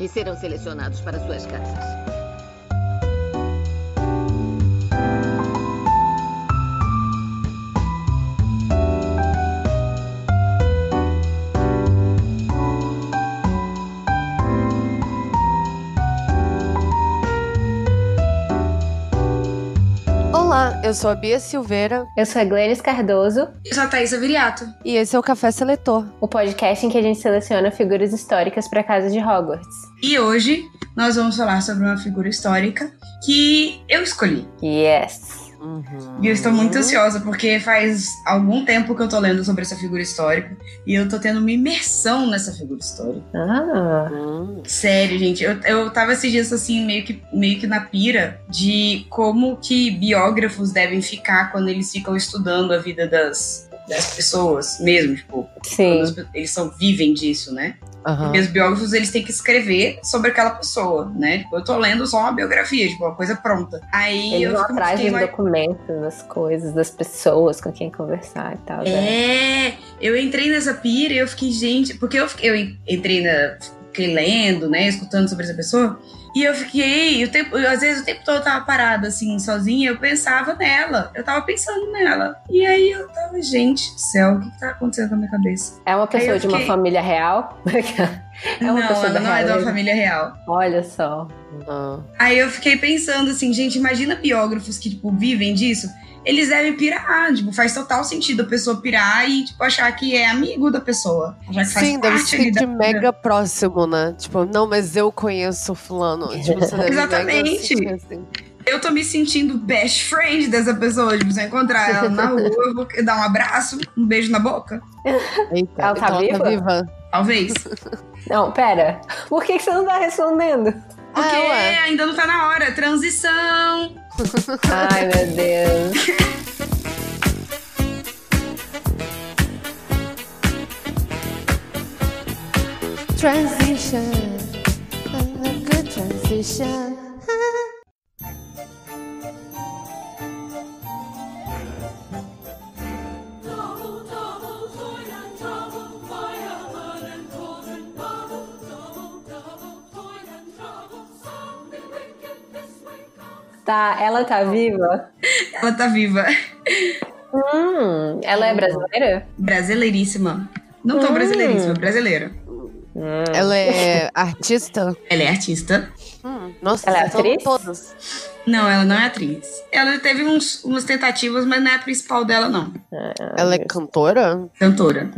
e serão selecionados para suas casas. Olá, eu sou a Bia Silveira. Eu sou a Glennis Cardoso. Eu sou a Thaisa Viriato. E esse é o Café Seletor o podcast em que a gente seleciona figuras históricas para a casa de Hogwarts. E hoje nós vamos falar sobre uma figura histórica que eu escolhi. Yes! Uhum. E eu estou muito ansiosa, porque faz algum tempo que eu tô lendo sobre essa figura histórica. E eu tô tendo uma imersão nessa figura histórica. Ah. Sério, gente. Eu, eu tava esses dias assim, meio que, meio que na pira de como que biógrafos devem ficar quando eles ficam estudando a vida das, das pessoas mesmo, tipo. Sim. Eles são, vivem disso, né? Uhum. E os biógrafos, eles têm que escrever sobre aquela pessoa, né? Tipo, eu tô lendo só uma biografia, tipo, uma coisa pronta. Aí eles eu vão fico, atrás dos mais- documentos, das coisas, das pessoas com quem conversar e tal. né? É, eu entrei nessa pira e eu fiquei, gente, porque eu, fiquei- eu entrei na. Fiquei lendo, né? Escutando sobre essa pessoa. E eu fiquei, o tempo, eu, às vezes o tempo todo eu tava parada assim, sozinha, eu pensava nela. Eu tava pensando nela. E aí eu tava, gente do céu, o que, que tá acontecendo com a minha cabeça? É uma pessoa de uma família real? é uma não, pessoa ela da não é de uma família real. Olha só. Aí eu fiquei pensando assim, gente, imagina biógrafos que, tipo, vivem disso. Eles devem pirar, tipo, faz total sentido a pessoa pirar e, tipo, achar que é amigo da pessoa. Achar que Sim, deve ser de mega próximo, né? Tipo, não, mas eu conheço fulano. Tipo, Exatamente. assim. Eu tô me sentindo best friend dessa pessoa. Tipo, se eu encontrar ela na rua, eu vou dar um abraço, um beijo na boca. Eita, Ela tá então ela tá viva? viva? Talvez. Não, pera. Por que, que você não tá respondendo? Porque Ah, ainda não tá na hora. Transição. Ai, meu Deus. Transition. A good transition. Tá, ela tá viva? Ela tá viva. Hum, ela é brasileira? Brasileiríssima. Não tão Hum. brasileiríssima, brasileira. Hum. Ela é artista? Ela é artista. Hum, nossa, Ela é atriz? todas. Não, ela não é atriz. Ela teve uns, umas tentativas, mas não é a principal dela, não. Ela é cantora? Cantora.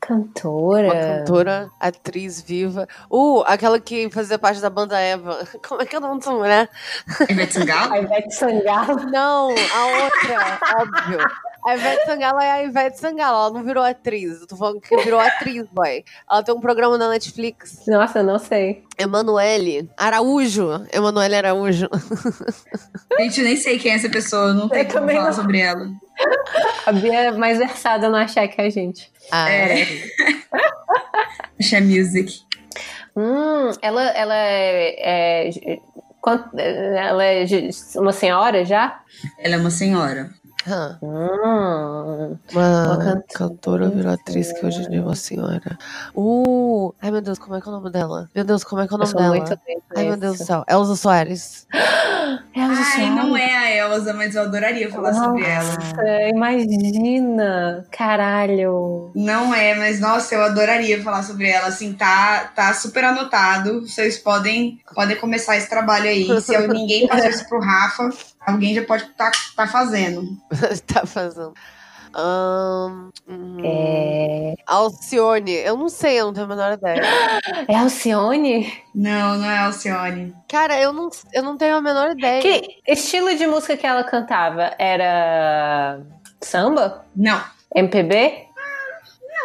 Cantora. Uma cantora, atriz viva. Uh, aquela que fazia parte da banda Eva. Como é que é o nome dessa mulher? Ivete Sangalo? A Ivete Sangalo. Não, a outra, óbvio. A Ivete Sangalo é a Ivete Sangalo, ela não virou atriz. Eu tô falando que virou atriz, boy. Ela tem um programa na Netflix. Nossa, eu não sei. Emanuele Araújo. Emanuele Araújo. Gente, eu nem sei quem é essa pessoa, não tem Eu como falar não. sobre ela. A Bia é mais versada no achar que é a gente. Ah, É. Axé Music. Hum, ela, ela é, é- quant- Ela é uma senhora já? Ela é uma senhora. Hum. Uma Uma can- cantora virou atriz que hoje em dia é uma senhora. Uh! Ai meu Deus, como é que é o nome dela? Meu Deus, como é que é o nome dela? Ai meu. Deus do céu. Elza Soares. Ai, não é a Elsa, mas eu adoraria falar sobre ela. Nossa, imagina! Caralho! Não é, mas nossa, eu adoraria falar sobre ela. Assim, tá, tá super anotado. Vocês podem, podem começar esse trabalho aí. Se eu- ninguém passou isso pro Rafa, alguém já pode estar tá, tá fazendo. tá fazendo. Hum, É. Alcione. Eu não sei, eu não tenho a menor ideia. É Alcione? Não, não é Alcione. Cara, eu não, eu não tenho a menor ideia. Que estilo de música que ela cantava? Era samba? Não. MPB?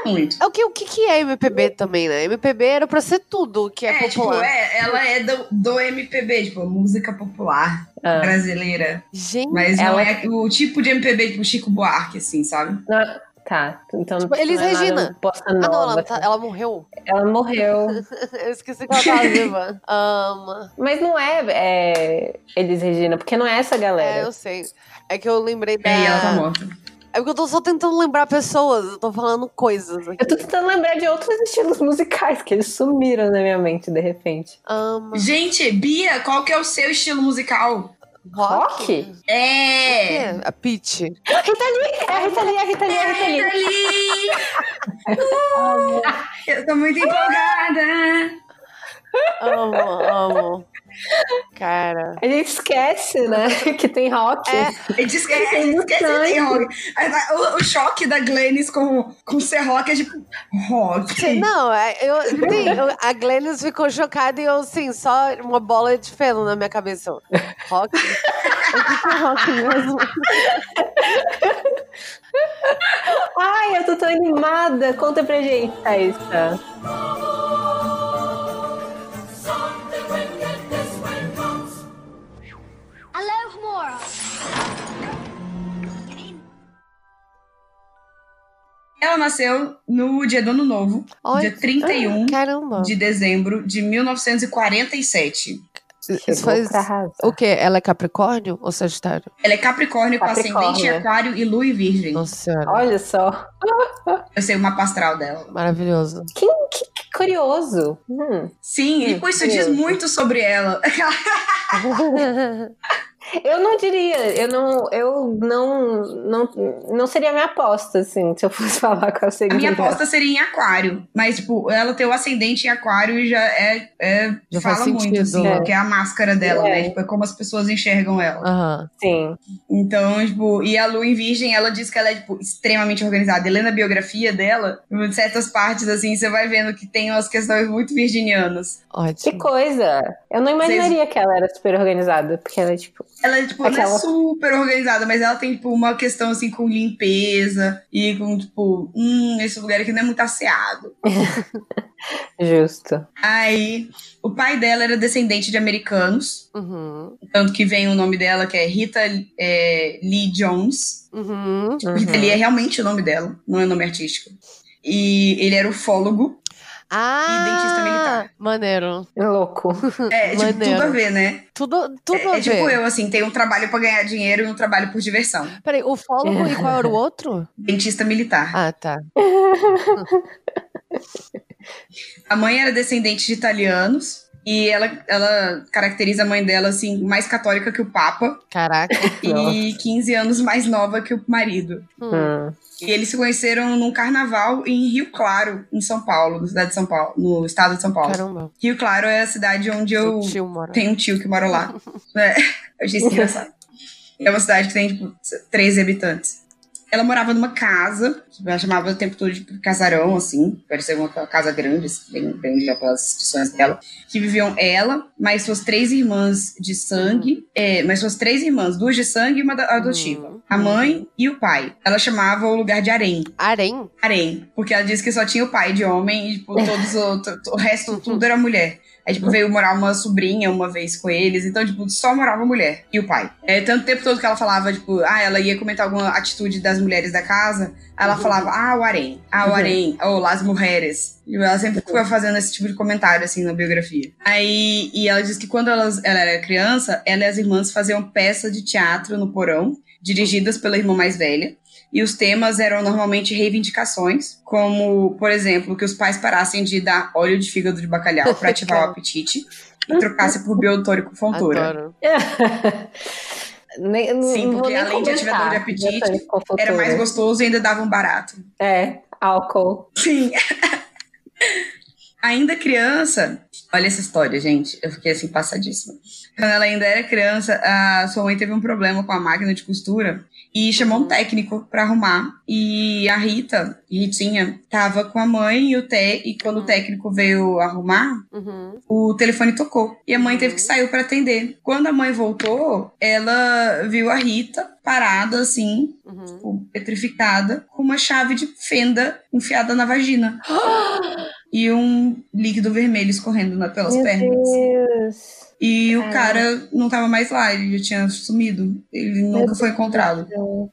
Não muito. É O que, o que, que é MPB também, né? MPB era pra ser tudo que é, É, tipo, popular. é, ela é do, do MPB, tipo, música popular Ah. brasileira. Gente, Mas não Ela- é o tipo de MPB, tipo Chico Buarque, assim, sabe? Não, tá. Então Tipo, não Elis não é nada Regina. Bossa Ah, não, ela, tá- ela morreu. Ela morreu. Eu esqueci que ela tava viva. Ahn, Mas não é, é Elis Regina, porque não é essa é, galera. eu sei. É que eu lembrei da. É, e ela tá morta. É porque eu tô só tentando lembrar pessoas, eu tô falando coisas aqui. Eu tô tentando lembrar de outros estilos musicais que eles sumiram na minha mente de repente. Ahn, Gente, Bia, qual que é o seu estilo musical? Rock? É! É, a Peach. Rita Lee! É a Rita Lee, é a Rita Lee, é a Rita Lee. Rita Lee! Eu tô muito empolgada! Amo, amo. Cara. A gente esquece, né? Que tem rock. É, A gente esquece, a gente esquece que tem rock. O, o choque da Glennis com, com ser rock é tipo rock. Não, é, eu, sim, eu- a Glennis ficou chocada e eu, assim, só uma bola de feno na minha cabeça. Rock? o que, que é rock mesmo? Ai, eu tô tão animada. Conta pra gente, Thaísa. Ela nasceu no dia do Ano Novo, Olha, dia 31 Caramba. de dezembro de 1947. Isso Chegou faz... O quê? Ela é Capricórnio ou Sagitário? Ela é Capricórnio, com Capricórnio. ascendente em Aquário e Lua em Virgem. Nossa senhora. Olha só. Eu sei o mapa astral dela. Maravilhoso. Que, que- que curioso. Hum. Sim, e por isso diz muito sobre ela. Eu não diria, eu não, eu não, não, não seria minha aposta, assim, se eu fosse falar com a A segunda. minha aposta seria em Aquário. Mas, tipo, ela ter o ascendente em Aquário e já é. é Já fala muito, assim, É. porque é a máscara dela, É. né? Tipo, é como as pessoas enxergam ela. Aham. Sim. Então, tipo, e a Lu em Virgem, ela diz que ela é, tipo, extremamente organizada. E lendo a biografia dela, em certas partes, assim, você vai vendo que tem umas questões muito virginianas. Que Ótimo. coisa! Eu não imaginaria que ela era super organizada, porque ela é tipo. Ela, tipo, não Aquela- é super organizada, mas ela tem, tipo, uma questão, assim, com limpeza e com, tipo, hum, esse lugar aqui não é muito asseado. Justo. Aí, o pai dela era descendente de americanos, Uhum. tanto que vem o nome dela, que é Rita é, Lee Jones. Uhum. Rita Lee é realmente o nome dela, não é nome artístico. E ele era ufólogo Ah, e dentista militar. Maneiro. Louco. É, tipo, Maneiro. tudo a ver, né? Tudo, tudo é, a é tipo ver. eu, assim, tem um trabalho pra ganhar dinheiro e um trabalho por diversão. Peraí, o fólogo e qual era o outro? Dentista militar. Ah, tá. A mãe era descendente de italianos. E ela, ela caracteriza a mãe dela, assim, mais católica que o Papa. Caraca. E 15 anos mais nova que o marido. Hum. E eles se conheceram num carnaval em Rio Claro, em São Paulo, na cidade de São Paulo, no estado de São Paulo. Caramba. Rio Claro é a cidade onde eu tenho um tio que mora lá. É, eu achei isso engraçado. É uma cidade que tem, tipo, 13 habitantes. Ela morava numa casa, ela chamava o tempo todo de casarão, assim, parecia uma casa grande, assim, bem grande já pelas instituições dela, que viviam ela, mais suas três irmãs de sangue, é, mais suas três irmãs, duas de sangue e uma adotiva. Uhum. A mãe e o pai. Ela chamava o lugar de Harém. Arém? Harém, porque ela disse que só tinha o pai de homem e, tipo, todos o, to- o resto tudo era mulher. Aí, tipo, veio morar uma sobrinha uma vez com eles, então, tipo, só morava mulher e o pai. É, tanto tempo todo que ela falava, tipo, ah, ela ia comentar alguma atitude das mulheres da casa, aí ela falava, ah, o harém, ah, o harém, ou las mujeres. E ela sempre ficava fazendo esse tipo de comentário, assim, na biografia. Aí, e ela diz que quando elas, ela era criança, ela e as irmãs faziam peça de teatro no porão, dirigidas pela irmã mais velha. E os temas eram normalmente reivindicações, como, por exemplo, que os pais parassem de dar óleo de fígado de bacalhau para ativar o apetite. e trocasse por biotônico fontura. Nem- Sim, porque nem além de ativar dor de apetite, era mais gostoso e ainda dava um barato. É, álcool. Sim. ainda criança, olha essa história, gente. Eu fiquei assim, passadíssima. Quando ela ainda era criança, a sua mãe teve um problema com a máquina de costura e chamou um técnico pra arrumar. E a Rita, Ritinha, tava com a mãe e o Té, e quando o técnico veio arrumar, Uhum. o telefone tocou. E a mãe teve que sair para atender. Quando a mãe voltou, ela viu a Rita parada assim, Uhum. tipo, petrificada, com uma chave de fenda enfiada na vagina. e um líquido vermelho escorrendo na- pelas Meu pernas. Deus. E o Caramba. cara não tava mais lá, ele já tinha sumido. Ele nunca foi encontrado.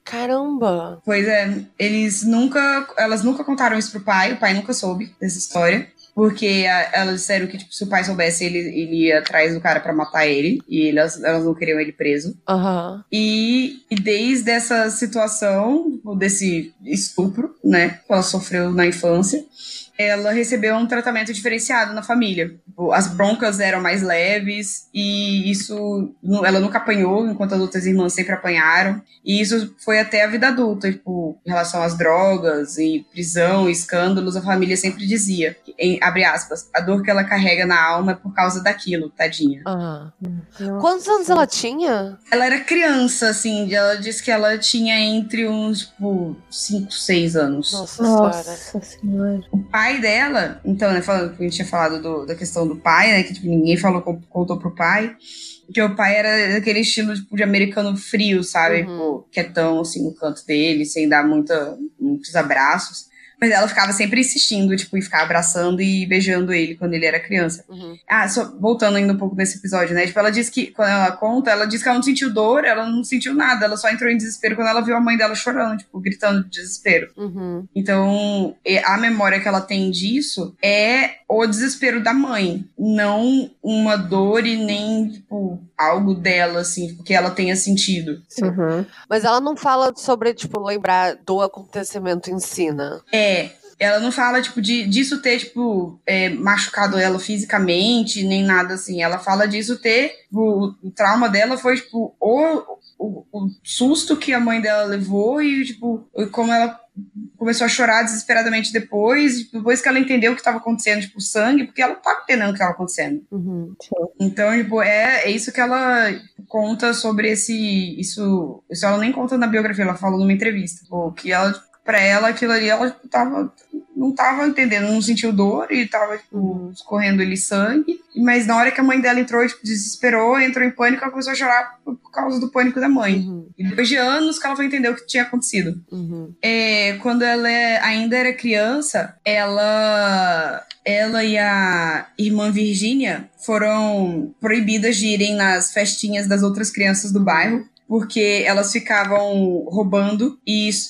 Caramba. Pois é, eles nunca. Elas nunca contaram isso pro pai, o pai nunca soube dessa história. Porque a- elas disseram que, tipo, se o pai soubesse, ele, ele ia atrás do cara pra matar ele. E elas, elas não queriam ele preso. Aham. E, e desde essa situação, desse estupro, né, que ela sofreu na infância, ela recebeu um tratamento diferenciado na família. Tipo, As broncas eram mais leves e isso ela nunca apanhou, enquanto as outras irmãs sempre apanharam. E isso foi até a vida adulta, tipo, em relação às drogas e prisão, e escândalos, a família sempre dizia, em, abre aspas, a dor que ela carrega na alma é por causa daquilo, tadinha. Aham. Quantos anos ela tinha? Ela era criança, assim, ela disse que ela tinha entre uns, tipo, 5, 6 anos. Nossa, senhora. Nossa senhora. O pai dela, então, né, falando que a gente tinha falado do- da questão do pai, né, que tipo, ninguém falou, con- contou pro pai, que o pai era daquele estilo, tipo, de americano frio, sabe? Uhum. Tipo, quietão, assim, no canto dele, sem dar muita, muitos abraços. Mas ela ficava sempre insistindo, tipo, em ficar abraçando e beijando ele quando ele era criança. Uhum. Ah, só voltando ainda um pouco nesse episódio, né? Tipo, ela disse que, quando ela conta, ela disse que ela não sentiu dor, ela não sentiu nada, ela só entrou em desespero quando ela viu a mãe dela chorando, tipo, gritando de desespero. Uhum. Então, e- a memória que ela tem disso é o desespero da mãe, não uma dor e nem, tipo, algo dela, assim, que ela tenha sentido. Uhum. Mas ela não fala sobre, tipo, lembrar do acontecimento em si, né? É. Ela não fala, tipo, de, disso ter, tipo, é, machucado ela fisicamente, nem nada assim. Ela fala disso ter. O, o trauma dela foi, tipo, o, o, o susto que a mãe dela levou e, tipo, como ela começou a chorar desesperadamente depois, depois que ela entendeu o que estava acontecendo, tipo, sangue, porque ela não tava entendendo o que estava acontecendo. Uhum. Então, tipo, é, é isso que ela conta sobre esse. Isso, isso ela nem conta na biografia, ela falou numa entrevista. Tipo, que ela, pra ela, aquilo ali, ela tipo, tava. Não tava entendendo, não sentiu dor e tava, tipo, escorrendo ali sangue. Mas na hora que a mãe dela entrou, tipo, desesperou, entrou em pânico, ela começou a chorar por, causa do pânico da mãe. Uhum. E depois de anos que ela foi entender o que tinha acontecido. Uhum. É, quando ela é- ainda era criança, ela, ela e a irmã Virgínia foram proibidas de irem nas festinhas das outras crianças do bairro, porque elas ficavam roubando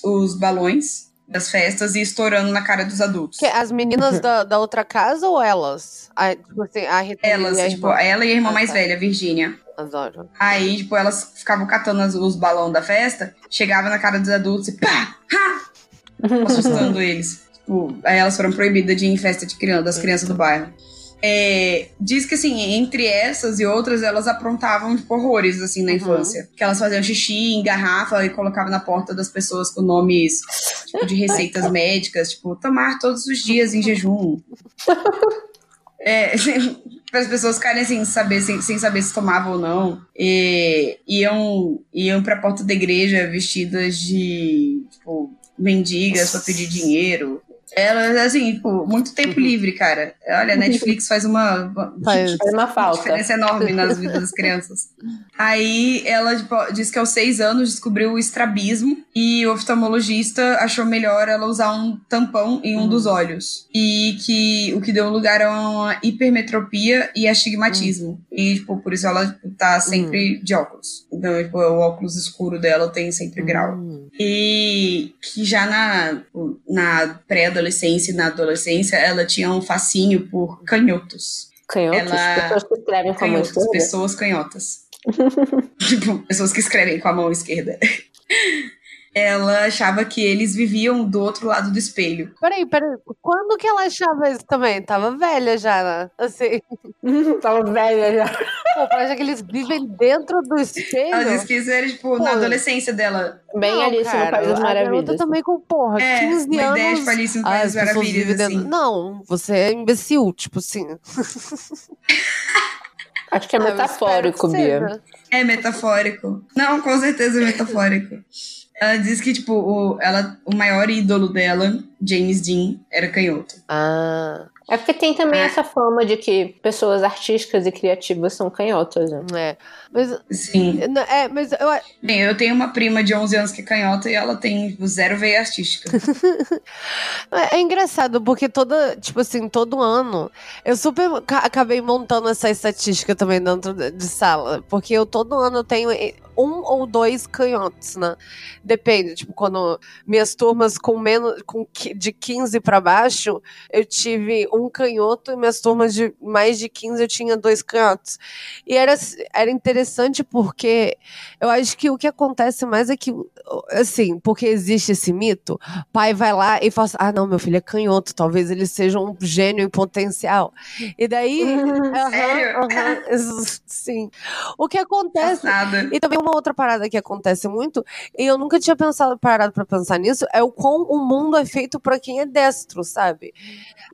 os balões das festas e estourando na cara dos adultos. Que, as meninas da, da outra casa ou elas? A, tipo assim, a Rita Elas, e a tipo, irmã? ela e a irmã Ah, mais tá. velha, Virgínia. Adoro. Aí, tipo, elas ficavam catando as- os balões da festa, chegava na cara dos adultos e pá, ha, assustando eles. Tipo, aí elas foram proibidas de ir em festa de criança, das crianças do bairro. É, diz que, assim, entre essas e outras, elas aprontavam, tipo, horrores, assim, na infância. Que elas faziam xixi em garrafa e colocavam na porta das pessoas com nomes, tipo, de receitas médicas, tipo, tomar todos os dias em jejum. É, para as pessoas ficarem assim, saber, sem, sem saber se tomavam ou não. E iam, iam pra porta da igreja vestidas de, tipo, mendigas pra pedir dinheiro. Elas, assim, tipo, muito tempo livre, cara. Olha, a Netflix faz uma, uma- Faz. Faz uma falta. diferença enorme nas vidas das crianças. Aí ela tipo, diz que aos seis anos descobriu o estrabismo e o oftalmologista achou melhor ela usar um tampão em um dos olhos. E que o que deu lugar a uma hipermetropia e astigmatismo. E, tipo, por isso ela tipo, tá sempre de óculos. Então, tipo, o óculos escuro dela tem sempre grau. E que já na, na pré-adolescência e na adolescência ela tinha um fascínio por canhotos. Canhotos? Ela- Pessoas que escrevem com a mão Canhotos, esquerda? pessoas canhotas. tipo, pessoas que escrevem com a mão esquerda. Ela achava que eles viviam do outro lado do espelho. Peraí, peraí. Quando que ela achava isso também? Tava velha já, né? Assim. Tava velha já. Pô, parece que eles vivem dentro do espelho. Ela disse que isso era, tipo, Pô. na adolescência dela. Bem Não, Alice no cara, País das Maravilhas. também com, porra, É, 15 uma anos. ideia de Alice no Ah, País as das pessoas Maravilhas, vivem dentro- assim. Não, você é imbecil, tipo assim. Acho que é Ah, eu metafórico, que Bia. É metafórico. Não, com certeza é metafórico. Ela diz que, tipo, o, ela, o maior ídolo dela, James Dean, era canhoto. Ah, É porque tem também É. essa fama de que pessoas artísticas e criativas são canhotas, né? é. Mas, Sim. é, mas eu, Bem, eu tenho uma prima de 11 anos que é canhota e ela tem zero veia artística. É, é engraçado, porque toda, tipo assim, todo ano, eu super ca- acabei montando essa estatística também dentro de sala, porque eu todo ano tenho eh, um ou dois canhotos, né? Depende, tipo, quando minhas turmas com menos, com de 15 pra baixo, eu tive um canhoto e minhas turmas de mais de 15 eu tinha dois canhotos. E era, era interessante porque eu acho que o que acontece mais é que, assim, porque existe esse mito, pai vai lá e fala assim, ah, não, meu filho é canhoto, talvez ele seja um gênio em potencial. E daí, aham, Sério? isso, sim. O que acontece, Passada. e também uma outra parada que acontece muito, e eu nunca tinha pensado, parado pra pensar nisso, é o quão o mundo é feito pra quem é destro, sabe?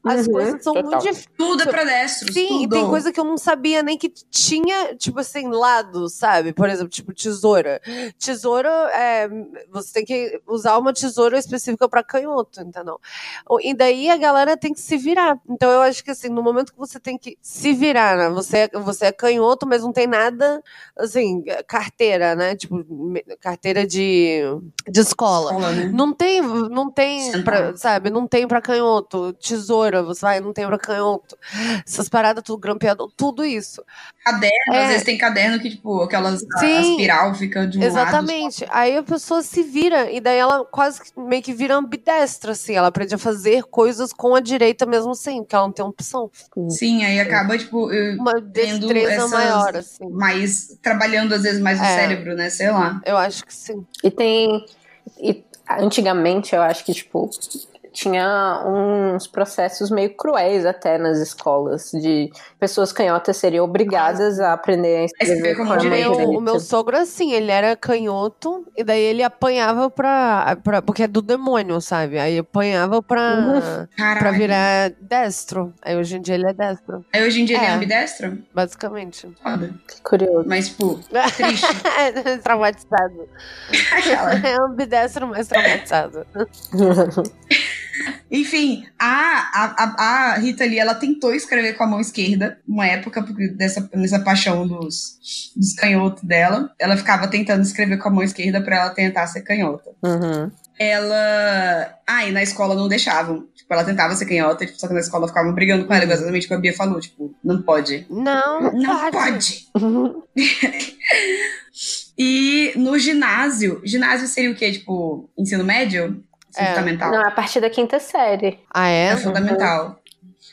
As Uhum, coisas são total. muito difíceis. Tudo é pra destros. Sim, tudo. e tem coisa que eu não sabia nem que tinha, tipo assim, lado, sabe? Por exemplo, tipo tesoura. Tesoura, é, você tem que usar uma tesoura específica pra canhoto, entendeu? E daí a galera tem que se virar. Então eu acho que assim, no momento que você tem que se virar, né? Você, é- você é canhoto, mas não tem nada, assim, carteira, né? Tipo, carteira de, de escola. Escola, né? Não tem, não tem, pra, sabe? Não tem pra canhoto. Tesoura, você vai, não tem pra canhoto. Essas paradas, tudo grampeado, tudo isso. Caderno, É. às vezes tem caderno que, tipo, aquelas a, Sim. a espiral fica de um Exatamente. Aí a pessoa se vira, e daí ela quase meio que vira ambidestra, assim. Ela aprende a fazer coisas com a direita mesmo assim, porque ela não tem opção. lado. Sim, aí acaba, tipo, Uma tendo destreza essas- maior, assim. mais. trabalhando às vezes mais o É. cérebro, né? Sei lá. Eu acho que sim. E tem. E antigamente eu acho que, tipo, tinha uns processos meio cruéis até nas escolas, de pessoas canhotas seriam obrigadas a aprender a escrever Escrever com como direito. O meu sogro, assim, ele era canhoto, e daí ele apanhava pra, pra. Porque é do demônio, sabe? Aí apanhava pra, Caralho. pra virar destro. Aí hoje em dia ele é destro, Aí hoje em dia ele é É. ambidestro? basicamente. Foda. Que curioso. Mas, tipo, triste. traumatizado. Aquela. É ambidestro, mas traumatizado. Enfim, a, a, a, Rita Lee, ela tentou escrever com a mão esquerda, uma época, porque dessa, nessa paixão dos, dos canhotos dela. Ela ficava tentando escrever com a mão esquerda pra ela tentar ser canhota. Uhum. Ela. Ah, e na escola não deixavam. Tipo, ela tentava ser canhota, tipo, só que na escola ficavam brigando com ela, exatamente o que a Bia falou, tipo, não pode. Não, não, Não pode. pode. E no ginásio, ginásio seria o quê? Tipo, ensino médio? Ensino É. fundamental? Não, a partir da quinta série. Ah, é? É fundamental.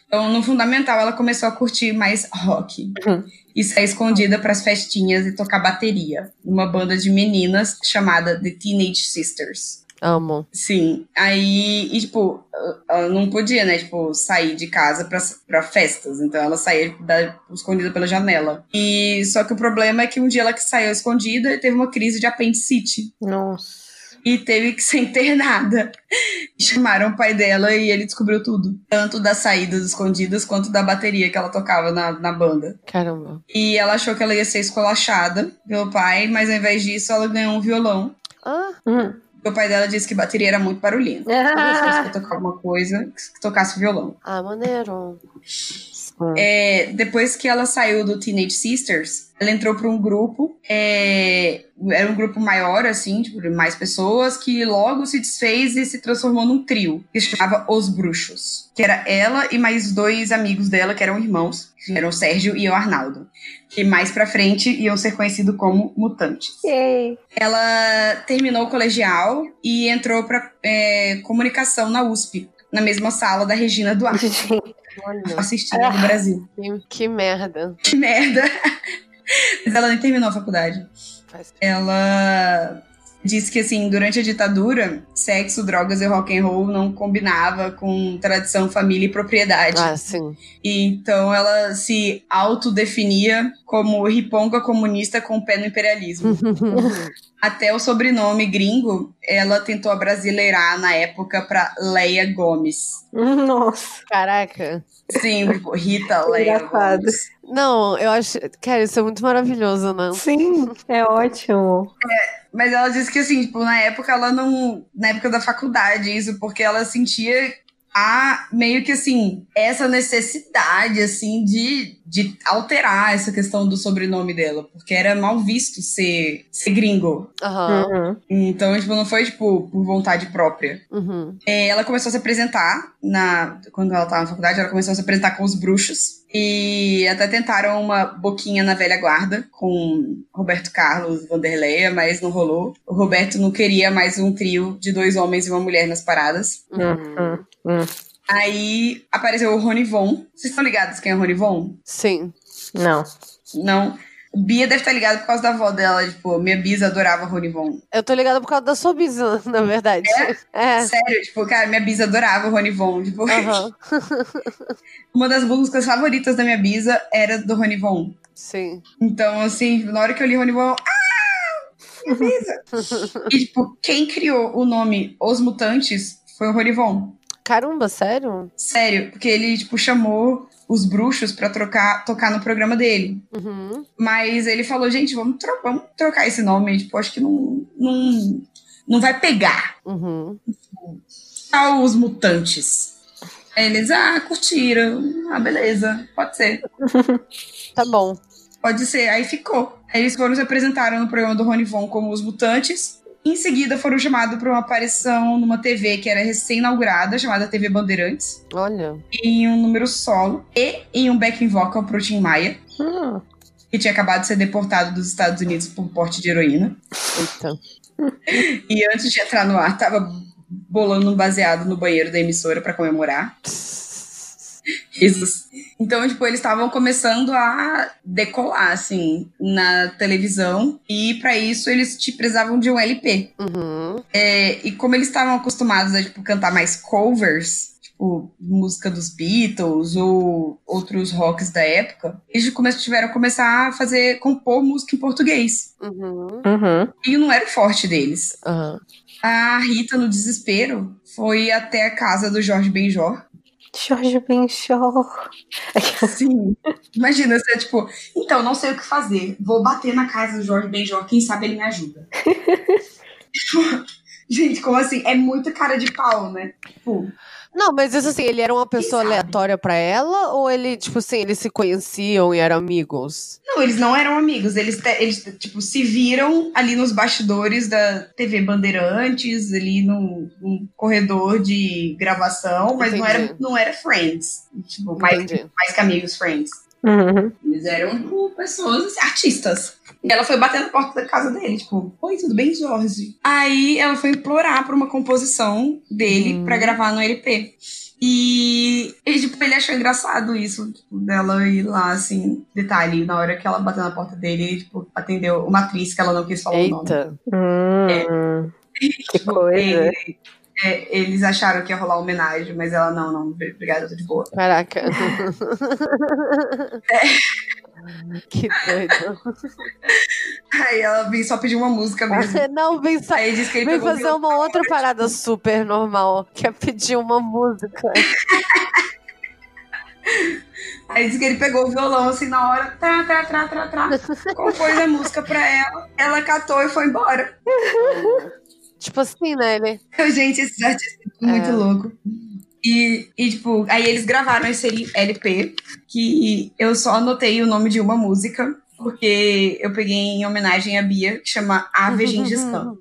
Então, no fundamental, ela começou a curtir mais rock. Uhum. E sair escondida pras festinhas e tocar bateria. Numa banda de meninas chamada The Teenage Sisters. Amo. Sim. Aí, e, tipo, ela não podia, né? Tipo, sair de casa pra, pra festas. Então ela saía da, escondida pela janela. E só que o problema é que um dia ela que saiu escondida e teve uma crise de apendicite. Nossa. E teve que ser internada. Chamaram o pai dela e ele descobriu tudo. Tanto das saídas escondidas quanto da bateria que ela tocava na, na banda. Caramba. E ela achou que ela ia ser escolachada pelo pai, mas ao invés disso ela ganhou um violão. Ah, Hum. O pai dela disse que bateria era muito barulhento. Toda vez que eu tocar alguma coisa, que tocasse violão. ah maneiro. É, depois que ela saiu do Teenage Sisters, ela entrou para um grupo. é, era um grupo maior, assim, tipo, de mais pessoas, que logo se desfez e se transformou num trio, que se chamava Os Bruxos. Que era ela e mais dois amigos dela, que eram irmãos, que eram o Sérgio e o Arnaldo. Que mais pra frente iam ser conhecidos como Mutantes. Yay. Ela terminou o colegial e entrou pra é, comunicação na USP, na mesma sala da Regina Duarte, Olha, assistindo do Brasil. que, merda. Que merda! Mas ela nem terminou a faculdade. Ela disse que assim, durante a ditadura, sexo, drogas e rock and roll não combinava com tradição, família e propriedade. Ah, sim. E então ela se autodefinia como riponga comunista com o pé no imperialismo. Até o sobrenome gringo, ela tentou abrasileirar na época pra Leia Gomes. Nossa. Caraca. Sim, Rita Leia Engraçado. Gomes. Não, eu acho. Cara, isso é muito maravilhoso, né? Sim, é ótimo. Mas ela disse que, assim, tipo, na época ela não. Na época da faculdade, isso, porque ela sentia a meio que assim, essa necessidade, assim, de, de alterar essa questão do sobrenome dela, porque era mal visto ser, ser gringo. Uhum. Então, tipo, não foi, tipo, por vontade própria. Uhum. É, ela começou a se apresentar na quando ela tava na faculdade, ela começou a se apresentar com os bruxos e até tentaram uma boquinha na velha guarda com Roberto Carlos, Vanderleia, mas não rolou. O Roberto não queria mais um trio de dois homens e uma mulher nas paradas. Uhum. Uhum. Aí apareceu o Rony Von. Vocês estão ligados quem é o Rony Von? Sim. Não. Não. Bia deve estar ligada por causa da avó dela. Tipo, minha bisa adorava Rony Von. Eu tô ligada por causa da sua bisa, na verdade. É. Sério, tipo, cara, minha bisa adorava o Rony Von. Tipo, uma das músicas favoritas da minha bisa era do Rony Von. Sim. Então, assim, na hora que eu li Rony Von, ah! Minha bisa! e, tipo, quem criou o nome Os Mutantes foi o Rony Von. Caramba, sério? Sério, porque ele, tipo, chamou os bruxos pra trocar, tocar no programa dele. Uhum. Mas ele falou, gente, vamos, tro vamos trocar esse nome. Tipo, acho que não, não, não vai pegar. Uhum. Os mutantes. Aí eles, ah, curtiram. Ah, beleza, pode ser. Tá bom. Pode ser. Aí ficou. Aí eles foram se apresentaram no programa do Rony Von como os mutantes. Em seguida foram chamados para uma aparição numa TV que era recém-inaugurada, chamada TV Bandeirantes, Olha. em um número solo e em um backing vocal pro Tim Maia, Hum. que tinha acabado de ser deportado dos Estados Unidos por porte de heroína. Eita. E antes de entrar no ar, tava bolando um baseado no banheiro da emissora para comemorar. Risos. Então, tipo, eles estavam começando a decolar, assim, na televisão. E para isso eles te precisavam de um LP. Uhum. É, e como eles estavam acostumados a, tipo, cantar mais covers, tipo, música dos Beatles ou outros rocks da época, eles tiveram a começar a fazer, compor música em português. Uhum. Uhum. E não era o forte deles. Aham. A Rita, no desespero, foi até a casa do Jorge Benjor. Jorge Benchor. Sim. Imagina, você, tipo, então, não sei o que fazer. Vou bater na casa do Jorge Benjor, quem sabe ele me ajuda. Gente, como assim? É muito cara de pau, né? Tipo, Não, mas isso assim, ele era uma pessoa aleatória pra ela? Ou ele, tipo assim, eles se conheciam e eram amigos? não, eles não eram amigos. Eles, te- eles, tipo, se viram ali nos bastidores da TV Bandeirantes, ali no, no corredor de gravação, mas não era, não era friends. Tipo, mais, Entendi. mais que amigos friends. Uhum. Eles eram tipo, pessoas, assim, artistas. E ela foi bater na porta da casa dele, tipo, oi, tudo bem, Jorge? Aí ela foi implorar por uma composição dele Hum. pra gravar no LP. E, e, tipo, ele achou engraçado isso, tipo, dela ir lá, assim, detalhe, na hora que ela bateu na porta dele, ele, tipo, atendeu uma atriz que ela não quis falar o nome. Eita. Hum. Que Tipo, coisa. ele- é, eles acharam que ia rolar homenagem, mas ela, não, não, obrigada, tô de boa. Caraca. que doido. Aí ela veio só pedir uma música mesmo. Não, vem, sa- Aí disse que ele vem fazer violão. uma outra parada super normal, que é pedir uma música. Aí disse que ele pegou o violão assim na hora, trá, trá, trá, trá, trá, compôs a música pra ela, ela catou e foi embora. Tipo assim, né? Ele... Gente, esses artistas são muito É. louco. E, e, tipo, aí eles gravaram esse LP, que eu só anotei o nome de uma música, porque eu peguei em homenagem a Bia, que chama Ave Gengis Khan.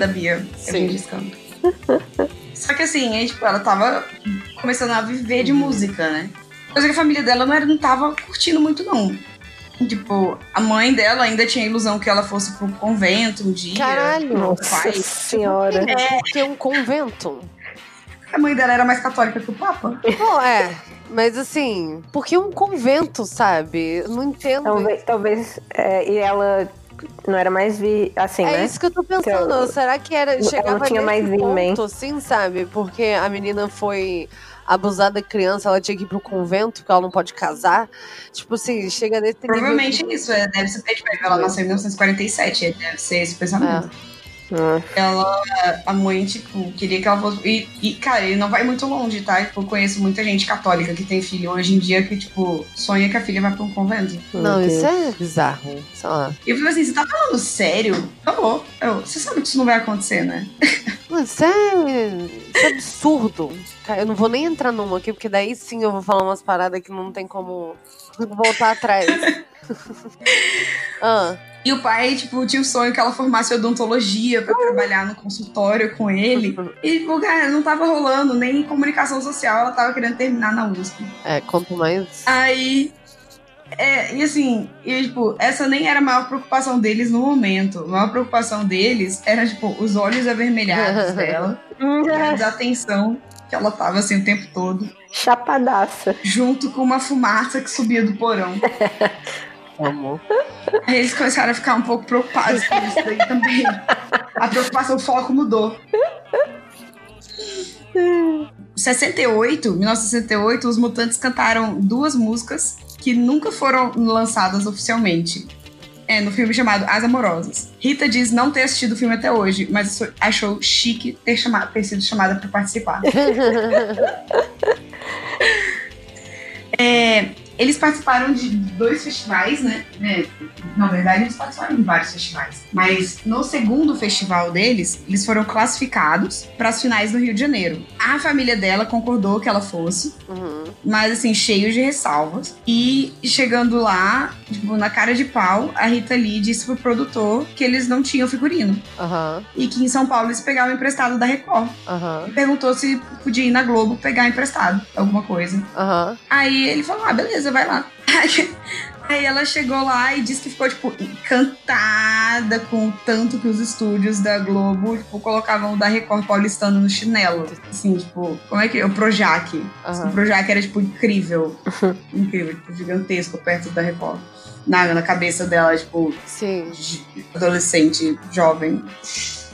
Da Bia. É Sim. Gengis Khan. Só que assim, aí, tipo, ela tava começando a viver de música, né? Coisa que a família dela não, era, não tava curtindo muito, não. Tipo, a mãe dela ainda tinha a ilusão que ela fosse pro convento um dia. Caralho! O pai. senhora. É, Porque é um convento. a mãe dela era mais católica que o Papa. Bom, é. Mas assim, porque um convento, sabe? Não entendo. Talvez, talvez é, e ela não era mais vi assim, é né? isso que eu tô pensando. Então, Será que era chegava não tinha nesse mais ponto, assim, sabe? Porque a menina foi abusada criança, ela tinha que ir pro convento, porque ela não pode casar. Tipo assim, chega nesse nível Provavelmente de- isso, é, deve ser. Tipo, ela nasceu em 1947, deve ser esse pensamento. Hum. Ela, a mãe, tipo, queria que ela fosse. E, e, cara, ele não vai muito longe, tá? Tipo, eu conheço muita gente católica que tem filho hoje em dia que, tipo, sonha que a filha vai pra um convento. Não, isso é bizarro. Sei lá. E eu falei assim: você tá falando sério? Acabou. Eu, você sabe que isso não vai acontecer, né? Mano, isso é, isso é absurdo. Cara, eu não vou nem entrar numa aqui, porque daí sim eu vou falar umas paradas que não tem como voltar atrás. ah, E o pai, tipo, tinha o sonho que ela formasse odontologia pra trabalhar no consultório com ele. E, tipo, cara, não tava rolando nem comunicação social, ela tava querendo terminar na USP. é, quanto mais. Aí. É, e assim, e, tipo, essa nem era a maior preocupação deles no momento. A maior preocupação deles era, tipo, os olhos avermelhados dela, a desatenção que ela tava assim o tempo todo, Chapadaça. junto com uma fumaça que subia do porão. Amor. Aí eles começaram a ficar um pouco preocupados com isso daí também. A preocupação, o foco mudou. 68, 1968, os Mutantes cantaram duas músicas que nunca foram lançadas oficialmente. É, no filme chamado As Amorosas. Rita diz não ter assistido o filme até hoje, mas achou chique ter, chamado, ter sido chamada para participar. É, eles participaram de dois festivais, né? É, na verdade, eles participaram de vários festivais. Mas no segundo festival deles, eles foram classificados para as finais do Rio de Janeiro. A família dela concordou que ela fosse, Uhum. mas assim, cheio de ressalvas. E chegando lá, tipo, na cara de pau, a Rita Lee disse pro produtor que eles não tinham figurino. Aham, E que em São Paulo eles pegavam emprestado da Record. aham, E perguntou se podia ir na Globo pegar emprestado alguma coisa. Aí ele falou: ah, beleza, vai lá. Aí, ela chegou lá e disse que ficou, tipo, encantada com o tanto que os estúdios da Globo, tipo, colocavam o da Record paulistano no chinelo. Assim, tipo, como é que. O Projac. O Aham. Projac era, tipo, incrível. incrível, tipo, gigantesco perto da Record. Na, na cabeça dela, tipo, Sim. adolescente, jovem.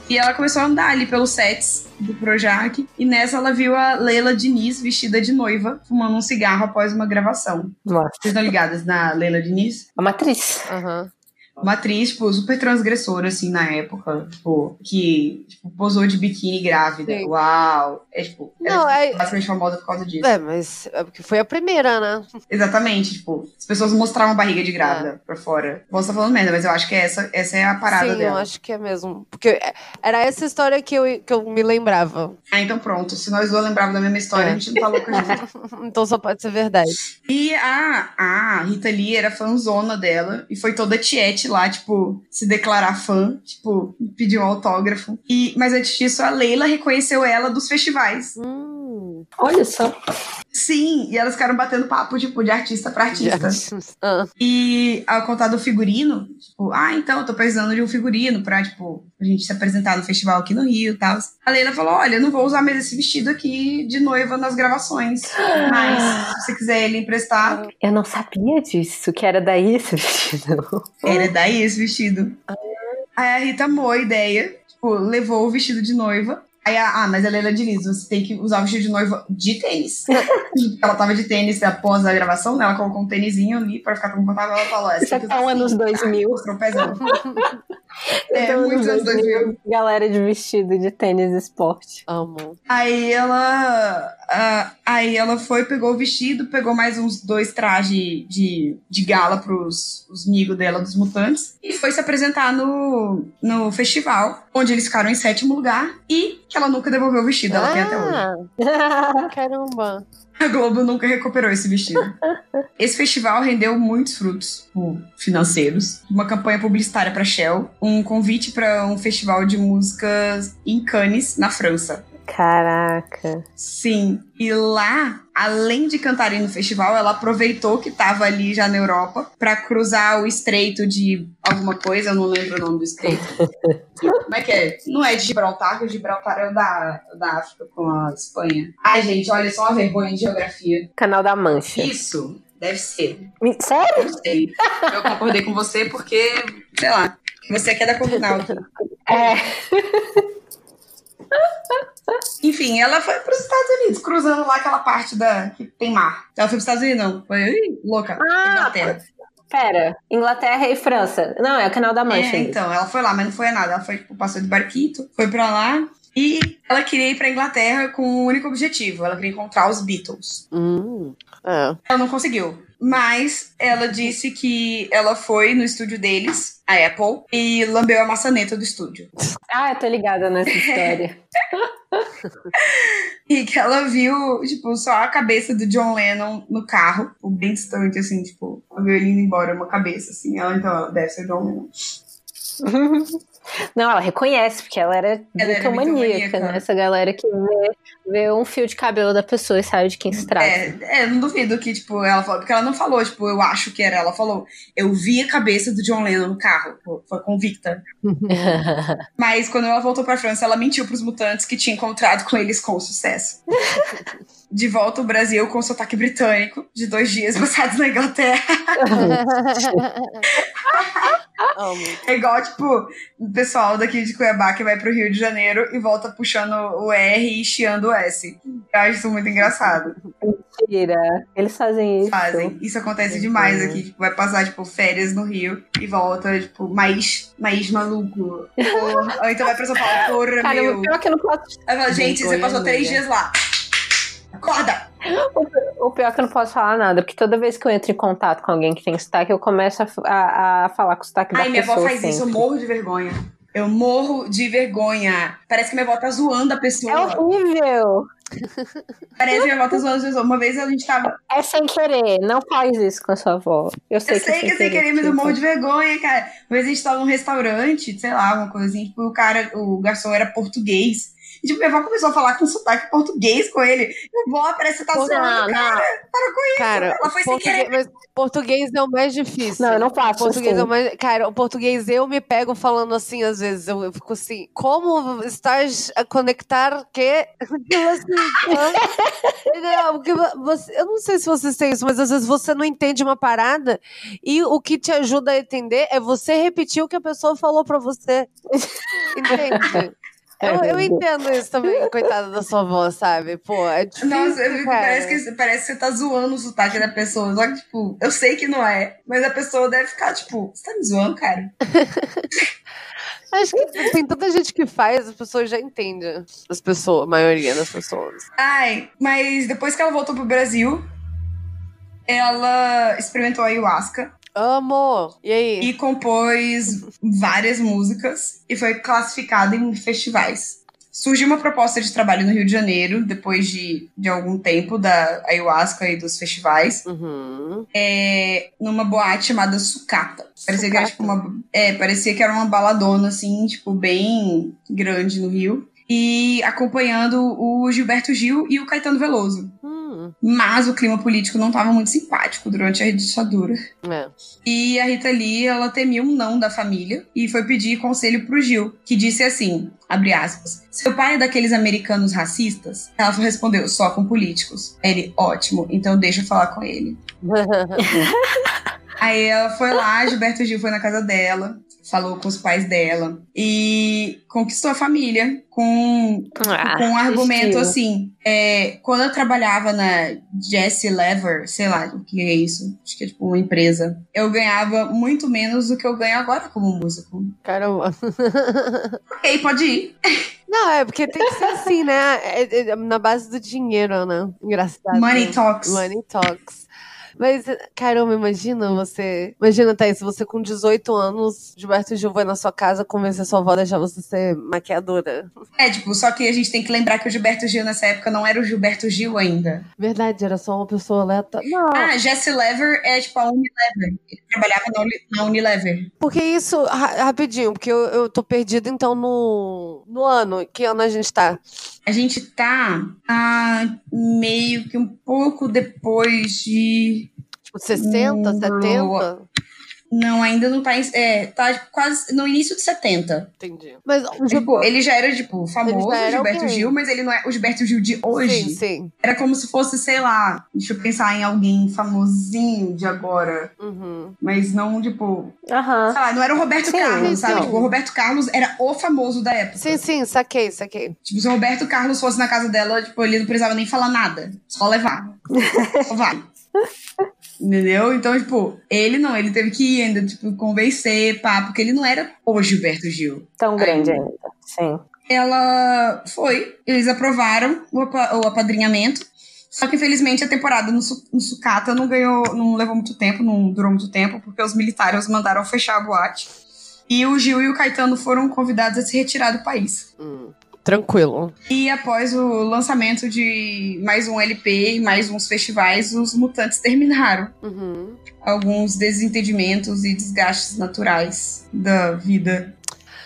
E ela começou a andar ali pelos sets do Projac. E nessa ela viu a Leila Diniz vestida de noiva, fumando um cigarro após uma gravação. Nossa. Vocês estão ligadas na Leila Diniz? A matriz. Aham. Uma atriz, tipo, super transgressora, assim, na época. Tipo, que tipo, posou de biquíni grávida. Sim. Uau! É, tipo, Não, ela é- é basicamente famosa por causa disso. É, mas é porque foi a primeira, né? Exatamente, tipo, as pessoas mostravam a barriga de grávida pra fora. Posso estar falando merda, mas eu acho que essa, essa é a parada Sim, eu dela. acho que é mesmo. Porque é- era essa história que eu, que eu me lembrava. Ah, então pronto. Se nós duas lembrávamos da mesma história, É. a gente não tá louca junto. Então só pode ser verdade. E a, a Rita Lee era fãzona dela e foi toda tiete lá, tipo, se declarar fã, tipo, pedir um autógrafo. E, mas antes disso, a Leila reconheceu ela dos festivais. Hum. Olha só. Sim, e elas ficaram batendo papo, tipo, de artista pra artista. Ah, E ao contar do figurino, tipo, ah, então, eu tô precisando de um figurino pra, tipo, a gente se apresentar no festival aqui no Rio e tal. A Leila falou: olha, eu não vou usar mais esse vestido aqui de noiva nas gravações. Mas, se você quiser ele emprestar, Eu não sabia disso, que era daí esse vestido. era daí esse vestido. Aí a Rita amou a ideia, tipo, levou o vestido de noiva. Aí, ah, mas a Leila Diniz, você tem que usar o vestido de noiva de tênis. ela tava de tênis após a gravação, né? Ela colocou um tênisinho ali pra ficar confortável. Ela falou: "É, Isso é tão anos 2000. Mostrou o pezão. É, Então, muitos anos 2000. Galera de vestido de tênis esporte. amo. Aí ela. ah, aí ela foi, pegou o vestido, pegou mais uns dois trajes de, de gala pros os amigos dela, dos mutantes, e foi se apresentar no, no festival, onde eles ficaram em sétimo lugar, e que ela nunca devolveu o vestido, ela tem até hoje. Ah, caramba. A Globo nunca recuperou esse vestido. Esse festival rendeu muitos frutos tipo, financeiros. Uma campanha publicitária para Shell, um convite para um festival de músicas em Cannes, na França. Caraca. Sim. E lá, além de cantarem no festival, ela aproveitou que tava ali já na Europa para cruzar o estreito de alguma coisa, eu não lembro o nome do estreito. Como é que é? Não é de Gibraltar, que o Gibraltar é o da, da África com a Espanha. Ai, gente, olha só uma vergonha de geografia. Canal da Mancha. Isso, deve ser. Sério? Não sei. Eu concordei com você porque, sei lá, você que é da Comunal. É. Enfim, ela foi para os Estados Unidos, cruzando lá aquela parte da que tem mar. Ela foi para os Estados Unidos, não. Foi ih, louca. Ah, Inglaterra. Pera, Inglaterra e França. Não, é o canal da Mancha. É, então, ela foi lá, mas não foi a nada. Ela foi, tipo, passou de barquito, foi pra lá. E ela queria ir pra Inglaterra com um único objetivo. Ela queria encontrar os Beatles. Hum, é. Ela não conseguiu. Mas ela disse que ela foi no estúdio deles, a Apple, e lambeu a maçaneta do estúdio. Ah, eu tô ligada nessa história. E que ela viu, tipo, só a cabeça do John Lennon no carro, tipo, bem distante, assim, tipo, ele indo embora, uma cabeça, assim. Ela, então, ela deve ser John Lennon. Não, ela reconhece, porque ela era bitomaníaca, né? Essa galera que vê, vê um fio de cabelo da pessoa e sabe de quem se trata. É, é, não duvido que, tipo, ela falou, porque ela não falou, tipo, eu acho que era, ela falou, eu vi a cabeça do John Lennon no carro, foi convicta. Mas quando ela voltou pra França, ela mentiu pros mutantes que tinha encontrado com eles com sucesso. De volta ao Brasil com sotaque britânico, de dois dias passados na Inglaterra. É igual, tipo, o pessoal daqui de Cuiabá que vai pro Rio de Janeiro e volta puxando o R e chiando o S. Eu acho isso muito engraçado. Mentira. Eles fazem isso. Fazem. Isso acontece demais aqui. Tipo, vai passar, tipo, férias no Rio e volta, tipo, mais, mais maluco. Porra. Ou então vai pra São Paulo, porra, Cara, meu. o pior que eu não posso. Aí fala, gente, você passou três dias lá. Acorda! O pior que eu não posso falar nada, porque toda vez que eu entro em contato com alguém que tem sotaque, eu começo a, a, a falar com o sotaque da Ai, minha pessoa. avó faz isso, eu sempre. morro de vergonha. Eu morro de vergonha. Parece que minha avó tá zoando a pessoa. É horrível. Parece que minha avó tá zoando a pessoa. Uma vez a gente tava. É sem querer. Não faz isso com a sua avó. Eu sei Eu que sei é que é sem querer, mas eu morro de vergonha, cara. Uma vez a gente tava num restaurante, sei lá, uma coisa assim, tipo, o cara, o garçom era português. E, tipo, minha avó começou a falar com sotaque português com ele. Minha avó, parece que tá Pô, zoando, não, cara. não. Para com isso. Cara, Ela foi sem português, querer. mas português é o mais difícil. Não, eu não faço Português assim. é o mais. Cara, o português eu me pego falando assim às vezes. Eu, eu fico assim, como estás a conectar que. porque você, eu não sei se vocês têm isso, mas às vezes você não entende uma parada e o que te ajuda a entender é você repetir o que a pessoa falou pra você. Entende? Eu, eu entendo isso também, coitada da sua avó, sabe? Pô, é difícil, Nossa, eu parece, que, parece que você tá zoando o sotaque da pessoa. Só que, tipo, eu sei que não é. Mas a pessoa deve ficar, tipo, você tá me zoando, cara? Acho que tem tanta gente que faz, as pessoas já entendem. As pessoas, a maioria das pessoas. Ai, mas depois que ela voltou pro Brasil, ela experimentou a ayahuasca Amo! E aí? e compôs várias músicas e foi classificada em festivais. Surgiu uma proposta de trabalho no Rio de Janeiro, depois de, de algum tempo da ayahuasca e dos festivais, Uhum. é, numa boate chamada Sucata. Parecia que, era, tipo, uma, é, parecia que era uma baladona, assim, tipo, bem grande no Rio. E acompanhando o Gilberto Gil e o Caetano Veloso. Mas o clima político não estava muito simpático durante a ditadura. é. E a Rita Lee, ela temia um não da família e foi pedir conselho pro Gil, que disse assim, abre aspas, seu pai é daqueles americanos racistas? Ela respondeu, só com políticos. Ele, ótimo, então deixa eu falar com ele. Aí ela foi lá, Gilberto Gil foi na casa dela, falou com os pais dela e conquistou a família com, Ah, com um argumento assim. é, quando eu trabalhava na Jesse Lever, sei lá o que é isso, acho que é tipo uma empresa, eu ganhava muito menos do que eu ganho agora como músico. Caramba. Ok, pode ir. Não, é porque tem que ser assim, né? É- é na base do dinheiro, né? Engraçado. Money talks. Money talks. Mas, caramba, imagina você. Imagina, Thaís, você com 18 anos, Gilberto Gil vai na sua casa convencer sua avó a deixar você ser maquiadora. É, tipo, só que a gente tem que lembrar que o Gilberto Gil nessa época não era o Gilberto Gil ainda. Verdade, era só uma pessoa aleatória. Não. Ah, Jesse Lever é tipo a Unilever. Ele trabalhava na Unilever. Porque isso, ra- rapidinho, porque eu, eu tô perdida então no, no ano. Que ano a gente tá? A gente tá ah, meio que um pouco depois de. Tipo, 60, Hum, 70? Não, ainda não tá. em- É, tá tipo, quase no início de 70. Entendi. Mas o Tipo, ele já era, tipo, famoso, Gilberto alguém. Gil, mas ele não é o Gilberto Gil de hoje. Sim, sim. Era como se fosse, sei lá, deixa eu pensar em alguém famosinho de agora. Uhum. Mas não, tipo. Aham. Sei lá, não era o Roberto Sim, Carlos, sabe? Tipo, o Roberto Carlos era o famoso da época. Sim, sim, saquei, saquei. Tipo, se o Roberto Carlos fosse na casa dela, tipo, ele não precisava nem falar nada. Só levar. Só vai. Entendeu? Então, tipo, ele não, ele teve que ir ainda, tipo, convencer, pá, porque ele não era o Gilberto Gil. Tão grande ainda. Sim. Ela foi, eles aprovaram o, apa- o apadrinhamento. Só que, infelizmente, a temporada no, Su- no Sucata não ganhou, não levou muito tempo, não durou muito tempo, porque os militares mandaram fechar a boate. E o Gil e o Caetano foram convidados a se retirar do país. Hum, tranquilo. E após o lançamento de mais um LP e mais uns festivais, os mutantes terminaram. Uhum. Alguns desentendimentos e desgastes naturais da vida.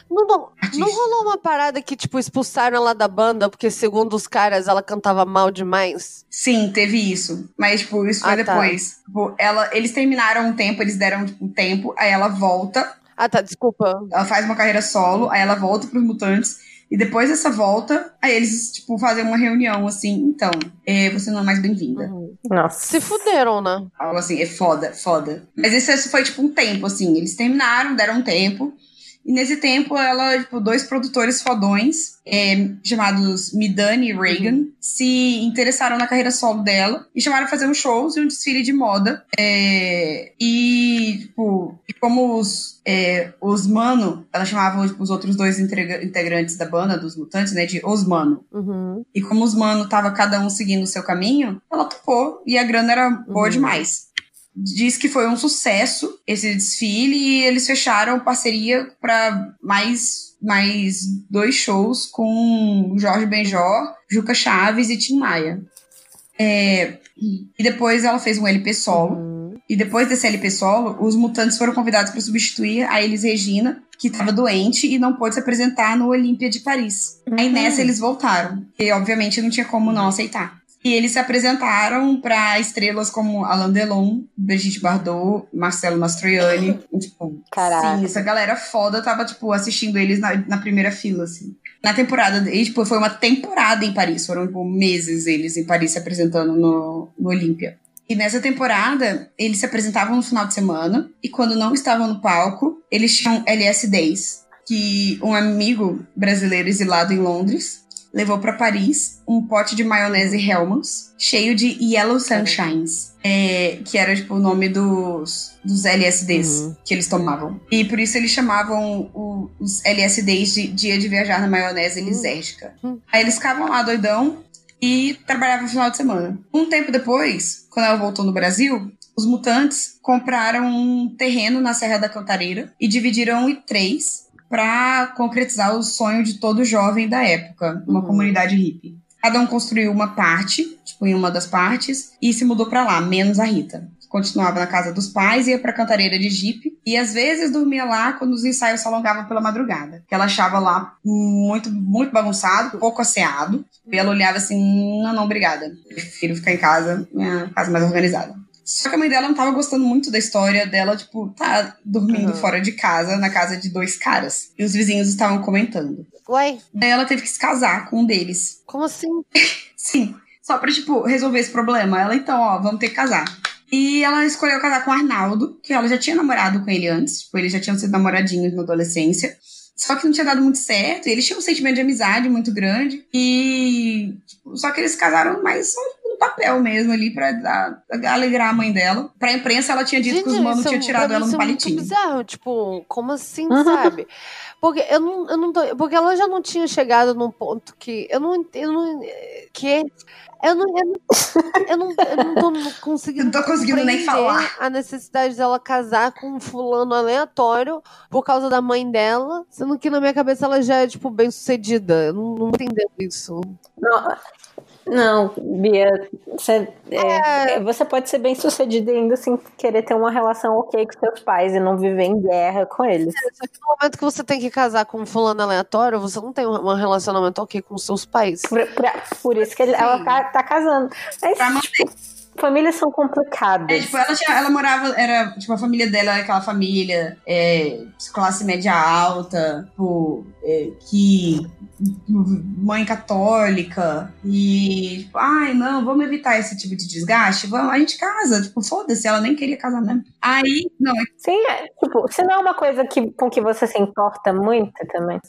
Não, não, não rolou uma parada que, tipo, expulsaram ela da banda porque, segundo os caras, ela cantava mal demais? Sim, teve isso. Mas, tipo, isso foi Ah, tá. depois. Tipo, ela, eles terminaram um tempo, eles deram tipo, um tempo, aí ela volta. Ah, tá, desculpa. Ela faz uma carreira solo, aí ela volta pros mutantes. E depois dessa volta, aí eles, tipo, fazem uma reunião assim. Então, é, você não é mais bem-vinda. Nossa. Se fuderam, né? Algo assim, é foda, foda. Mas esse foi, tipo, um tempo, assim. Eles terminaram, deram um tempo. E nesse tempo, ela, tipo, dois produtores fodões, é, chamados Midani e Reagan, se interessaram na carreira solo dela e chamaram pra fazer uns shows e um desfile de moda. É, e, tipo, e como os, é, os Mano, ela chamava os outros dois integra- integrantes da banda, dos Mutantes, né, de Os Mano. Uhum. E como os Mano tava cada um seguindo o seu caminho, ela topou e a grana era boa Uhum. demais diz que foi um sucesso esse desfile e eles fecharam parceria para mais mais dois shows com Jorge Benjor, Juca Chaves e Tim Maia. É, e depois ela fez um LP solo. E depois desse LP solo, os Mutantes foram convidados para substituir a Elis Regina, que estava doente e não pôde se apresentar no Olímpia de Paris. Aí nessa eles voltaram, e obviamente não tinha como não aceitar. E eles se apresentaram para estrelas como Alain Delon, Brigitte Bardot, Marcelo Mastroianni. tipo, Caraca. sim, essa galera foda tava, tipo, assistindo eles na, na primeira fila, assim. Na temporada, e, tipo, foi uma temporada em Paris. Foram, tipo, meses eles em Paris se apresentando no, no Olímpia. E nessa temporada, eles se apresentavam no final de semana. E quando não estavam no palco, eles tinham LS10. Que um amigo brasileiro exilado em Londres levou para Paris um pote de maionese Hellmann's cheio de Yellow Sunshines, é, que era tipo o nome dos, dos LSDs que eles tomavam. E por isso eles chamavam o- os LSDs de Dia de Viajar na Maionese Lisérgica. Aí eles ficavam lá doidão e trabalhavam no final de semana. Um tempo depois, quando ela voltou no Brasil, os mutantes compraram um terreno na Serra da Cantareira e dividiram em três para concretizar o sonho de todo jovem da época, uma comunidade hippie. Cada um construiu uma parte, tipo, em uma das partes, e se mudou para lá, menos a Rita. que Continuava na casa dos pais, ia pra cantareira de jipe, e às vezes dormia lá quando os ensaios se alongavam pela madrugada. Que ela achava lá muito, muito bagunçado, pouco asseado. E ela olhava assim: não, não, obrigada. Prefiro ficar em casa, minha casa mais organizada. Só que a mãe dela não tava gostando muito da história dela, tipo, tá dormindo fora de casa, na casa de dois caras. E os vizinhos estavam comentando. Ué? Daí ela teve que se casar com um deles. Como assim? Sim. Só pra, tipo, resolver esse problema. Ela, então, ó, vamos ter que casar. E ela escolheu casar com o Arnaldo, que ela já tinha namorado com ele antes. Tipo, eles já tinham sido namoradinhos na adolescência. Só que não tinha dado muito certo. E eles tinham um sentimento de amizade muito grande. E. Tipo, só que eles casaram mais só no papel mesmo ali pra dar- alegrar a mãe dela. Pra imprensa, ela tinha dito que os manos é- tinham tirado ela no é muito palitinho. bizarro, tipo, como assim, sabe? Porque eu não, eu não tô, porque ela já não tinha chegado num ponto que eu não não que eu não, eu não, eu não, eu não tô conseguindo, não tô conseguindo nem falar a necessidade dela casar com um fulano aleatório por causa da mãe dela, sendo que na minha cabeça ela já é, tipo, bem sucedida. Eu não, não entendo isso. Não, não, Bia, você, é, é. você pode ser bem sucedida ainda assim querer ter uma relação ok com seus pais e não viver em guerra com eles. É, só que no momento que você tem que casar com um fulano aleatório, você não tem um relacionamento ok com seus pais. Por, por, por isso que ele, ela tá, tá casando. Mas, tipo, famílias são complicadas. É, tipo, ela, tinha, ela morava, era, tipo, a família dela era aquela família é, classe média alta, tipo, é, que mãe católica e tipo, ai não, vamos evitar esse tipo de desgaste, vamos, a gente casa, tipo, foda-se, ela nem queria casar mesmo. Aí, não. É Sim, é, tipo, se não é uma coisa que, com que você se importa muito também.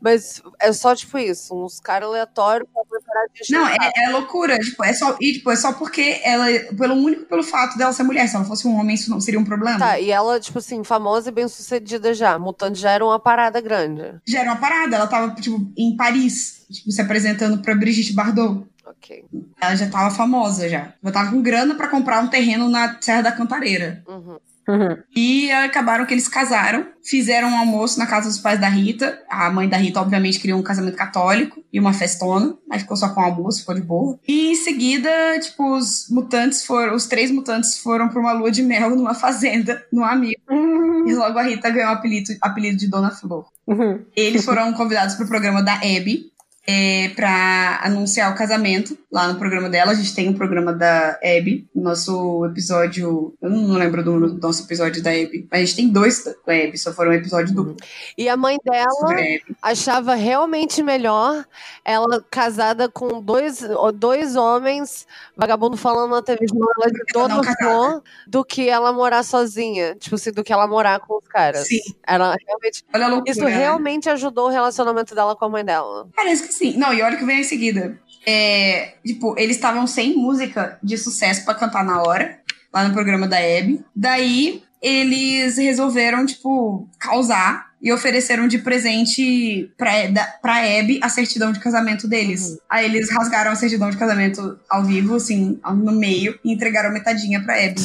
Mas é só, tipo, isso, uns caras aleatórios pra preparar de Não, é, é, loucura, tipo, é só, e, tipo, é só porque ela, pelo único pelo fato dela ser mulher, se ela fosse um homem, isso não seria um problema. Tá, e ela, tipo assim, famosa e bem sucedida já, Mutante já era uma parada grande. Já era uma parada, ela tava, tipo, em Paris, tipo, se apresentando pra Brigitte Bardot. Ok. Ela já tava famosa já. Ela tava com grana para comprar um terreno na Serra da Cantareira. Uhum. Uhum. E acabaram que eles casaram, fizeram um almoço na casa dos pais da Rita. A mãe da Rita, obviamente, queria um casamento católico e uma festona, mas ficou só com o almoço, ficou de boa. E em seguida, tipo, os mutantes foram, os três mutantes foram pra uma lua de mel numa fazenda, num amigo. Uhum. E logo a Rita ganhou o apelido, apelido de Dona Flor. Uhum. Eles foram convidados pro programa da Abby, é, para anunciar o casamento lá no programa dela. A gente tem um programa da Abby, nosso episódio. Eu não lembro do, nosso episódio da Abby, mas a gente tem dois da Abby, só foram um episódio duplo. E a mãe dela achava realmente melhor ela casada com dois, dois homens, vagabundo falando na televisão ela de todo flor, do que ela morar sozinha. Tipo assim, do que ela morar com os caras. Sim. Ela realmente. Olha a loucura, isso né? realmente ajudou o relacionamento dela com a mãe dela. Parece que sim. Não, e olha o que vem em seguida. É, tipo, eles estavam sem música de sucesso para cantar na hora, lá no programa da Abby. Daí, eles resolveram, tipo, causar e ofereceram de presente pra, da, pra Abby a certidão de casamento deles. Uhum. Aí eles rasgaram a certidão de casamento ao vivo, assim, no meio, e entregaram metadinha pra Abby.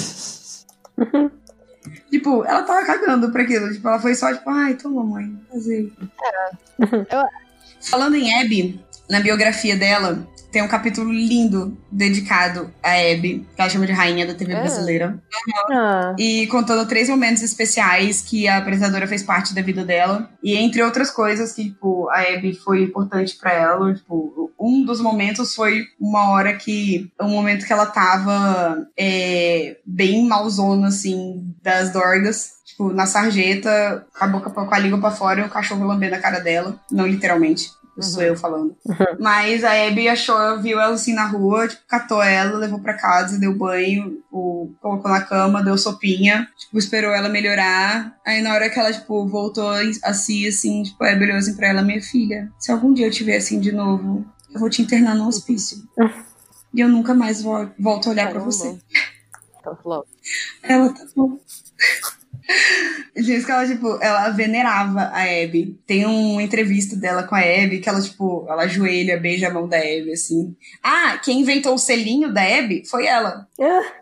tipo, ela tava cagando pra aquilo. Tipo, ela foi só, tipo, ai, toma, mãe, fazer. É. Falando em Abby, na biografia dela, tem um capítulo lindo dedicado a Abby, que ela chama de rainha da TV É. brasileira. Ah. E contando três momentos especiais que a apresentadora fez parte da vida dela. E entre outras coisas que, tipo, a Abby foi importante pra ela. Tipo, um dos momentos foi uma hora que. Um momento que ela tava é, bem malzona, assim, das dorgas. Tipo, na sarjeta, com a boca com a língua pra fora e o cachorro lambendo a cara dela. Não literalmente. Isso sou eu falando. Mas a Abby achou, viu ela assim na rua, tipo, catou ela, levou pra casa, deu banho, tipo, colocou na cama, deu sopinha, tipo, esperou ela melhorar. Aí na hora que ela, tipo, voltou a si, assim, tipo, a Abby olhou assim pra ela, minha filha, se algum dia eu tiver assim de novo, eu vou te internar no hospício. e eu nunca mais vo- volto a olhar pra você. Falou. Ela tá bom. Diz que ela, tipo, ela venerava a Abby. Tem uma entrevista dela com a Abby que ela, tipo, ela ajoelha, beija a mão da Abby, assim. Ah, quem inventou o selinho da Abby foi ela.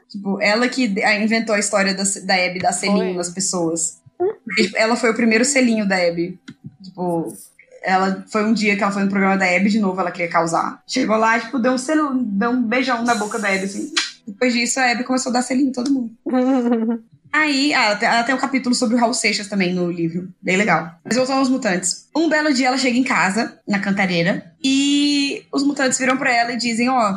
Tipo, ela que inventou a história da, da Abby dar selinho nas pessoas. Porque, tipo, ela foi o primeiro selinho da Abby. Tipo, ela foi um dia que ela foi no programa da Abby de novo, ela queria causar. Chegou lá, tipo, deu um, selo, deu um beijão na boca da Abby, assim. Depois disso, a Abby começou a dar selinho em todo mundo. Aí, ah, ela tem- um capítulo sobre o Raul Seixas também no livro. Bem legal. Mas voltando aos mutantes. Um belo dia ela chega em casa, na cantareira, e os mutantes viram pra ela e dizem: Ó,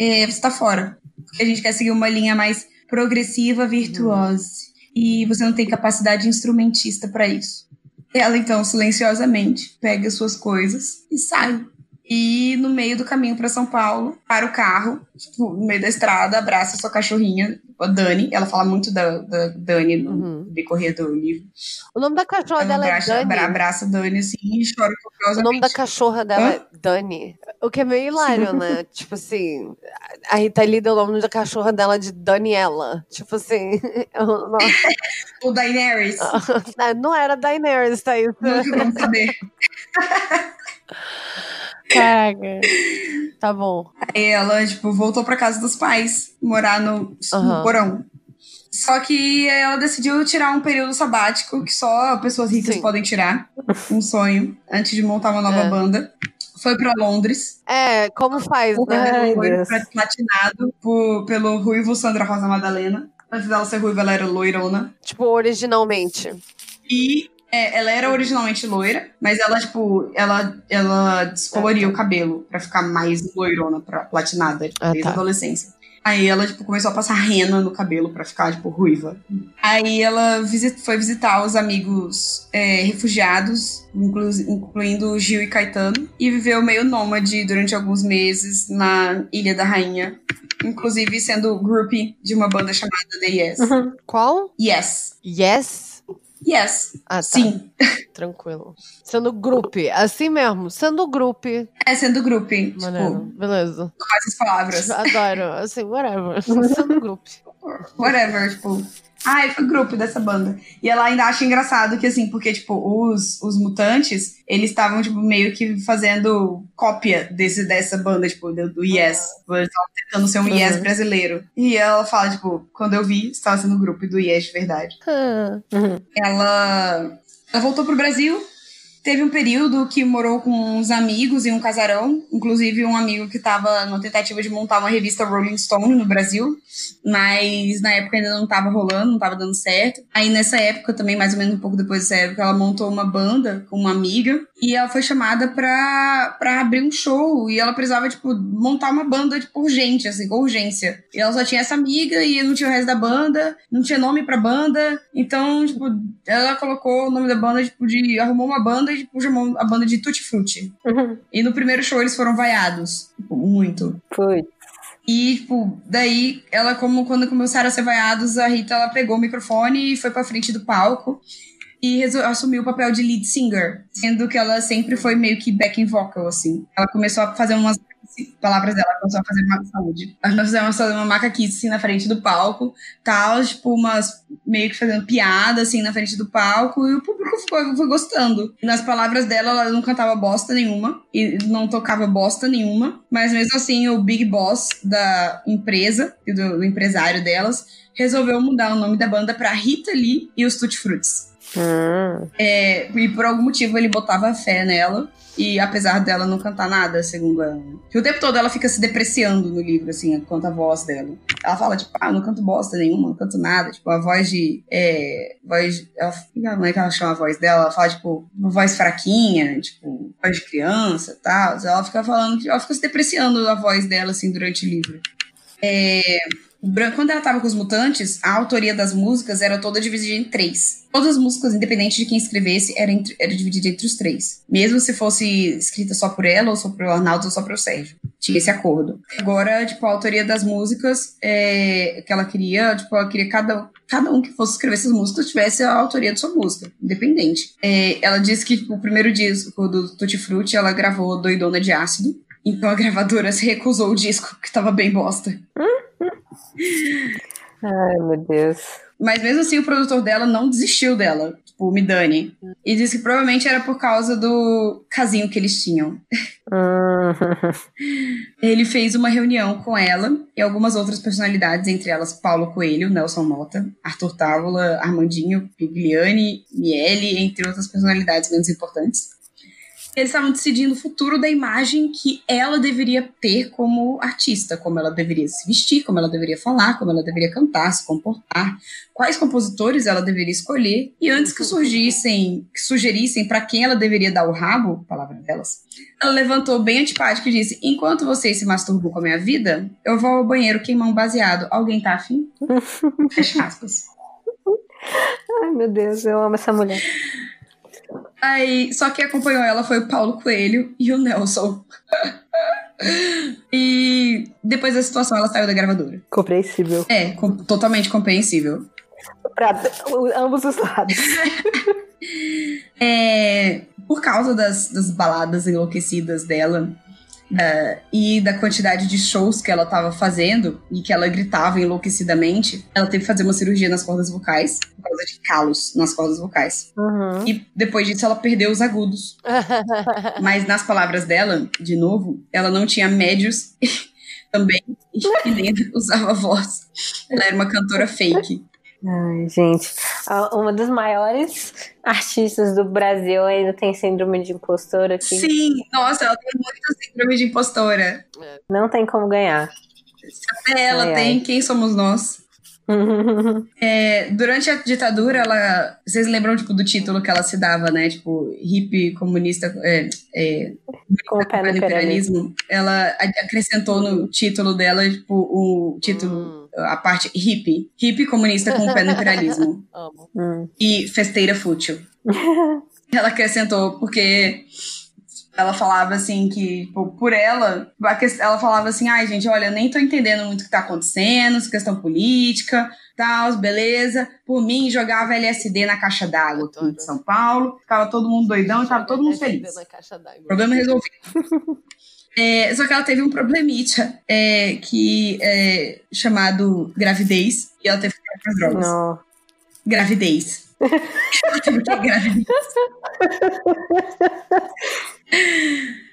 é, você tá fora. Porque a gente quer seguir uma linha mais progressiva, virtuosa. E você não tem capacidade instrumentista pra isso. Ela, então, silenciosamente, pega suas coisas e sai. E no meio do caminho pra São Paulo, para o carro, tipo, no meio da estrada, abraça sua cachorrinha, a Dani. Ela fala muito da, da Dani no decorrer do livro. O nome da cachorra Ela dela é abraça, Dani. abra- abraça a Dani assim e chora O nome da cachorra dela Hã? é Dani. O que é meio hilário, né? tipo assim, a Rita Lee deu o nome da cachorra dela de Daniela. Tipo assim. Nossa. o Daenerys. Não era Daenerys, tá isso? Nunca vamos saber. Caraca. Tá bom. Aí ela, tipo, voltou pra casa dos pais, morar no, no Aham. porão. Só que ela decidiu tirar um período sabático que só pessoas ricas Sim. podem tirar. Um sonho, antes de montar uma nova É. banda. Foi pra Londres. É, como faz, O né? foi platinado por- pelo ruivo Sandra Rosa Madalena. Antes dela ser ruiva, ela era loirona. Tipo, originalmente. E é, ela era originalmente loira, mas ela, tipo, ela, ela descoloria o cabelo pra ficar mais loirona, pra platinada, tipo, Ah, desde a tá. adolescência. Aí ela, tipo, começou a passar rena no cabelo pra ficar, tipo, ruiva. Aí ela visi- foi visitar os amigos é, refugiados, inclu- incluindo Gil e Caetano, e viveu meio nômade durante alguns meses na Ilha da Rainha. Inclusive sendo groupie de uma banda chamada The Yes. Qual? Yes. Yes? Yes. Ah, tá. Sim. Tranquilo. Sendo grupo. Assim mesmo. Sendo grupo. É sendo groupie. Maneiro. Tipo, Beleza. com essas palavras. Adoro. Assim, whatever. Sendo grupo. Whatever, tipo. Ai, foi grupo dessa banda. E ela ainda acha engraçado que, assim, porque, tipo, os, os mutantes, eles estavam, tipo, meio que fazendo cópia desse, dessa banda, tipo, do, do Yes. Eles estavam tentando ser um Yes Uhum. brasileiro. E ela fala, tipo, quando eu vi, estava sendo grupo do Yes de verdade. Ah. Ela, ela voltou pro Brasil. Teve um período que morou com uns amigos em um casarão, inclusive um amigo que estava na tentativa de montar uma revista Rolling Stone no Brasil, mas na época ainda não estava rolando, não estava dando certo. Aí nessa época, também mais ou menos um pouco depois dessa época, ela montou uma banda com uma amiga e ela foi chamada pra, abrir um show e ela precisava, tipo, montar uma banda, tipo, urgente, assim, com urgência. E ela só tinha essa amiga e não tinha o resto da banda, não tinha nome pra banda, então, tipo, ela colocou o nome da banda, tipo, de. arrumou uma banda e, tipo, chamou a banda de Tutti Frutti. E no primeiro show eles foram vaiados, tipo, muito. Foi. E, tipo, daí, ela, como quando começaram a ser vaiados, a Rita, ela pegou o microfone e foi pra frente do palco e assumiu o papel de lead singer, sendo que ela sempre foi meio que backing vocal, assim. Ela começou a fazer umas palavras dela, ela começou a fazer uma saúde. A fazer uma macaquice, assim, na frente do palco, tal, tipo, umas, meio que fazendo piada, assim, na frente do palco, e o público ficou, foi gostando. Nas palavras dela, ela não cantava bosta nenhuma, e não tocava bosta nenhuma, mas mesmo assim, o big boss da empresa, e do, do empresário delas, resolveu mudar o nome da banda pra Rita Lee e os Tutti Fruits. É, e por algum motivo ele botava fé nela. E apesar dela não cantar nada, segundo ela. Que o tempo todo ela fica se depreciando no livro, assim, quanto a voz dela. Ela fala, tipo, ah, não canto bosta nenhuma, não canto nada. Tipo, a voz de. É, voz. Ela, como é que ela chama a voz dela? Ela fala, tipo, uma voz fraquinha, tipo, voz de criança e tal. Ela fica falando, ela fica se depreciando a voz dela, assim, durante o livro. É, Quando ela tava com os mutantes, a autoria das músicas era toda dividida em três. Todas as músicas, independente de quem escrevesse, era, entre- era dividida entre os três. Mesmo se fosse escrita só por ela, ou só pro Arnaldo, ou só pro Sérgio. Tinha esse acordo. Agora, tipo, a autoria das músicas é, que ela queria, tipo, ela queria cada, cada um que fosse escrever essas músicas tivesse a autoria de sua música, independente. É, ela disse que tipo, o primeiro disco do Tutti Frutti, ela gravou Doidona de Ácido. Então a gravadora se recusou o disco, que tava bem bosta. Ai, meu Deus. Mas mesmo assim, o produtor dela não desistiu dela, tipo, o Midani. E disse que provavelmente era por causa do casinho que eles tinham. Ele fez uma reunião com ela e algumas outras personalidades, entre elas Paulo Coelho, Nelson Mota, Arthur Távola, Armandinho, Pigliani, Miele, entre outras personalidades menos importantes. Eles estavam decidindo o futuro da imagem que ela deveria ter como artista, como ela deveria se vestir, como ela deveria falar, como ela deveria cantar, se comportar, quais compositores ela deveria escolher. E antes que surgissem, que sugerissem para quem ela deveria dar o rabo, palavra delas, ela levantou bem antipática e disse: Enquanto vocês se masturbam com a minha vida, eu vou ao banheiro queimar um baseado. Alguém tá afim? Fecha aspas. Ai, meu Deus, eu amo essa mulher. Aí, só quem acompanhou ela foi o Paulo Coelho e o Nelson. e depois da situação, ela saiu da gravadora. Compreensível. É, com- totalmente compreensível. Pra ambos os lados. É, por causa das, das baladas enlouquecidas dela, uh, e da quantidade de shows que ela tava fazendo e que ela gritava enlouquecidamente, ela teve que fazer uma cirurgia nas cordas vocais por causa de calos nas cordas vocais. Uhum. E depois disso ela perdeu os agudos. Mas nas palavras dela, de novo, ela não tinha médios também e nem usava voz. Ela era uma cantora fake. Ai, gente. Uma das maiores artistas do Brasil ainda tem síndrome de impostora aqui. Sim, nossa, ela tem muita síndrome de impostora. Não tem como ganhar. Até ela ai, tem ai. Quem Somos Nós. é, durante a ditadura, ela. Vocês lembram tipo, do título que ela se dava, né? Tipo, hippie comunista. É, é, Com o pé no imperialismo. Ela acrescentou no título dela, tipo, o título. Hum. A parte hippie. Hippie comunista com o pé no imperialismo. Hum. E festeira fútil. ela acrescentou porque ela falava assim que, tipo, por ela, ela falava assim, ai, gente, olha, eu nem tô entendendo muito o que tá acontecendo, essa questão política, tal, beleza. Por mim, jogava LSD na caixa d'água aqui em São Paulo, ficava todo mundo doidão e tava todo mundo feliz. Problema resolvido. É, só que ela teve um problemita é, que é chamado gravidez e ela teve que ficar com as drogas. Não. Gravidez. ela teve que gravidez.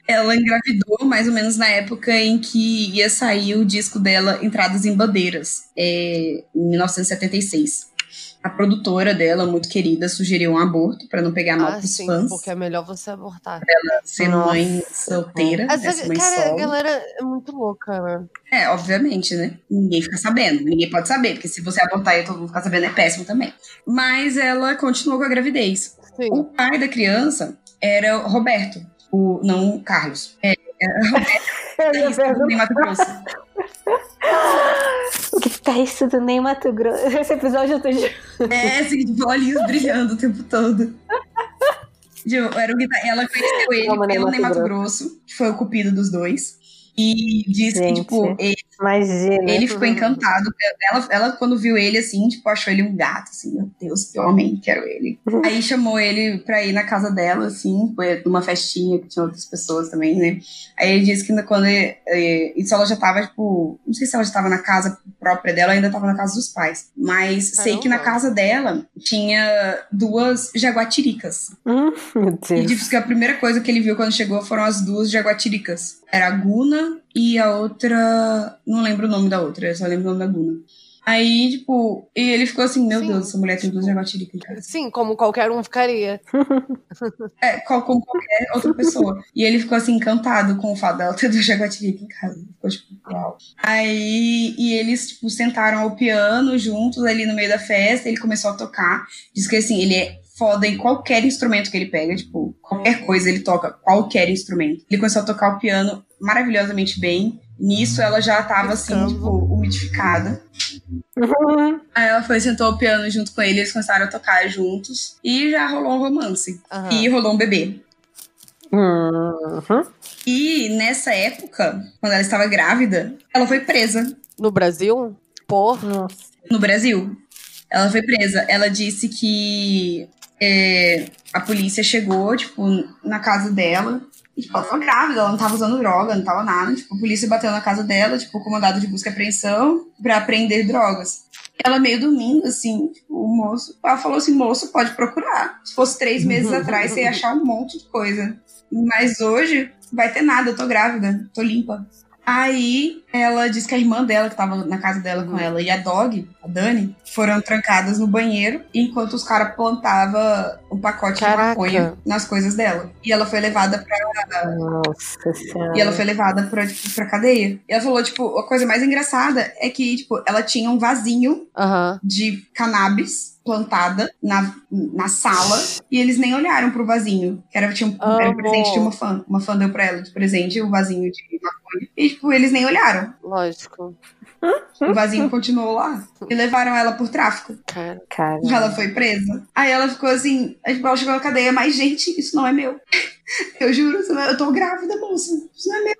Ela engravidou mais ou menos na época em que ia sair o disco dela Entradas em Bandeiras, é, em 1976. A produtora dela, muito querida, sugeriu um aborto para não pegar mal ah, pros sim, fãs. Porque é melhor você abortar. Ela ser Nossa. mãe solteira. Essa, mãe cara, solo. a galera é muito louca, né? É, obviamente, né? Ninguém fica sabendo. Ninguém pode saber, porque se você abortar e todo mundo ficar sabendo, é péssimo também. Mas ela continuou com a gravidez. Sim. O pai da criança era o Roberto, o, não o Carlos. É, era Roberto do Ney Mato Grosso. O que tá isso do Ney Mato Grosso? Esse episódio eu tô de... É, assim, tipo, olhinhos brilhando o tempo todo. Era o guitar... Ela conheceu ele pelo Ney Mato Grosso, que foi o cupido dos dois. E disse que, Gente, tipo, ele, Imagina. ele ficou encantado. Ela, ela, quando viu ele, assim, tipo, achou ele um gato, assim, meu Deus, que homem, quero ele. Aí chamou ele pra ir na casa dela, assim, foi numa festinha que tinha outras pessoas também, né? Aí ele disse que quando ele, isso ela já tava, tipo, não sei se ela já tava na casa própria dela, ainda tava na casa dos pais. Mas sei que na casa dela tinha duas jaguatiricas. Hum, meu E Deus. disse que a primeira coisa que ele viu quando chegou foram as duas jaguatiricas. Era a Guna e a outra. Não lembro o nome da outra, eu só lembro o nome da Guna. Aí, tipo, e ele ficou assim: Meu Sim. Deus, essa mulher tem duas jaguatiricas em casa. Sim, como qualquer um ficaria. É, como qualquer outra pessoa. E ele ficou assim, encantado com o fato dela ter duas jaguatiricas em casa. Ficou tipo, uau. Aí, e eles, tipo, sentaram ao piano juntos ali no meio da festa. Ele começou a tocar. Diz que assim, ele é foda em qualquer instrumento que ele pega, tipo, qualquer coisa ele toca, qualquer instrumento. Ele começou a tocar o piano maravilhosamente bem. Nisso ela já tava assim, tipo, umidificada. Aí ela foi, sentou ao piano junto com ele, eles começaram a tocar juntos. E já rolou um romance. Aham. E rolou um bebê. Uhum. E nessa época, quando ela estava grávida, ela foi presa No Brasil? Por. Nossa. no Brasil. Ela foi presa. Ela disse que é, a polícia chegou, tipo, na casa dela. E, tipo, ela tava grávida, ela não tava usando droga, não tava nada. Tipo, a polícia bateu na casa dela, tipo, com mandado de busca e apreensão pra apreender drogas. Ela meio dormindo, assim, tipo, o moço. Ela falou assim: moço, pode procurar. Se fosse três meses atrás, você ia achar um monte de coisa. Mas hoje vai ter nada, eu tô grávida, tô limpa. Aí ela disse que a irmã dela, que tava na casa dela com ela, e a dog, a Dani, foram trancadas no banheiro enquanto os caras plantavam um pacote Caraca. de maconha nas coisas dela. E ela foi levada pra. Nossa senhora. E ela foi levada pra, tipo, pra cadeia. E ela falou, tipo, a coisa mais engraçada é que, tipo, ela tinha um vasinho Aham. de cannabis plantada na, na sala e eles nem olharam pro vasinho. Que era, tinha um, era um presente de uma fã. Uma fã deu pra ela de presente o vasinho de maconha. E, tipo, eles nem olharam. Lógico. O vasinho continuou lá. E levaram ela por tráfico. Cara. Cara. Ela foi presa. Aí ela ficou assim, tipo, ela chegou na cadeia, mas gente, isso não é meu. Eu juro, é- eu tô grávida, moça. Isso não é meu.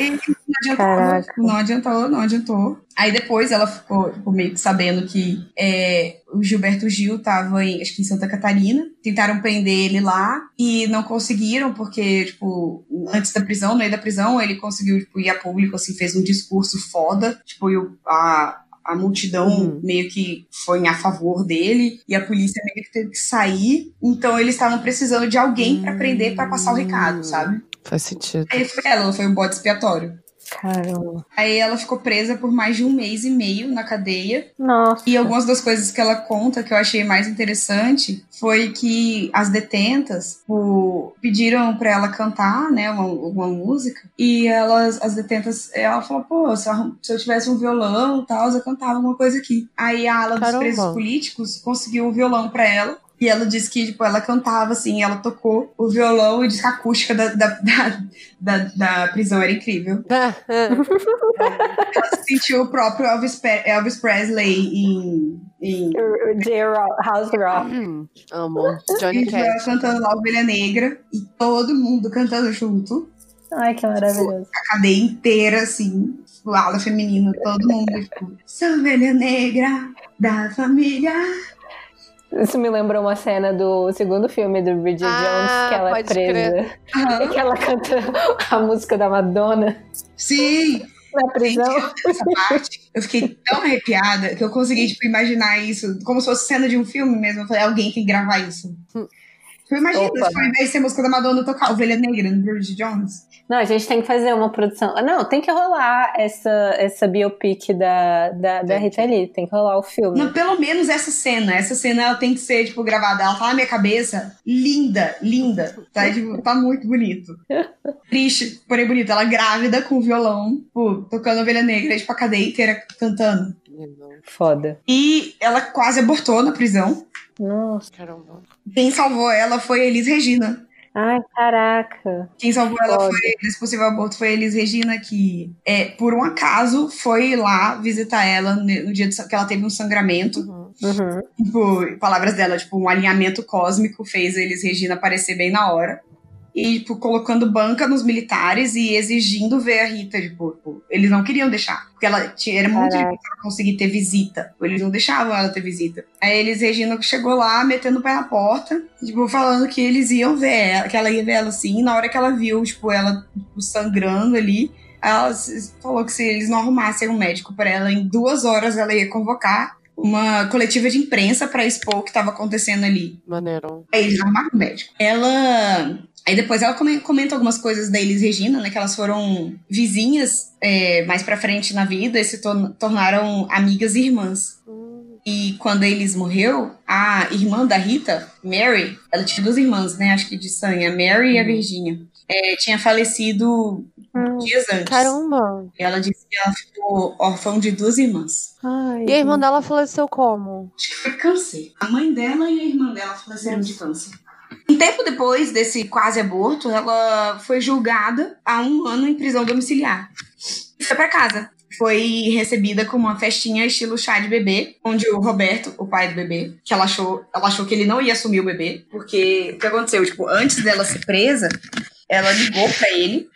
E adiantou, não adiantou, não adiantou. Aí depois ela ficou tipo, meio que sabendo que é, o Gilberto Gil tava em, acho que em Santa Catarina. Tentaram prender ele lá e não conseguiram, porque, tipo, antes da prisão, no meio da prisão, ele conseguiu tipo, ir a público, assim, fez um discurso foda. Tipo, e a, a multidão meio que foi a favor dele e a polícia meio que teve que sair. Então eles estavam precisando de alguém pra prender pra passar o recado, sabe? Faz sentido. Aí foi ela, ela foi o bode expiatório. Caramba. Aí ela ficou presa por mais de um mês e meio na cadeia. Nossa. E algumas das coisas que ela conta que eu achei mais interessante foi que as detentas o, pediram pra ela cantar, né, uma, uma música. E elas, as detentas, ela falou, pô, se eu, se eu tivesse um violão e tal, eu cantava alguma coisa aqui. Aí a ala dos Caramba. presos políticos conseguiu um violão pra ela. E ela disse que, tipo, ela cantava, assim, ela tocou o violão e disse que a acústica da, da, da, da, da prisão era incrível. ela sentiu o próprio Elvis, Elvis Presley em... em House Rock. Amo. Johnny e ela Cash. cantando lá Ovelha Negra e todo mundo cantando junto. Ai, que maravilhoso. A cadeia inteira, assim, o ala feminino, todo mundo, tipo, sou ovelha negra da família. Isso me lembrou uma cena do segundo filme do Bridget Ah, Jones, que ela é presa. Aham. que ela canta a música da Madonna Sim! na prisão. Essa parte, eu fiquei tão arrepiada que eu consegui, tipo, imaginar isso como se fosse cena de um filme mesmo. Eu falei, alguém tem que gravar isso. Tipo, imagina, Opa. se ao invés de ser a música da Madonna tocar Ovelha Negra no Bridget Jones. Não, a gente tem que fazer uma produção. Ah, Não, tem que rolar essa, essa biopic da, da, da Rita Lee. Tem que rolar o filme. Não, pelo menos essa cena. Essa cena ela tem que ser, tipo, gravada. Ela tá na minha cabeça. Linda, linda. Tá, tipo, tá muito bonito. Triste, porém bonito. Ela grávida com o violão, tipo, tocando ovelha negra, tipo, a cadeia inteira cantando. Foda. E ela quase abortou na prisão. Nossa. Caramba. Quem salvou ela foi a Elis Regina. Ai, caraca. Quem salvou ela foi, desse possível aborto foi a Elis Regina, que, é, por um acaso, foi lá visitar ela no dia que ela teve um sangramento. Uhum. Tipo, palavras dela, tipo, um alinhamento cósmico fez a Elis Regina aparecer bem na hora. E, tipo, colocando banca nos militares e exigindo ver a Rita, tipo, tipo, eles não queriam deixar. Porque ela tinha, era muito Caraca. difícil ela conseguir ter visita. Eles não deixavam ela ter visita. Aí a Elis Regina chegou lá, metendo o pé na porta, tipo, falando que eles iam ver ela, que ela ia ver ela assim. E na hora que ela viu, tipo, ela tipo, sangrando ali, ela falou que se eles não arrumassem um médico pra ela, em duas horas ela ia convocar uma coletiva de imprensa pra expor o que estava acontecendo ali. Maneiro. Aí eles arrumaram o médico. Ela. Aí depois ela come- comenta algumas coisas da Elis Regina, né? Que elas foram vizinhas é, mais pra frente na vida e se tor- tornaram amigas e irmãs. E quando a Elis morreu, a irmã da Rita, Mary, ela tinha duas irmãs, né? Acho que de sangue, a Mary e a Virginia. É, tinha falecido dias antes. Caramba. E ela disse que ela ficou órfã de duas irmãs. Ai, E a irmã dela faleceu como? Acho que foi câncer. A mãe dela e a irmã dela faleceram de câncer. Um tempo depois desse quase aborto, ela foi julgada há um ano em prisão domiciliar. E foi pra casa. Foi recebida com uma festinha estilo chá de bebê, onde o Roberto, o pai do bebê, que ela achou, ela achou que ele não ia assumir o bebê, porque o que aconteceu? Tipo, antes dela ser presa, ela ligou pra ele,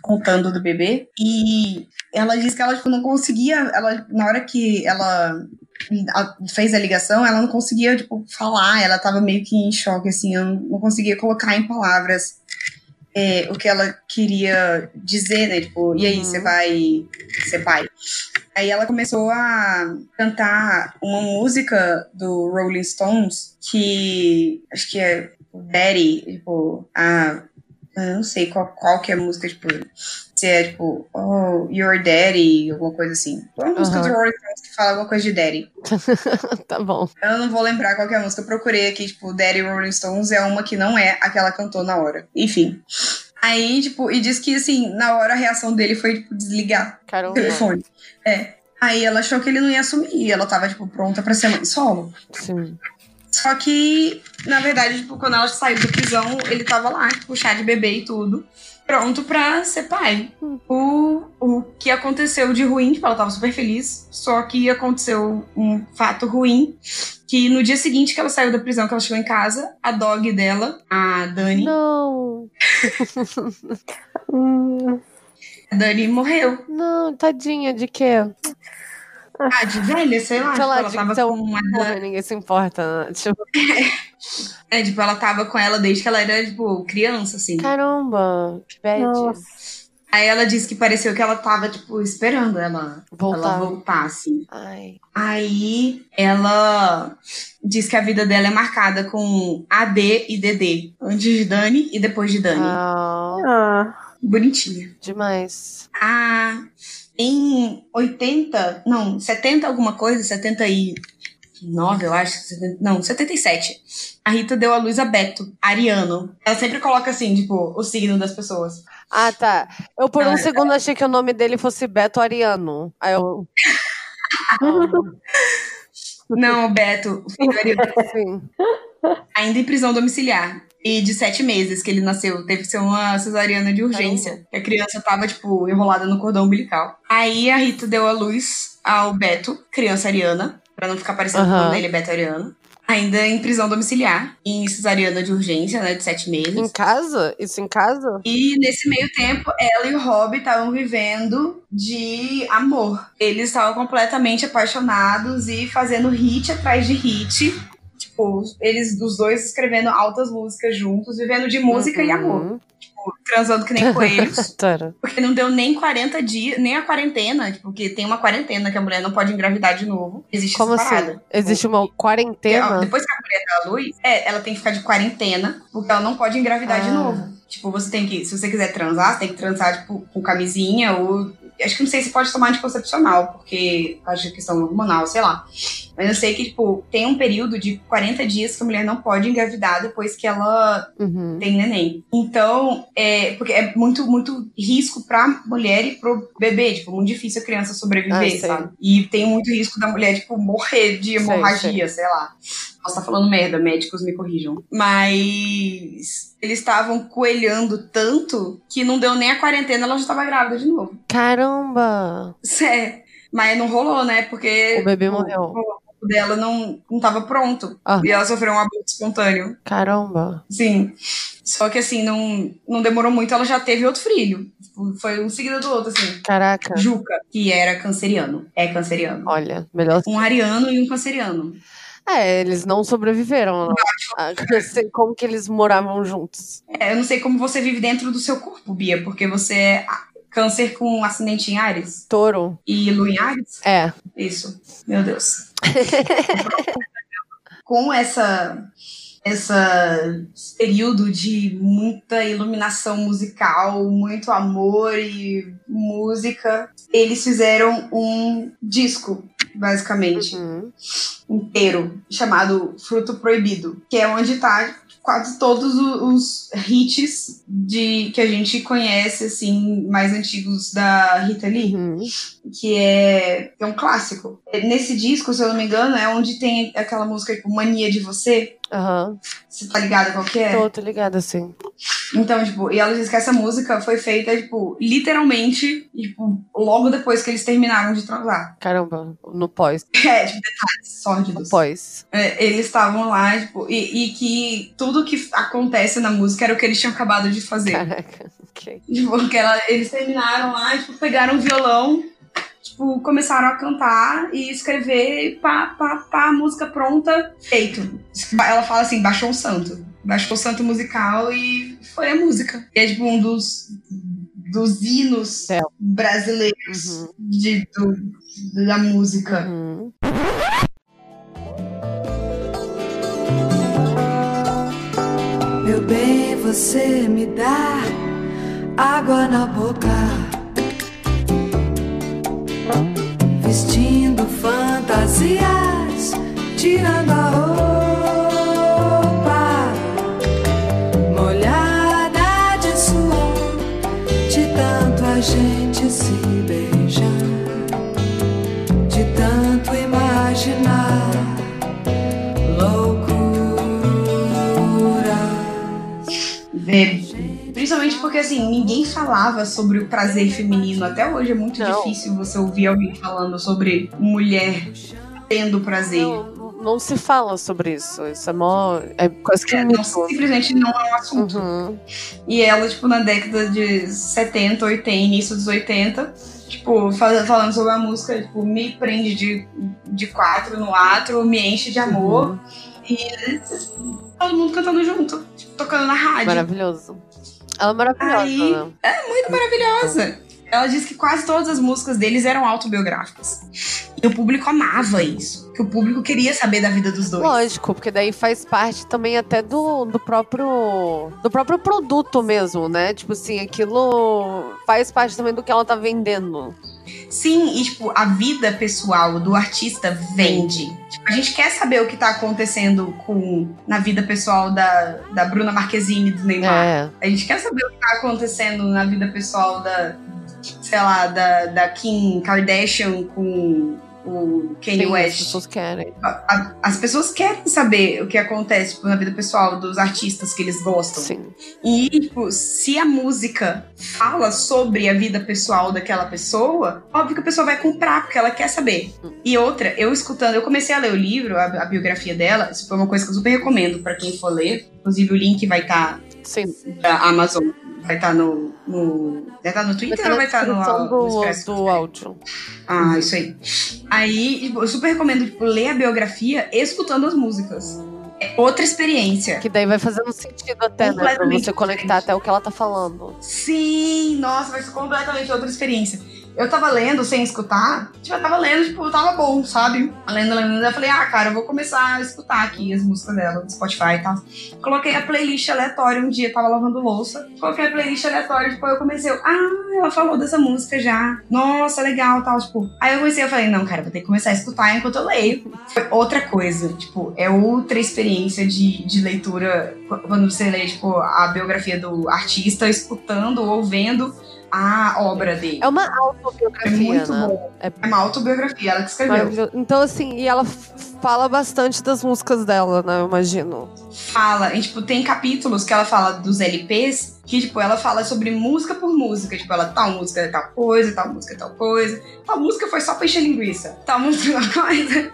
contando do bebê, e ela disse que ela tipo, não conseguia, ela, na hora que ela a- fez a ligação, ela não conseguia, tipo, falar, ela tava meio que em choque, assim, eu não conseguia colocar em palavras é, o que ela queria dizer, né, tipo, e aí, você vai ser pai? Aí ela começou a cantar uma música do Rolling Stones, que acho que é Daddy, tipo, a... Eu não sei qual, qual que é a música, tipo, se é tipo, oh, your daddy, alguma coisa assim. É uma música Aham. do Rolling Stones que fala alguma coisa de daddy. tá bom. Eu não vou lembrar qual é a música. Eu procurei aqui, tipo, Daddy Rolling Stones é uma que não é a que ela cantou na hora. Enfim. Aí, tipo, e diz que, assim, na hora a reação dele foi, tipo, desligar o Caramba. telefone. É. Aí ela achou que ele não ia assumir. E ela tava, tipo, pronta pra ser mãe solo. Sim. Só que, na verdade, tipo, quando ela saiu da prisão, ele tava lá, tipo, chá de bebê e tudo. Pronto pra ser pai. O, o que aconteceu de ruim, tipo, ela tava super feliz. Só que aconteceu um fato ruim. Que no dia seguinte que ela saiu da prisão, que ela chegou em casa, a dog dela, a Dani, Não. A Dani morreu. Não, tadinha, de quê? Ah, de velha, sei lá. Sei tipo, lá, ela de tava então, com uma. ninguém se importa. né? Tipo, É, tipo, ela tava com ela desde que ela era, tipo, criança, assim. caramba, que bad. Aí ela disse que pareceu que ela tava, tipo, esperando ela Voltar. ela voltar, assim. Ai. Aí ela diz que a vida dela é marcada com AD e DD. Antes de Dani e depois de Dani. Ah, Ah, Bonitinha. demais. Ah, em 80, não, 70 alguma coisa, 79, eu acho. 70, não, 77. A Rita deu a luz a Beto, ariano. Ela sempre coloca assim, tipo, o signo das pessoas. Ah, tá. Eu por um Ah, segundo achei que o nome dele fosse Beto Ariano. Aí eu. Não, Beto, filho ariano. Sim. ainda em prisão domiciliar. E de sete meses que ele nasceu, teve que ser uma cesariana de urgência. A criança tava, tipo, enrolada no cordão umbilical. Aí a Rita deu a luz ao Beto, criança ariana, pra não ficar parecendo Aham. nome dele é Beto ariano. Ainda em prisão domiciliar, em cesariana de urgência, né, de sete meses. Em casa? Isso em casa? E nesse meio tempo, ela e o Rob estavam vivendo de amor. Eles estavam completamente apaixonados e fazendo hit atrás de hit. Tipo, eles, os dois escrevendo altas músicas juntos, vivendo de música e amor. Tipo, transando que nem coelhos. Porque não deu nem 40 dias, nem a quarentena, tipo, porque tem uma quarentena que a mulher não pode engravidar de novo. Existe Como essa assim? parada. Existe uma quarentena? Depois que a mulher dá a luz, é, ela tem que ficar de quarentena, porque ela não pode engravidar de Ah. novo. Tipo, você tem que, se você quiser transar, você tem que transar, tipo, com camisinha ou. Acho que não sei se pode tomar anticoncepcional, porque acho que é questão hormonal, sei lá. Mas eu sei que, tipo, tem um período de 40 dias que a mulher não pode engravidar depois que ela Uhum. tem neném. Então, é, porque é muito, muito risco pra mulher e pro bebê, tipo, muito difícil a criança sobreviver, Ah, sei. sabe? E tem muito risco da mulher, tipo, morrer de Sei, hemorragia, sei lá. Posso estar falando merda, médicos me corrijam. Mas eles estavam coelhando tanto que não deu nem a quarentena, ela já tava grávida de novo. Caramba! Sério. Mas não rolou, né? Porque O bebê o- morreu. o corpo dela não, não tava pronto. Ah. E ela sofreu um aborto espontâneo. Caramba! Sim. Só que assim, não, não demorou muito, ela já teve outro filho. Tipo, Foi um seguido do outro, assim. Caraca! Juca, que era canceriano. É canceriano. Olha, melhor. Um ariano e um canceriano. É, eles não sobreviveram. Não. Ah, eu sei como que eles moravam juntos. É, eu não sei como você vive dentro do seu corpo, Bia, porque você é câncer com ascendente em Ares Touro. e lua em Ares. É. Isso. Meu Deus. com essa essa esse período de muita iluminação musical, muito amor e música, eles fizeram um disco, basicamente, Uhum. inteiro, chamado Fruto Proibido, que é onde tá quase todos os hits de que a gente conhece assim mais antigos da Rita Lee Uhum. Que é, que é um clássico. Nesse disco, se eu não me engano, é onde tem aquela música tipo Mania de Você. Aham. Você tá ligada qual que é? Tô, tô ligada, assim. Então, tipo, e ela diz que essa música foi feita, tipo, literalmente, tipo, logo depois que eles terminaram de transar. Caramba, no pós. É, tipo, detalhes sórdidos. Pós. É, eles estavam lá, tipo, e, e que tudo que acontece na música era o que eles tinham acabado de fazer. Caraca, ok. Tipo, porque ela- eles terminaram lá, tipo, pegaram o violão, tipo, começaram a cantar e escrever, e pá, pá, pá, música pronta, feito. Ela fala assim, baixou o santo. Baixou o santo musical e foi a música. E é, tipo, um dos, dos hinos É. brasileiros Uhum. de, do- da música. Uhum. Meu bem, você me dá água na boca. Fantasias, tirando a roupa. Principalmente porque, assim, ninguém falava sobre o prazer feminino. Até hoje é muito Não. difícil você ouvir alguém falando sobre mulher tendo prazer. Não, não se fala sobre isso. Isso é mó. É quase que É, não, simplesmente não é um assunto. Uhum. E ela, tipo, na década de 70, 80, início dos 80, tipo, fal- falando sobre a música, tipo, me prende de, de quatro no atro, me enche de amor. Uhum. E todo mundo cantando junto, tipo, tocando na rádio. Maravilhoso. Ela é maravilhosa. Aí, né? é muito maravilhosa. Ela disse que quase todas as músicas deles eram autobiográficas. E o público amava isso. Que o público queria saber da vida dos dois. Lógico, porque daí faz parte também até do, do próprio do próprio produto mesmo, né? Tipo assim, aquilo faz parte também do que ela tá vendendo. Sim, e tipo, a vida pessoal do artista vende. Tipo, a gente quer saber o que tá acontecendo com na vida pessoal da, da Bruna Marquezine do Neymar. É. A gente quer saber o que tá acontecendo na vida pessoal da, sei lá, da, da Kim Kardashian com o Kanye Sim, West. As pessoas querem. A- a- As pessoas querem saber o que acontece tipo, na vida pessoal dos artistas que eles gostam. Sim. E, tipo, se a música fala sobre a vida pessoal daquela pessoa, óbvio que a pessoa vai comprar, porque ela quer saber. E outra, eu escutando, eu comecei a ler o livro, a, a biografia dela, isso foi uma coisa que eu super recomendo pra quem for ler. Inclusive, o link vai estar Sim. da Amazon. Vai estar no, no. Vai estar no Twitter ou vai estar no, descrição no do, Expresso? do áudio. Ah, isso aí. Aí, tipo, eu super recomendo, tipo, ler a biografia escutando as músicas. É outra experiência. Que daí vai fazendo sentido até, né? Pra você conectar até o que ela tá falando. Sim, nossa, vai ser completamente outra experiência. Eu tava lendo sem escutar, tipo, eu tava lendo, tipo, tava bom, sabe? Lendo, lendo, eu falei, ah, cara, eu vou começar a escutar aqui as músicas dela no Spotify e tal. Coloquei a playlist aleatória um dia, tava lavando louça. Coloquei a playlist aleatória, tipo, eu comecei, ah, ela falou dessa música já. Nossa, legal, tal, tipo. Aí eu comecei, eu falei, não, cara, vou ter que começar a escutar enquanto eu leio. Foi outra coisa, tipo, é outra experiência de, de leitura quando você lê, tipo, a biografia do artista, escutando ou vendo a obra dele. É uma É autobiografia, muito né? bom. É uma autobiografia, ela que escreveu. Então, assim, e ela fala bastante das músicas dela, né? Eu imagino. Fala, e, tipo, tem capítulos que ela fala dos LPs, que, tipo, ela fala sobre música por música. Tipo, ela, tal música é tal coisa, tal música é tal coisa. Tal música foi só pra encher linguiça. Tal música é uma coisa.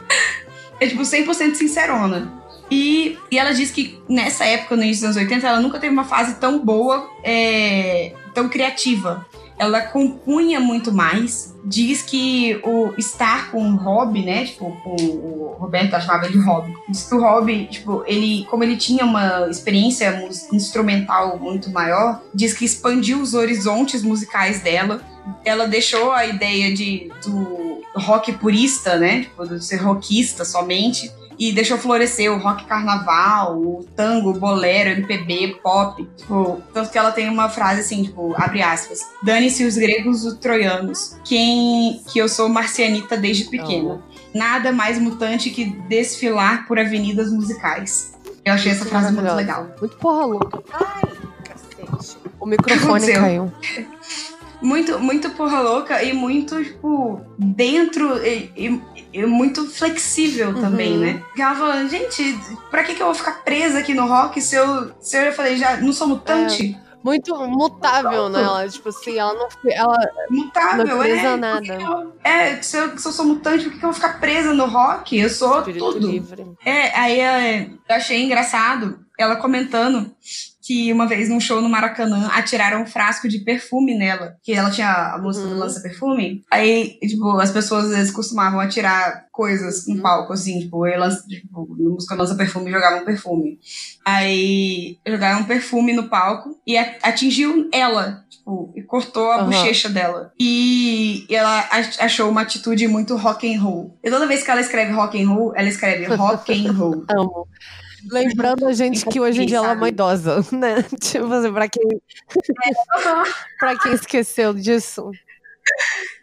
É, tipo, 100% sincerona. E, e ela diz que nessa época, no início dos anos 80, ela nunca teve uma fase tão boa, é, tão criativa. Ela compunha muito mais. Diz que o estar com o Rob, né? Tipo, o Roberto, chamava ele de Rob. Diz que o Rob, tipo, ele, como ele tinha uma experiência instrumental muito maior, diz que expandiu os horizontes musicais dela. Ela deixou a ideia de, do rock purista, né? Tipo, de ser rockista somente e deixou florescer o rock carnaval, o tango, o bolero, MPB, pop. Tipo, tanto que ela tem uma frase assim, tipo, abre aspas. Dane-se os gregos os troianos. Quem que eu sou marcianita desde pequena. Nada mais mutante que desfilar por avenidas musicais. Eu achei essa frase muito legal. Muito porra louca. O microfone caiu. Muito, muito porra louca e muito, tipo, dentro e, e- e muito flexível também, Uhum. né? Porque ela falou, gente, pra que, que eu vou ficar presa aqui no rock se eu, se eu já falei, já não sou mutante? Muito mutável, né? Ela, tipo assim, ela não. Ela Mutável, não presa é. nada. Eu- é, se eu, se eu sou mutante, por que, que eu vou ficar presa no rock? Eu sou Espírito tudo. livre. É, aí é, eu achei engraçado ela comentando que uma vez num show no Maracanã atiraram um frasco de perfume nela, que ela tinha a música do Lança Perfume. Aí, tipo, as pessoas às vezes costumavam atirar coisas no palco, assim, tipo, ela, tipo, na música Lança Perfume jogavam perfume. Aí jogaram um perfume no palco e atingiu ela. Tipo, e cortou a Aham. bochecha dela. E ela ach- achou uma atitude muito rock and roll. E toda vez que ela escreve rock and roll, ela escreve rock and roll. Amo. Lembrando a gente que hoje em dia ela é uma idosa, né? Tipo assim, pra quem, pra quem esqueceu disso.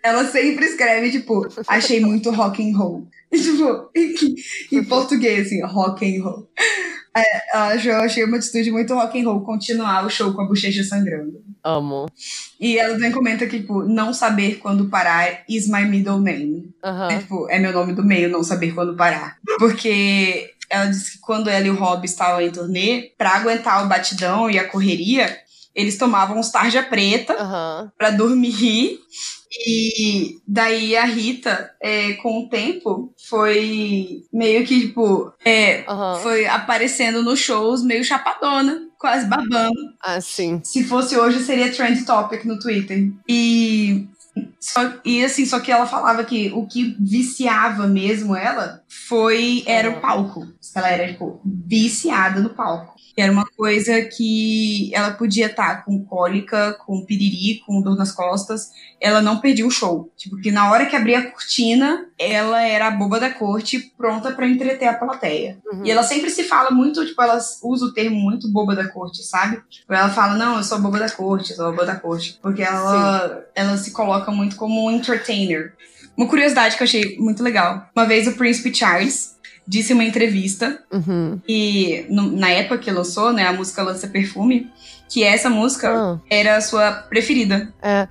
Ela sempre escreve, tipo, achei muito rock and roll. Tipo, em, português, assim, rock and roll. É, eu achei uma atitude muito rock and roll continuar o show com a bochecha sangrando. Amo. E ela também comenta que, tipo, não saber quando parar is my middle name. É, tipo, é meu nome do meio, não saber quando parar. Porque ela disse que quando ela e o Rob estavam em turnê, pra aguentar o batidão e a correria, eles tomavam uns tarja preta Aham. pra dormir E daí a Rita, é, com o tempo, foi meio que, tipo, é, foi aparecendo nos shows meio chapadona, quase babando. Ah, sim. Se fosse hoje, seria trend topic no Twitter. E só, e assim, só que ela falava que o que viciava mesmo ela foi era o palco. Ela era, tipo, viciada no palco. Era uma coisa que ela podia estar com cólica, com piriri, com dor nas costas. Ela não perdia o show. Tipo, que na hora que abria a cortina, ela era a boba da corte, pronta para entreter a plateia. Uhum. E ela sempre se fala muito, tipo, ela usa o termo muito boba da corte, sabe? Tipo, ela fala, não, eu sou boba da corte, eu sou boba da corte. Porque ela, ela se coloca muito como um entertainer. Uma curiosidade que eu achei muito legal. Uma vez o Príncipe Charles disse em uma entrevista Uhum. e no- na época que lançou, né, a música Lança Perfume, que essa música Ah. era a sua preferida. É.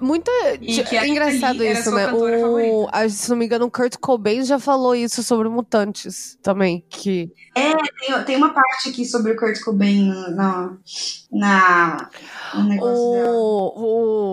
Muita. E que é engraçado isso, né? O, a- se não me engano, o Kurt Cobain já falou isso sobre mutantes também. Que. É, tem, tem uma parte aqui sobre o Kurt Cobain na, na no negócio dela. O, o,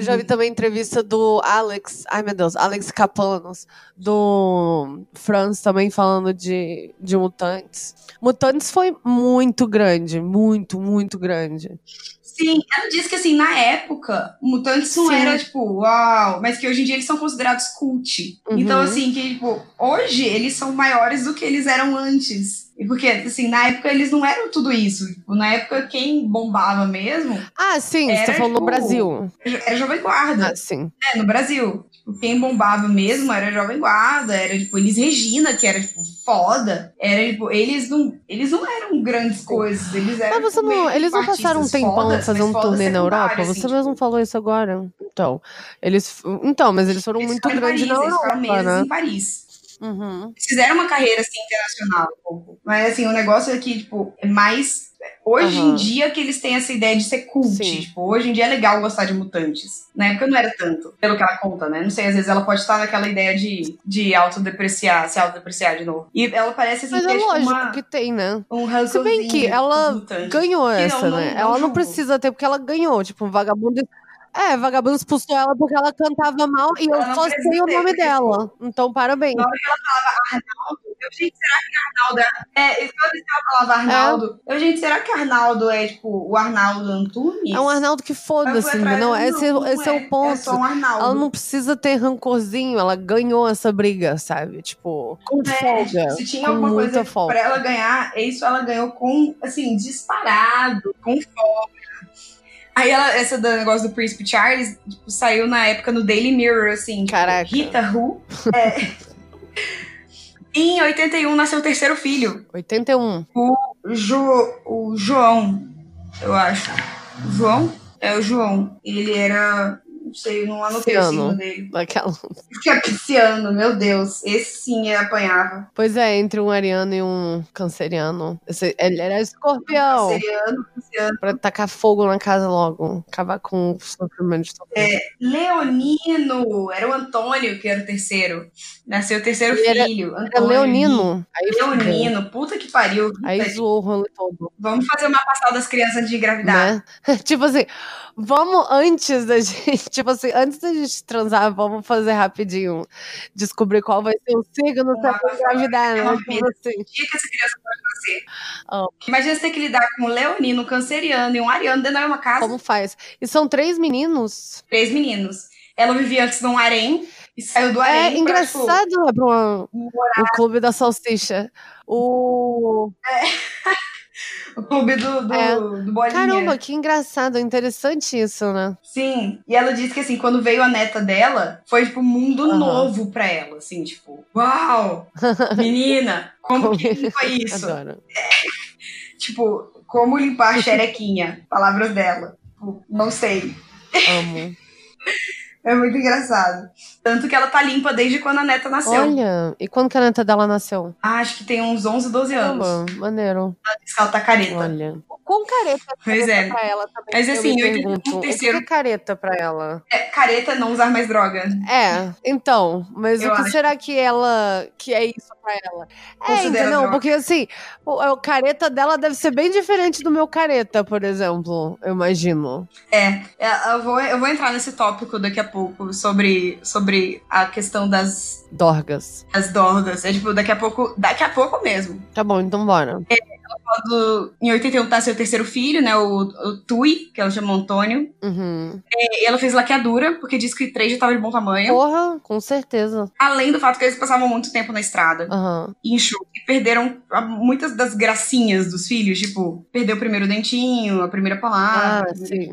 eu já vi também entrevista do Alex, ai meu Deus, Alex Capanos, do Franz também falando de, de Mutantes. Mutantes foi muito grande, muito, muito grande. Sim, ela disse que assim, na época, Mutantes não Sim. era, tipo, uau, mas que hoje em dia eles são considerados cult. Uhum. Então, assim, que, tipo, hoje eles são maiores do que eles eram antes. E porque, assim, na época eles não eram tudo isso. Tipo, na época, quem bombava mesmo Ah, sim, você Era, falando no tipo, Brasil. era Jovem Guarda. Ah, sim. É, no Brasil. Tipo, quem bombava mesmo era Jovem Guarda, era, tipo, Elis Regina, que era, tipo, foda. Era, tipo, eles não, eles não eram grandes coisas, eles eram, Mas você tipo, não, eles não tipo, passaram um tempão fodas, fazendo um mas fodas turnê na Europa? secundárias, Você assim, mesmo falou isso agora. Então, eles, então, mas eles foram Eles muito grandes Paris, na eles ficaram Europa, meses né? em Paris. Uhum. Fizeram uma carreira assim internacional um pouco. Mas assim, o negócio é que, tipo, é mais. Hoje em Aham. dia que eles têm essa ideia de ser cult. Sim. Tipo, hoje em dia é legal gostar de mutantes. Na época não era tanto, pelo que ela conta, né? Não sei, às vezes ela pode estar naquela ideia de, de autodepreciar, se autodepreciar de novo. E ela parece assim Mas ter é tipo, lógico uma, que tem, né? um Se bem que ela ganhou Que essa, não- não- né? não ela não precisa ter, porque ela ganhou. Tipo, um vagabundo. É, vagabundo expulsou ela porque ela cantava mal e eu não só sei o nome dela. Então, parabéns. Na hora que ela falava Arnaldo, eu, gente, será que Arnaldo é. é toda vez que ela falava Arnaldo, eu, gente, será que Arnaldo é tipo o Arnaldo Antunes? É um Arnaldo que eu foda-se, esse, não esse é, é, o ponto. é só um Arnaldo. Ela não precisa ter rancorzinho, ela ganhou essa briga, sabe? Tipo, com É, folga. tipo, se tinha alguma coisa folga. pra ela ganhar, isso ela ganhou com, assim, disparado, com folga. Aí ela, essa do negócio do Príncipe Charles, tipo, saiu na época no Daily Mirror, assim, tipo, Caraca. Rita Who. É. em 81 nasceu o terceiro filho, 81. o, jo, o João, eu acho. João? É o João. Ele era. Não sei, eu não anotei o signo dele. Daquela. Que pisciano, meu Deus. Esse sim apanhava. Pois é, entre um ariano e um canceriano. Esse- ele era escorpião. Seriano, pisciano. Pra tacar fogo na casa logo. Acabar com o sofrimento de todo mundo. É, Leonino, era o Antônio que era o terceiro. Nasceu o terceiro Ele era- filho. Era Antônio. leonino. Aí. Leonino, puta que pariu. Aí zoou o rolê todo. Vamos fazer uma passada das crianças de engravidar. Né? tipo assim, vamos antes da gente, tipo assim, antes da gente transar, vamos fazer rapidinho. Descobrir qual vai ser o signo pra Uma engravidar, É né? uma Tipo assim. Dia que essa criança pode nascer. Ah. Imagina você ter que lidar com um leonino, um canceriano e um ariano dentro da mesma casa. Como faz? E são três meninos. Três meninos. Ela vivia antes num harém e saiu do harém. É pra, engraçado, né, pra uma- morar- o clube da salsicha. O. tipo, o clube do, do, É. do bolinha. Caramba, que engraçado, interessante isso, né? Sim, e ela disse que assim, quando veio a neta dela, foi tipo um mundo Aham. novo pra ela, assim, tipo, uau, menina, como que limpa isso? Adoro. Tipo, como limpar a xerequinha? Palavras dela. Tipo, não sei. Amo. É muito engraçado. Tanto que ela tá limpa desde quando a neta nasceu. Olha, e quando que a neta dela nasceu? Ah, acho que tem uns 11, 12 anos. Caramba, maneiro. Ela disse que ela tá careta. Olha. Com careta, Pois careta é. pra ela também. Mas assim, eu entendi um o que terceiro- é careta pra ela? É, careta não usar mais droga. É, então, mas Eu o que acho. será que ela que é isso pra ela. É, entendeu? droga. Porque assim, o, o careta dela deve ser bem diferente do meu careta, por exemplo, eu imagino. É, é, eu vou, eu vou entrar nesse tópico daqui a pouco sobre, sobre a questão das, Dorgas. das dorgas. É tipo, daqui a pouco, daqui a pouco mesmo. Tá bom, então bora. Do, em 81 tá seu terceiro filho, né? O, o Tui, que ela chamou Antônio. Uhum. É, e ela fez laqueadura, porque disse que três já tava de bom tamanho. Porra, com certeza. Além do fato que eles passavam muito tempo na estrada. Aham. E enxuto. E perderam a- muitas das gracinhas dos filhos. Tipo, perdeu o primeiro dentinho, a primeira palavra, Ah, sim.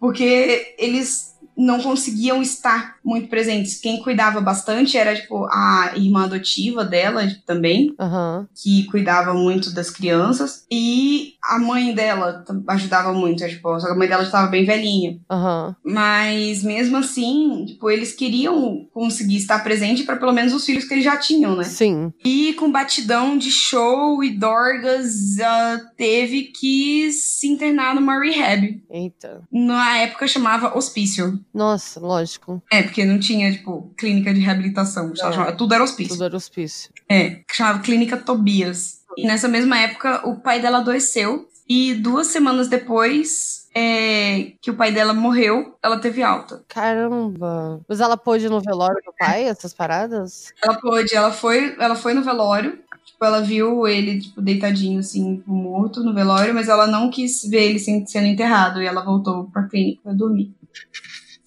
Porque eles não conseguiam estar muito presentes. Quem cuidava bastante era, tipo, a irmã adotiva dela também, Aham. que cuidava muito das crianças. E a mãe dela ajudava muito, tipo, só que a mãe dela estava bem velhinha. Aham. Mas mesmo assim, tipo, eles queriam conseguir estar presente para pelo menos os filhos que eles já tinham, né? Sim. E com batidão de show e Dorgas ah, teve que se internar numa rehab. Eita. Na época chamava hospício. Nossa, lógico. É, porque não tinha, tipo, clínica de reabilitação. É. chamava- tudo era hospício. Tudo era hospício. É, que chamava Clínica Tobias. E nessa mesma época, o pai dela adoeceu. E duas semanas depois é, que o pai dela morreu, ela teve alta. Caramba. Mas ela pôde no velório do pai, essas paradas? Ela pôde, ela foi, ela foi no velório. Tipo, ela viu ele, tipo, deitadinho, assim, morto no velório, mas ela não quis ver ele sendo enterrado. E ela voltou pra clínica pra dormir.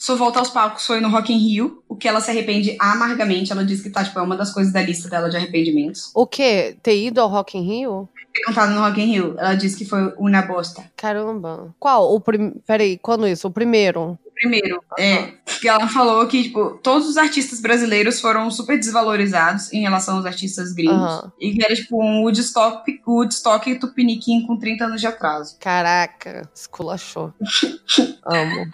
Sua volta aos palcos foi no Rock in Rio, o que ela se arrepende amargamente. Ela diz que tá, tipo, é uma das coisas da lista dela de arrependimentos. O quê? Ter ido ao Rock in Rio? Ter cantado no Rock in Rio. Ela disse que foi uma bosta. Caramba. Qual? O prim... Peraí, quando isso? O primeiro? Primeiro, é, que ela falou que, tipo, todos os artistas brasileiros foram super desvalorizados em relação aos artistas gringos. Aham. E que era, tipo, um Woodstock, Woodstock Tupiniquim com 30 anos de atraso. Caraca, esculachou. Amo,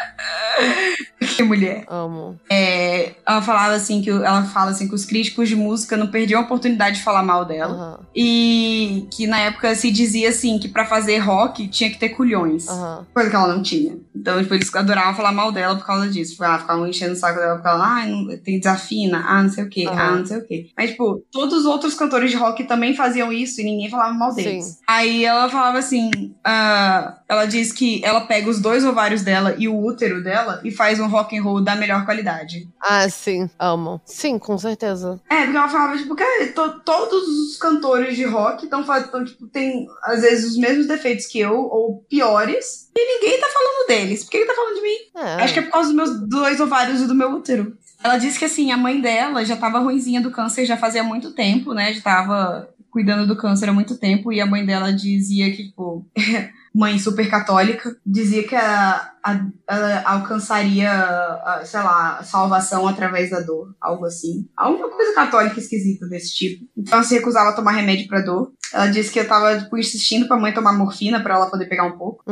Que mulher. amo. É, ela falava assim que ela fala assim que os críticos de música não perdiam a oportunidade de falar mal dela. Aham, E que na época se dizia assim que pra fazer rock tinha que ter culhões. aham. Coisa que ela não tinha. Então, tipo, eles adoravam falar mal dela por causa disso. Tipo, ah, ficavam enchendo o saco dela, porque ela, ah, não, tem desafina, ah, não sei o quê, Aham. ah, não sei o quê. Mas, tipo, todos os outros cantores de rock também faziam isso e ninguém falava mal deles. Sim. Aí ela falava assim, ah, ela diz que ela pega os dois ovários dela e o útero dela e faz um rock and roll da melhor qualidade. Ah, sim, amo. Sim, com certeza. É, porque ela falava, tipo, que to- todos os cantores de rock estão fazendo, tipo, tem, às vezes, os mesmos defeitos que eu, ou piores, e ninguém tá falando deles. Por que ele tá falando de mim? É. Acho que é por causa dos meus dois ovários e do meu útero. Ela disse que, assim, a mãe dela já tava ruinzinha do câncer já fazia muito tempo, né? Já tava cuidando do câncer há muito tempo, e a mãe dela dizia que, tipo, mãe super católica, dizia que a, a- ela alcançaria, a, sei lá, salvação através da dor, algo assim. Alguma coisa católica esquisita desse tipo. Então ela se recusava a tomar remédio pra dor. Ela disse que eu tava, tipo, insistindo pra mãe tomar morfina pra ela poder pegar um pouco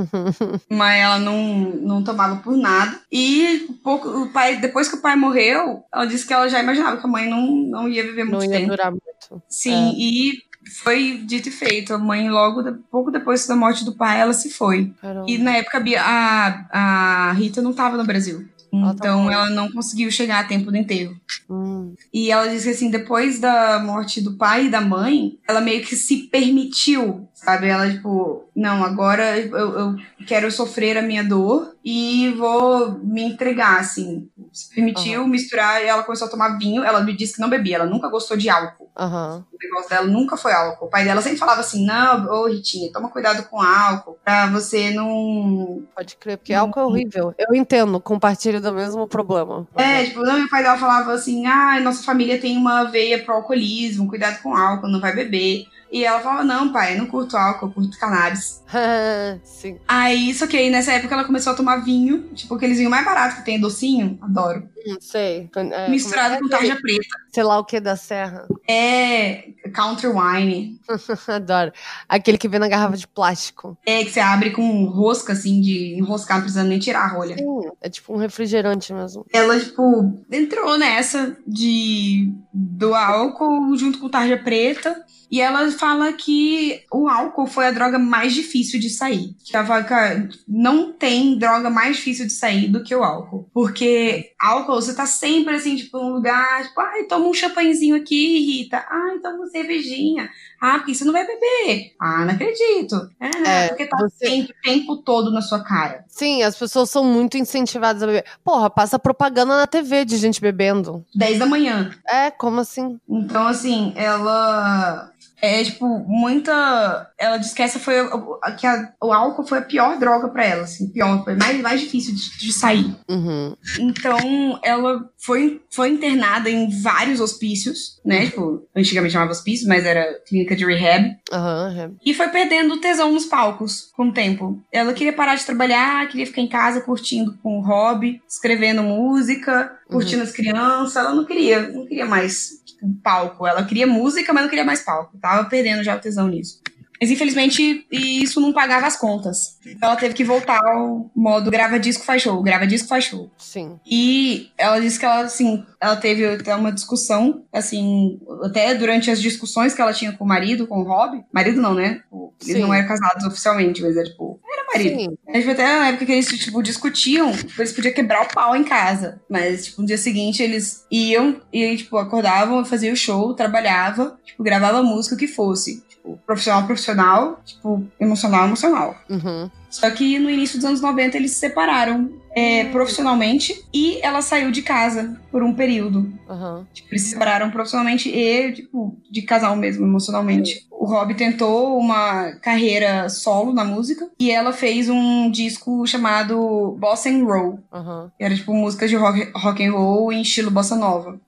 mas ela não, não tomava por nada. E pouco, o pai, depois que o pai morreu, ela disse que ela já imaginava que a mãe não, não ia viver muito Não ia tempo. durar muito. Sim, É. e foi dito e feito. A mãe, logo, pouco depois da morte do pai, ela se foi. Caramba. E na época a, a, Rita não tava no Brasil. Ela tá Então fora. ela não conseguiu chegar a tempo do enterro. Hum, E ela disse que assim, depois da morte do pai e da mãe, ela meio que se permitiu, sabe? Ela, tipo, não, agora eu, eu quero sofrer a minha dor e vou me entregar, assim. Se permitiu misturar e ela começou a tomar vinho. Ela me disse que não bebia, ela nunca gostou de álcool. Aham. O negócio dela nunca foi álcool. O pai dela sempre falava assim: não, ô Ritinha, toma cuidado com álcool, pra você não. Pode crer, porque álcool é horrível. Eu entendo, compartilho do mesmo problema. É, tipo, não, o pai dela falava assim: ah, nossa família tem uma veia pro alcoolismo, cuidado com álcool, não vai beber. E ela falava: não, pai, eu não curto álcool, eu curto cannabis. Sim. Aí, só que aí nessa época ela começou a tomar vinho, tipo aqueles vinhos mais baratos que tem docinho, adoro. Hum, sei. É, misturado com é é? tarja preta. Sei lá o que da serra. É, counter wine. Adoro. Aquele que vem na garrafa de plástico. É, que você abre com rosca, assim, de enroscar, não precisando nem tirar a rolha. Sim, é tipo um refrigerante mesmo. ela, tipo, entrou nessa de do álcool junto com tarja preta. E ela fala que o álcool foi a droga mais difícil de sair. Que ela fala, cara, não tem droga mais difícil de sair do que o álcool. Porque álcool, você tá sempre assim, tipo, num lugar, tipo, ai, toma um champanhezinho aqui, Rita. Ah, então você cervejinha. Ah, porque você não vai beber. Ah, não acredito. É, É, porque tá você- sempre o tempo todo na sua cara. Sim, as pessoas são muito incentivadas a beber. Porra, passa propaganda na TV de gente bebendo. 10 da manhã. É, como assim? Então, assim, ela. É, tipo, muita. Ela diz que essa foi. a- que a- o álcool foi a pior droga pra ela, assim. Pior, foi mais, mais difícil de, de sair. Uhum. Então, ela foi, foi internada em vários hospícios, né? Tipo, antigamente chamava hospício, mas era clínica de rehab. Aham, E foi perdendo o tesão nos palcos com o tempo. Ela queria parar de trabalhar, queria ficar em casa curtindo com o hobby, escrevendo música, curtindo as crianças. Ela não queria, não queria mais tipo, palco. Ela queria música, mas não queria mais palco. Tava perdendo já o tesão nisso. Mas infelizmente isso não pagava as contas. Então ela teve que voltar ao modo grava disco, faz show, grava disco, faz show. Sim. E ela disse que ela, assim, ela teve até uma discussão, assim, até durante as discussões que ela tinha com o marido, com o Rob. Marido não, né? Tipo, Eles Sim. não eram casados oficialmente, mas era tipo, era marido. Sim. A gente até na época que eles, tipo, discutiam, eles podiam quebrar o pau em casa. Mas, tipo, no dia seguinte eles iam e, tipo, acordavam, faziam o show, trabalhava, tipo, gravava música, o que fosse. Tipo, profissional, profissional, tipo, emocional, emocional. Uhum. Só que no início dos anos 90 eles se separaram é, profissionalmente e ela saiu de casa por um período. Aham. Tipo, eles se separaram profissionalmente e, tipo, de casal mesmo, emocionalmente. O Rob tentou uma carreira solo na música e ela fez um disco chamado Bossa and Roll. Aham. Era, tipo, músicas de rock, rock and roll em estilo bossa nova.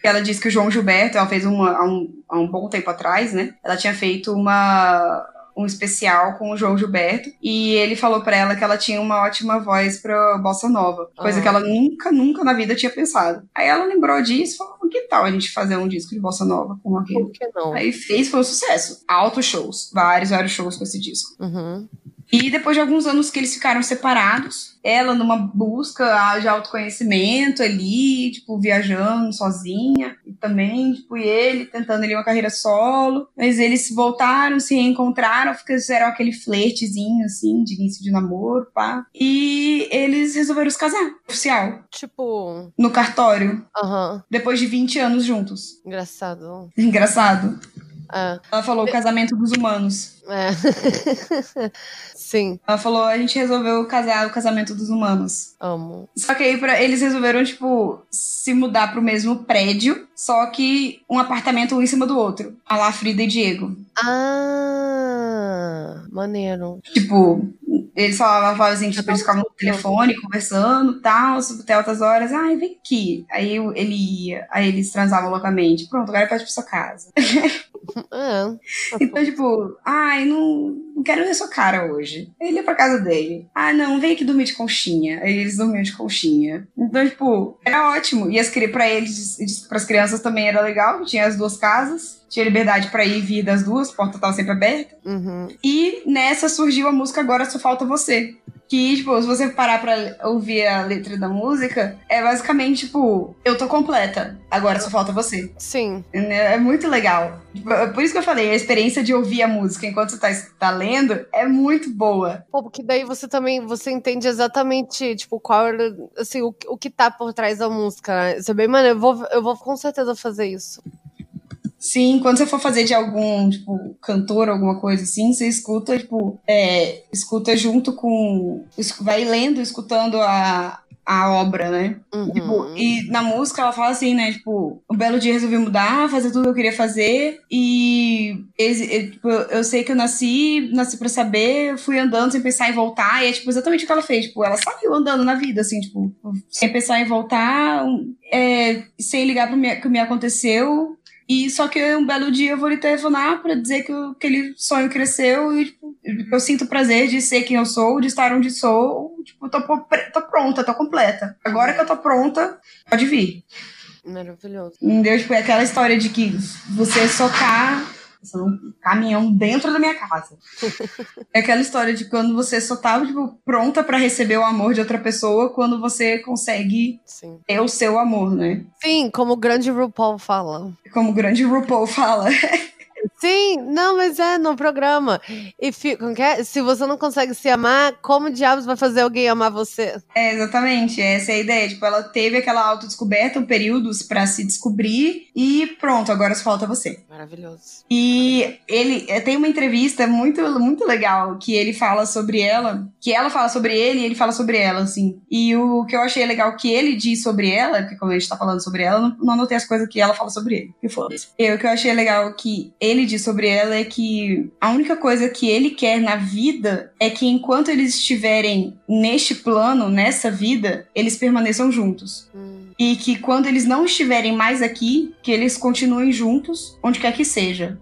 Ela disse que o João Gilberto, ela fez uma, há, um, há um bom tempo atrás, né? Ela tinha feito uma um especial com o João Gilberto e ele falou pra ela que ela tinha uma ótima voz pra bossa nova, coisa Aham. que ela nunca, nunca na vida tinha pensado. Aí ela lembrou disso e falou: que tal a gente fazer um disco de bossa nova com roll?" Por que não? Aí fez, foi um sucesso. Altos shows, vários, vários shows com esse disco. Uhum. E depois de alguns anos que eles ficaram separados, ela numa busca de autoconhecimento ali, tipo, viajando sozinha, e também, tipo, e ele tentando ali uma carreira solo, mas eles voltaram, se reencontraram, fizeram aquele flertezinho, assim, de início de namoro, pá, e eles resolveram se casar, oficial, Tipo. no cartório, Aham. depois de 20 anos juntos. Engraçado. Engraçado. É. Ela falou o casamento dos humanos. É. Sim. Ela falou, a gente resolveu casar o casamento dos humanos. Amo. Só que aí pra, eles resolveram, tipo, se mudar pro mesmo prédio, só que um apartamento um em cima do outro. A lá Frida e Diego. Ah, maneiro. Tipo, eles falavam, falavam assim, tipo, eles ficavam no telefone conversando e tal, até altas horas. Ai, vem aqui. Aí ele ia, aí eles transavam loucamente. Pronto, agora pode ir pra sua casa. É. Então, tipo, ai, não, não quero ver sua cara hoje. Ele ia pra casa dele. Ah, não, vem aqui dormir de conchinha. Aí eles dormiam de conchinha. Então, tipo, era ótimo. E as, pra eles, pras crianças também era legal, tinha as duas casas. Tinha liberdade pra ir e vir das duas, porta tava sempre aberta. Uhum. E nessa surgiu a música Agora Só Falta Você. Que, tipo, se você parar pra ouvir a letra da música, é basicamente, tipo, eu tô completa, agora só falta você. Sim. É muito legal. Tipo, é Por isso que eu falei, a experiência de ouvir a música enquanto você tá, tá lendo é muito boa. Pô, porque daí você também você entende exatamente, tipo, qual era, assim, o, o que tá por trás da música, né? Isso é bem maneiro. Eu vou, eu vou com certeza fazer isso. Sim, quando você for fazer de algum, tipo, cantor, alguma coisa assim, você escuta, tipo, é, escuta junto com. Vai lendo, escutando a, a obra, né? Uhum. Tipo, e na música ela fala assim, né? Tipo, um belo dia resolvi mudar, fazer tudo que eu queria fazer. E esse- e, tipo, eu sei que eu nasci, nasci pra saber, fui andando sem pensar em voltar. E é tipo exatamente o que ela fez. Tipo, ela saiu andando na vida, assim, tipo, sem pensar em voltar, é, sem ligar pro que me aconteceu. E só que um belo dia eu vou lhe telefonar pra dizer que aquele sonho cresceu e tipo, eu sinto o prazer de ser quem eu sou, de estar onde sou. Tipo, tô, tô pronta, tô completa. Agora que eu tô pronta, pode vir. Maravilhoso. Entendeu? Tipo, é aquela história de que você só tá um caminhão dentro da minha casa. É aquela história de quando você só tá tipo, pronta pra receber o amor de outra pessoa quando você consegue Sim. ter o seu amor, né? Sim, como o grande RuPaul fala. Como o grande RuPaul fala. Sim, não, mas é no programa. E fi- como que é? se você não consegue se amar, como diabos vai fazer alguém amar você? É, exatamente, essa é a ideia. Tipo, ela teve aquela autodescoberta, períodos pra se descobrir e pronto, agora só falta você. Maravilhoso. E ele é, tem uma entrevista muito, muito legal que ele fala sobre ela, que ela fala sobre ele e ele fala sobre ela, assim. E o que eu achei legal que ele diz sobre ela, porque como a gente tá falando sobre ela, eu não, não anotei as coisas que ela fala sobre ele. Que foda-se. O que eu achei legal que ele diz sobre ela é que a única coisa que ele quer na vida é que enquanto eles estiverem neste plano, nessa vida, eles permaneçam juntos. E que quando eles não estiverem mais aqui, que eles continuem juntos, onde quer que seja.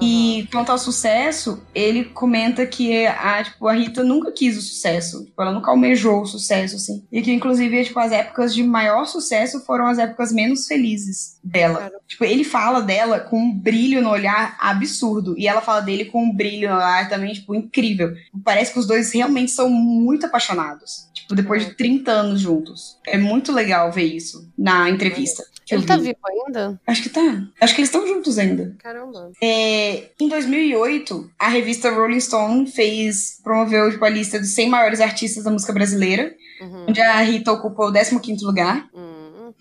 E quanto ao sucesso, ele comenta que a, tipo, a Rita nunca quis o sucesso. Tipo, ela nunca almejou o sucesso, assim. E que, inclusive, tipo, as épocas de maior sucesso foram as épocas menos felizes dela. Tipo, ele fala dela com um brilho no olhar absurdo. E ela fala dele com um brilho no olhar também, tipo, incrível. Parece que os dois realmente são muito apaixonados. Tipo, depois de 30 anos juntos. É muito legal ver isso na entrevista. eu Ele tá vi. vivo ainda? Acho que tá. Acho que eles estão juntos ainda. Caramba. É, em 2008, a revista Rolling Stone fez, promoveu tipo, a lista dos 100 maiores artistas da música brasileira, onde a Rita ocupou o 15º lugar.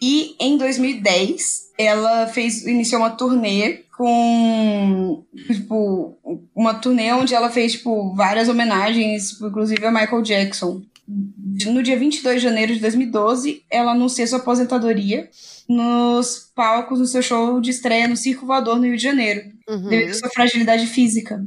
E em 2010, ela fez, iniciou uma turnê com, tipo, uma turnê onde ela fez, tipo, várias homenagens, tipo, inclusive a Michael Jackson. No dia 22 de janeiro de 2012, ela anuncia sua aposentadoria nos palcos do seu show de estreia no Circo Voador, no Rio de Janeiro, Uhum. devido à sua fragilidade física.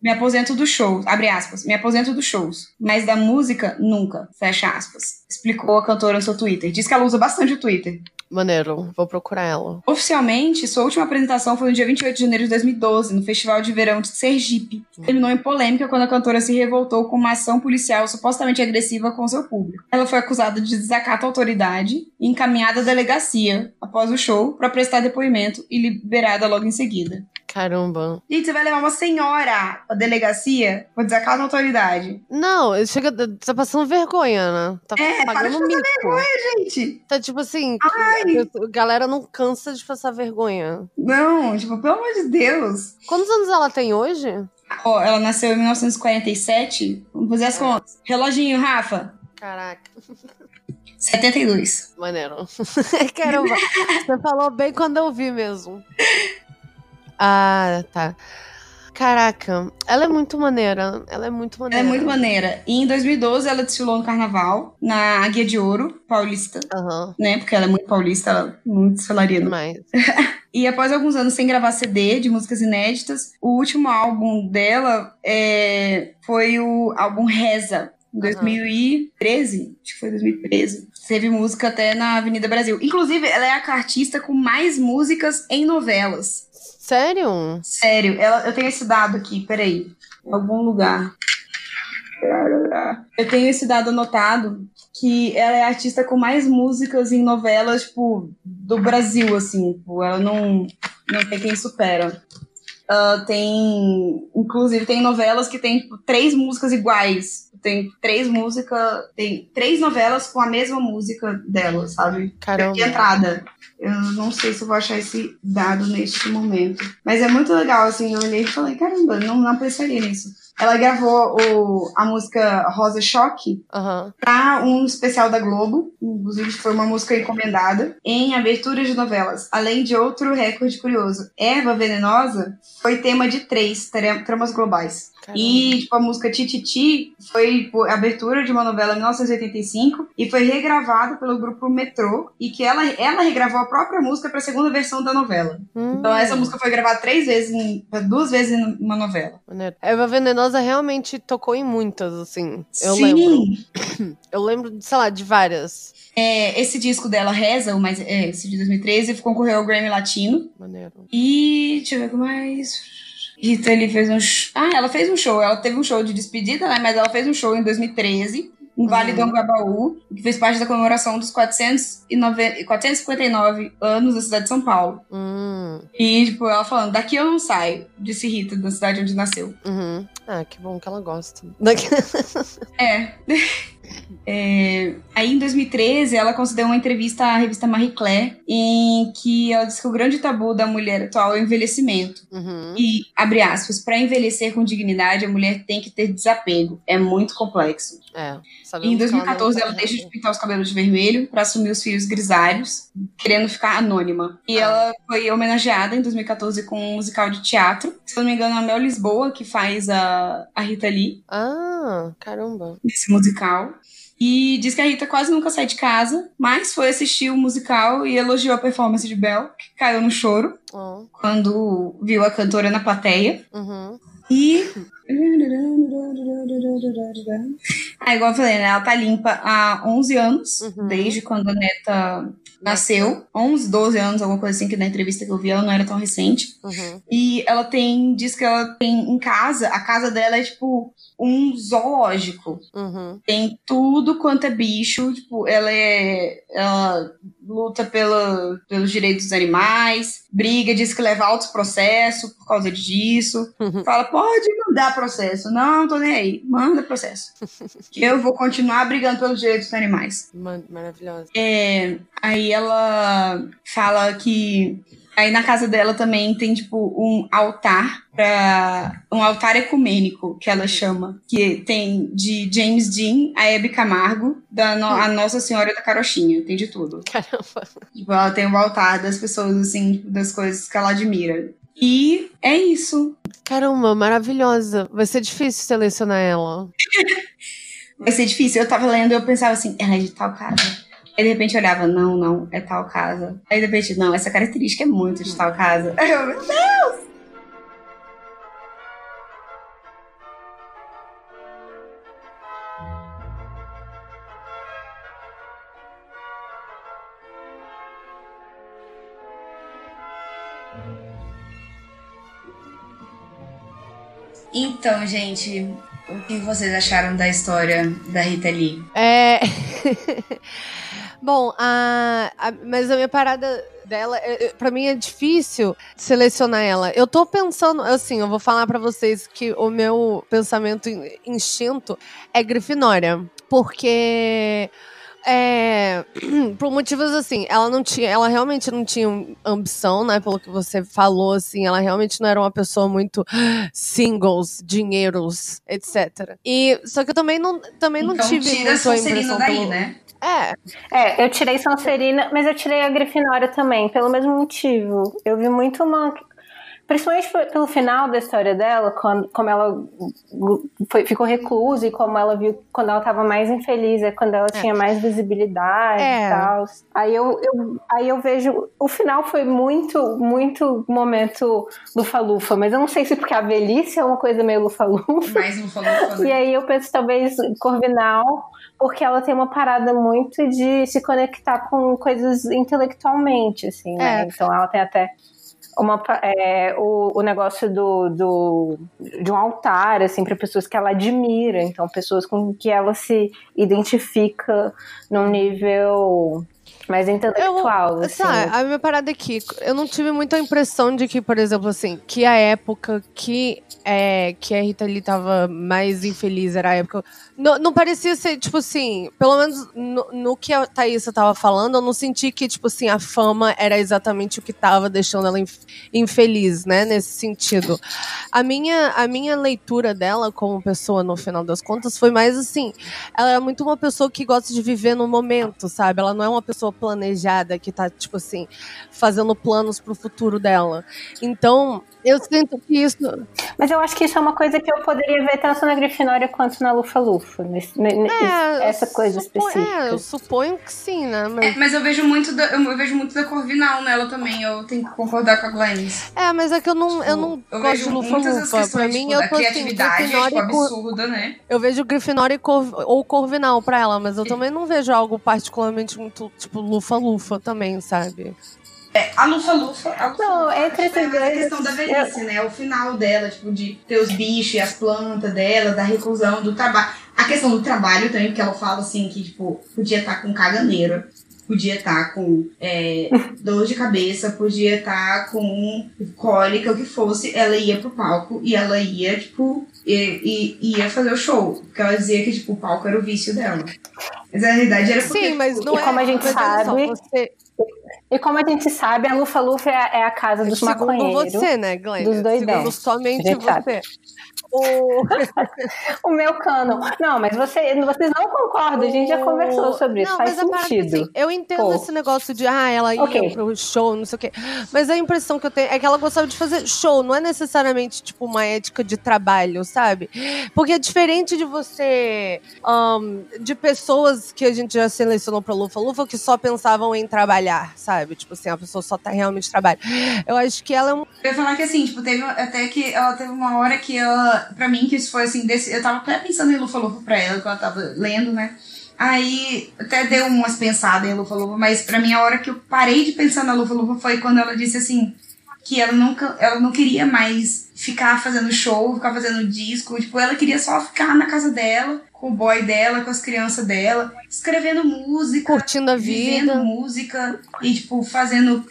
Me aposento dos shows, abre aspas, me aposento dos shows, mas da música, nunca, fecha aspas. Explicou a cantora no seu Twitter. Diz que ela usa bastante o Twitter. Maneiro, vou procurar ela. Oficialmente, sua última apresentação foi no dia 28 de janeiro de 2012, no Festival de Verão de Sergipe. Terminou em polêmica quando a cantora se revoltou com uma ação policial supostamente agressiva com seu público. Ela foi acusada de desacato à autoridade e encaminhada à delegacia após o show para prestar depoimento e liberada logo em seguida. Caramba. Gente, você vai levar uma senhora à delegacia por desacato à autoridade. Não, chega. Tá passando vergonha, né? Tá É, para pagando de passar mico. vergonha, gente. Tá tipo assim, a galera não cansa de passar vergonha. Não, tipo, pelo amor de Deus. Quantos anos ela tem hoje? Ó, ela nasceu em 1947. Vamos fazer as contas. Reloginho, Rafa. Caraca. 72. Maneiro. Caramba, você falou bem quando eu vi mesmo. Ah, tá. Caraca, ela é muito maneira. Ela é muito Ela maneira. é muito maneira. E em 2012 ela desfilou no carnaval, na Águia de Ouro, paulista. Né? Porque ela é muito paulista, ela não desfilaria. No... e após alguns anos sem gravar CD de músicas inéditas, o último álbum dela é... foi o álbum Reza. Em 2013, acho que foi 2013. Teve música até na Avenida Brasil. Inclusive, ela é a artista com mais músicas em novelas. Sério? Sério. Ela, eu tenho esse dado aqui, peraí. Em algum lugar. Eu tenho esse dado anotado que ela é a artista com mais músicas em novelas, tipo, do Brasil, assim. Tipo, ela não, não tem quem supera. Ah, tem. Inclusive, tem novelas que tem tipo, três músicas iguais. Tem três músicas. Tem três novelas com a mesma música dela, sabe? Caramba. De entrada. Eu não sei se eu vou achar esse dado neste momento. Mas é muito legal, assim. Eu olhei e falei, caramba, não, não pensaria nisso. Ela gravou o, a música Rosa Choque pra um especial da Globo. Inclusive, foi uma música encomendada em abertura de novelas. Além de outro recorde curioso. Erva Venenosa foi tema de três tra- tramas globais. E, tipo, a música Tititi foi a abertura de uma novela em 1985 e foi regravada pelo grupo Metrô e que ela, ela regravou a própria música pra segunda versão da novela. Então essa música foi gravada três vezes, em, duas vezes em uma novela. Eva Venenosa realmente tocou em muitas, assim. Eu Sim. lembro. Eu lembro, sei lá, de várias. É, esse disco dela, Reza, o mais, é, esse de 2013, concorreu ao Grammy Latino. Maneiro. E deixa eu ver o que mais. Rita, ele fez um. sh- Ah, ela fez um show. Ela teve um show de despedida, né? Mas ela fez um show em 2013, em Vale do Angabaú, que fez parte da comemoração dos 409 459 anos da cidade de São Paulo. Hum. E, tipo, ela falando, daqui eu não saio, disse Rita, da cidade onde nasceu. Uhum. Ah, que bom que ela gosta. Daqui- É. É, aí em 2013 ela concedeu uma entrevista à revista Marie Claire em que ela disse que o grande tabu da mulher atual é o envelhecimento. Uhum. E, abre aspas, para envelhecer com dignidade a mulher tem que ter desapego. É muito complexo. É, em que ela não 2014 ela tá- deixa de pintar os cabelos de vermelho para assumir os fios grisalhos, querendo ficar anônima. E ela foi homenageada em 2014 com um musical de teatro. Se eu não me engano, é a Mel Lisboa que faz a, a Rita Lee Ah, caramba. nesse musical. E diz que a Rita quase nunca sai de casa, mas foi assistir o musical e elogiou a performance de Belle, que caiu no choro Ó, quando viu a cantora na plateia. uhum. E. Ah, igual eu falei, né? Ela tá limpa há 11 anos, desde quando a neta nasceu. 11, 12 anos, alguma coisa assim, que na entrevista que eu vi ela não era tão recente. Uhum. E ela tem, diz que ela tem em casa, a casa dela é tipo um zoológico. Uhum. Tem tudo quanto é bicho, tipo, ela é. Ela luta pela, pelos direitos dos animais, briga, diz que leva altos processos por causa disso. Fala, pode mandar processo. Não, tô nem aí. Manda processo. que eu vou continuar brigando pelos direitos dos animais. Ma- Maravilhosa. É, aí ela fala que aí na casa dela também tem tipo um altar para um altar ecumênico que ela chama, que tem de James Dean a Hebe Camargo, da no- a Nossa Senhora da Carochinha, tem de tudo. Caramba. Tipo, ela tem o altar das pessoas assim, tipo, das coisas que ela admira. E é isso. Caramba, maravilhosa. Vai ser difícil selecionar ela. Vai ser difícil. Eu tava lendo e eu pensava assim, ela é de tal casa. Aí de repente eu olhava, não, não, é tal casa. Aí de repente, não, essa característica é muito de tal casa. Eu, meu Deus! Então, gente, o que vocês acharam da história da Rita Lee? É. Bom, a, a- mas a minha parada dela, é- é- pra mim é difícil selecionar ela. Eu tô pensando, assim, eu vou falar pra vocês que o meu pensamento in- instinto é Grifinória, porque é, por motivos assim, ela não tinha, ela realmente não tinha ambição, né, pelo que você falou assim, ela realmente não era uma pessoa muito singles, dinheiros, etc. E só que eu também não também não Então, tive tira muito a impressão daí, pelo- né? É. É, eu tirei Sonserina, mas eu tirei a Grifinória também, pelo mesmo motivo. Eu vi muito uma. Principalmente pe- pelo final da história dela, quando, como ela foi- ficou reclusa e como ela viu quando ela tava mais infeliz, é quando ela tinha mais visibilidade É. e tal. Aí eu, eu- aí eu vejo. O final foi muito, muito momento lufa-lufa, mas eu não sei se porque a velhice é uma coisa meio lufa-lufa. Mais lufa-lufa, né? E aí eu penso talvez Corvinal, porque ela tem uma parada muito de se conectar com coisas intelectualmente, assim, né? É. Então ela tem até uma, é, o, o negócio do, do, de um altar, assim, para pessoas que ela admira. Então, pessoas com que ela se identifica num nível mais intelectual. assim. Sabe, a minha parada é que eu não tive muita impressão de que, por exemplo, assim, que a época que, é, que a Rita Lee tava mais infeliz era a época. Não, não parecia ser, tipo assim, pelo menos no, no que a Thaísa tava falando, eu não senti que, tipo assim, a fama era exatamente o que tava deixando ela inf- infeliz, né? Nesse sentido. A minha, a minha leitura dela como pessoa, no final das contas, foi mais assim. Ela é muito uma pessoa que gosta de viver no momento, sabe? Ela não é uma pessoa planejada que tá, tipo assim, fazendo planos pro futuro dela. Então, eu sinto que isso. Mas eu acho que isso é uma coisa que eu poderia ver tanto na Grifinória quanto na Lufa-Lufa. É, essa coisa supo- específica. É, eu suponho que sim, né? É, Mas, mas eu vejo muito da, eu vejo muito da Corvinal nela também. Eu tenho que concordar com a Glennis. é, mas é que eu não, eu não Eu gosto vejo de Lufa-Lufa. Pra mim, tipo, eu tô assim, criatividade, tipo, Grifinória Cor- absurda, né? Eu vejo Grifinória e Cor- ou Corvinal pra ela, mas eu também não vejo algo particularmente muito, tipo, Lufa-Lufa também, sabe? É, a Lufa-Lufa. a Lufa-Lufa, Não, entre é a questão da velhice, né? O final dela, tipo, de ter os bichos e as plantas dela, da reclusão, do trabalho. A questão do trabalho também, porque ela fala assim que, tipo, podia estar com caganeira. podia estar com é, dor de cabeça, podia estar com cólica, o que fosse, ela ia pro palco e ela ia, tipo, e, e ia fazer o show. Porque ela dizia que, tipo, o palco era o vício dela. Mas na realidade era porque. Sim, mas tipo, não como é. a gente olha só, sabe- você- E como a gente sabe, a Lufa Lufa é a, é a casa dos segundo maconheiros. você, né, Glenn? Dos doidão. Segundo somente sabe. você. O... O meu cano. Não, mas você, vocês não concordam, a gente já conversou sobre isso, Não, faz é sentido. assim, eu entendo Pô. esse negócio de, ah, ela ia Ok. pro show, não sei o quê. Mas a impressão que eu tenho é que ela gostava de fazer show, não é necessariamente, tipo, uma ética de trabalho, sabe? Porque é diferente de você. ahn, de pessoas que a gente já selecionou pra Lufa Lufa que só pensavam em trabalhar, sabe? Tipo assim, a pessoa só tá realmente trabalho. Eu acho que ela é um. Eu ia falar que assim, tipo, teve até que ela teve uma hora que ela, pra mim, que isso foi assim, desse, eu tava até pensando em Lufa Lufa pra ela, que ela tava lendo, né? Aí até deu umas pensadas em Lufa Lufa, mas pra mim a hora que eu parei de pensar na Lufa Lufa foi quando ela disse assim, que ela nunca, ela não queria mais ficar fazendo show, ficar fazendo disco, tipo, ela queria só ficar na casa dela, com o boy dela, com as crianças dela, escrevendo música, Curtindo a vivendo vida. música e tipo fazendo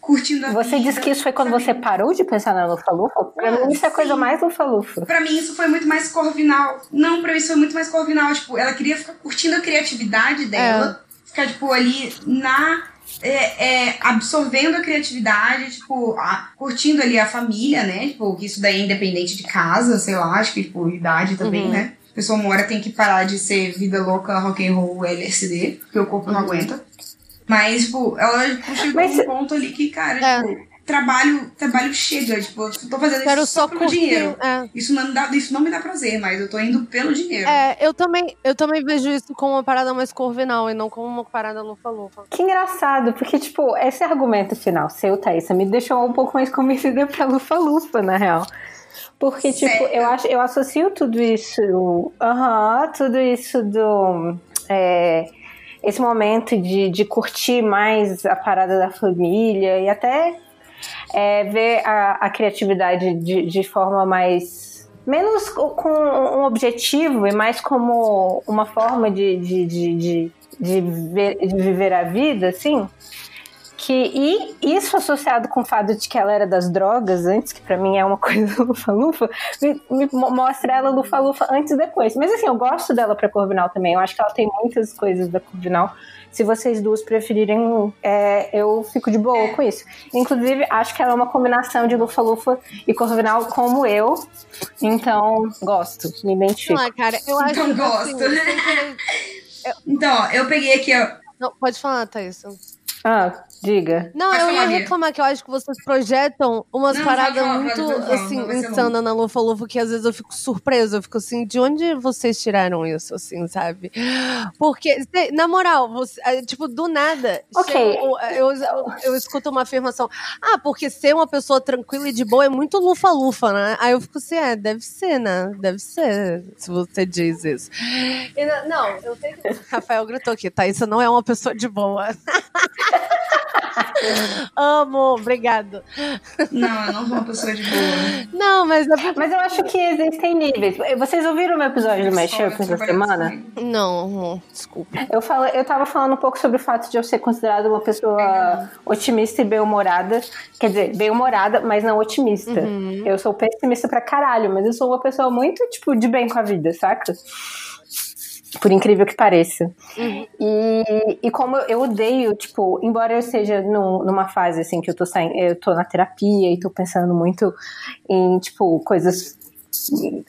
curtindo a Você vida. disse que isso foi quando você parou de pensar na Lufa Lufa? Pra mim, isso é a coisa sim. mais Lufa Lufa. Pra mim isso foi muito mais corvinal. Não, pra mim isso foi muito mais corvinal. Tipo, ela queria ficar curtindo a criatividade dela. Ficar, tipo, ali na. é, é, absorvendo a criatividade, tipo, a- curtindo ali a família, né? Tipo, que isso daí é independente de casa, sei lá, acho que, tipo, idade também, Uhum. né? A pessoa uma hora tem que parar de ser vida louca, rock and roll, LSD, porque o corpo não Uhum. aguenta. Mas, tipo, ela tipo, chegou Mas- num ponto ali que, cara, É. tipo, trabalho, trabalho chega, tipo, eu tô fazendo Quero isso só, só pelo curtir. dinheiro. É. Isso não, me dá, isso não me dá prazer, mas eu tô indo pelo dinheiro. É, eu também, eu também vejo isso como uma parada mais corvinal e não como uma parada lufa-lufa. Que engraçado, porque, tipo, esse argumento final seu, Thaísa, me deixou um pouco mais convencida pra Lufa Lufa, na real. Porque, tipo, eu acho, eu associo tudo isso. Aham, tudo isso do. é, esse momento de, de curtir mais a parada da família e até é, ver a, a criatividade de, de forma mais. menos co- com um objetivo e mais como uma forma de, de, de, de, de ver- de viver a vida, assim. Que, e isso associado com o fato de que ela era das drogas antes, que pra mim é uma coisa lufa-lufa, me, me mo- mostra ela lufa-lufa antes e depois. Mas assim, eu gosto dela pra Corvinal também. Eu acho que ela tem muitas coisas da Corvinal. Se vocês duas preferirem, é, eu fico de boa com isso. Inclusive, acho que ela é uma combinação de lufa-lufa e Corvinal como eu. Então, gosto, me identifico. Não, cara, eu acho Então, que gosto. assim, querer- Então, ó, eu peguei aqui, ó. Não, pode falar, Thaís. Ah, diga. Não, Pode eu ia reclamar que eu acho que vocês projetam umas Não, paradas muito, assim, insanas na Lufa Lufa, que às vezes eu fico surpresa. Eu fico assim, de onde vocês tiraram isso, assim, sabe? Porque, se- na moral, você- é, tipo, do nada, Ok. chega o- eu, eu, eu escuto uma afirmação, ah, porque ser uma pessoa tranquila e de boa é muito lufa-lufa, né? Aí eu fico assim, é, deve ser, né? Deve ser, se você diz isso. E não, eu tenho... Rafael gritou aqui, tá? Isso não é uma pessoa de boa. Amo, obrigado. Não, eu não sou uma pessoa de boa. Não, mas é porque... Mas eu acho que existem níveis. Vocês ouviram o meu episódio do Mashup essa semana? comigo. Não, não, desculpa. Eu, falo, eu tava falando um pouco sobre o fato de eu ser considerada uma pessoa otimista e bem-humorada. Quer dizer, bem-humorada, mas não otimista. Uhum. Eu sou pessimista pra caralho, mas eu sou uma pessoa muito, tipo, de bem com a vida, saca? Por incrível que pareça. Uhum. E, e como eu, odeio, tipo, embora eu esteja num- numa fase assim que eu tô saindo, eu tô na terapia e tô pensando muito em, tipo, coisas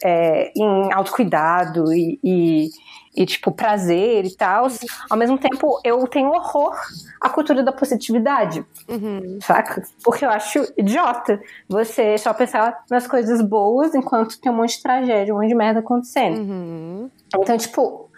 é, em autocuidado e, e, e, tipo, prazer e tal. Ao mesmo tempo, eu tenho horror à cultura da positividade, Uhum. saca? Porque eu acho idiota você só pensar nas coisas boas enquanto tem um monte de tragédia, um monte de merda acontecendo. Uhum. Então, tipo,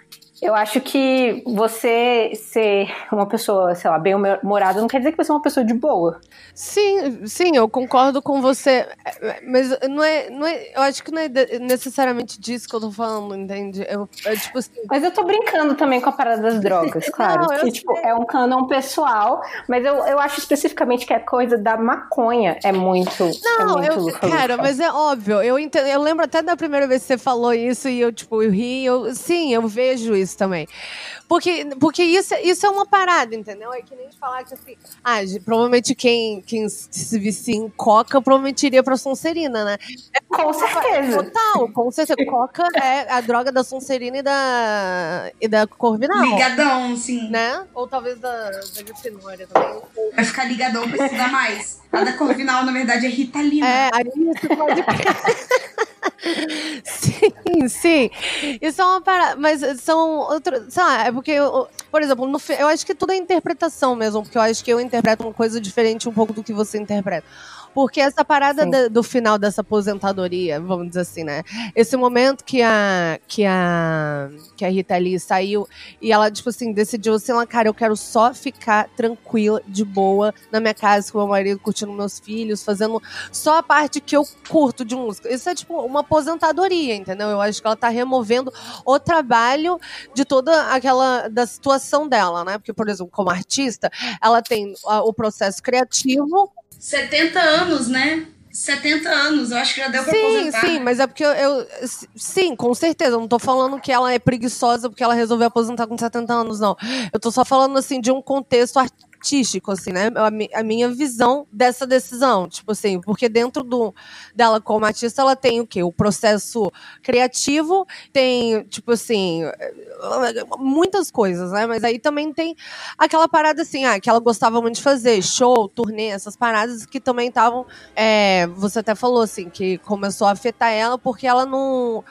eu acho que você ser uma pessoa, sei lá, bem humorada não quer dizer que você é uma pessoa de boa. Sim, sim, eu concordo com você. é, Mas não é, não é. Eu acho que não é necessariamente disso que eu tô falando, entende? Eu, é tipo assim. Mas eu tô brincando também com a parada das drogas, claro. Não, que, tipo, é um canon pessoal, mas eu, eu acho especificamente que a coisa da maconha é muito. é Não, muito eu, lufa-lufa. cara, mas é óbvio. Eu entendo, eu lembro até da primeira vez que você falou isso e eu tipo, eu ri. Eu, sim, eu vejo isso. Isso também. Porque, porque isso, isso é uma parada, entendeu? É que nem falar que assim, ah, provavelmente quem, quem se vicia em coca provavelmente iria pra Sonserina, né? Com certeza. Total, com certeza. Coca é a droga da Sonserina e da, e da Corvinal. Ligadão, sim. Né? Ou talvez da, da Grifinória também. Vai ficar ligadão pra estudar mais. A da Corvinal, na verdade, é Ritalina. É, aí você pode. sim, sim. Isso é uma parada. Mas são outros. Sei lá, é porque, eu- por exemplo, no, eu acho que tudo é interpretação mesmo, porque eu acho que eu interpreto uma coisa diferente um pouco do que você interpreta. Porque essa parada da- do final dessa aposentadoria, vamos dizer assim, né? Esse momento que a, que a, que a Rita Lee saiu e ela, tipo assim, decidiu assim, ela, cara, eu quero só ficar tranquila, de boa, na minha casa com meu marido, curtindo meus filhos, fazendo só a parte que eu curto de música. Isso é, tipo, uma aposentadoria, entendeu? Eu acho que ela tá removendo o trabalho de toda aquela, da situação dela, né? Porque, por exemplo, como artista, ela tem ah, o processo criativo, 70 anos, né? 70 anos, eu acho que já deu pra Sim, aposentar. sim, mas é porque eu, eu- Sim, com certeza. Eu não tô falando que ela é preguiçosa porque ela resolveu aposentar com 70 anos, não. Eu tô só falando, assim, de um contexto artístico, assim, né? A, a minha visão dessa decisão. Tipo assim, porque dentro do, dela como artista, ela tem o quê? O processo criativo, tem, tipo assim, muitas coisas, né? Mas aí também tem aquela parada assim, ah, que ela gostava muito de fazer, show, turnê, essas paradas que também estavam. é, você até falou assim, que começou a afetar ela porque ela não.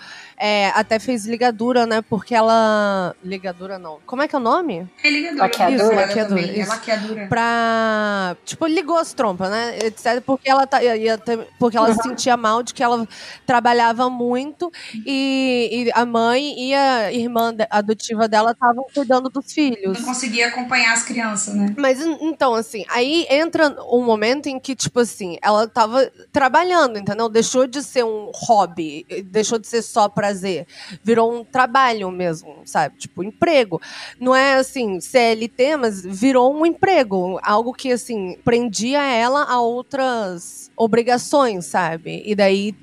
É, até fez ligadura, né? Porque ela. Ligadura não. Como é que é o nome? É ligadura. Laqueadura. Isso, também, É isso. laqueadura. Pra. Tipo, ligou as trompas, né? Etc. Porque ela, tá, ia ter- porque ela se sentia mal de que ela trabalhava muito e, e a mãe e a irmã adotiva dela estavam cuidando dos filhos. Não conseguia acompanhar as crianças, né? Mas en- então, assim, aí entra um momento em que, tipo assim, ela tava trabalhando, entendeu? Deixou de ser um hobby, deixou de ser só prazer. Virou um trabalho mesmo, sabe? Tipo, emprego. Não é assim, CLT, mas virou um emprego. Algo que, assim, prendia ela a outras obrigações, sabe? E daí.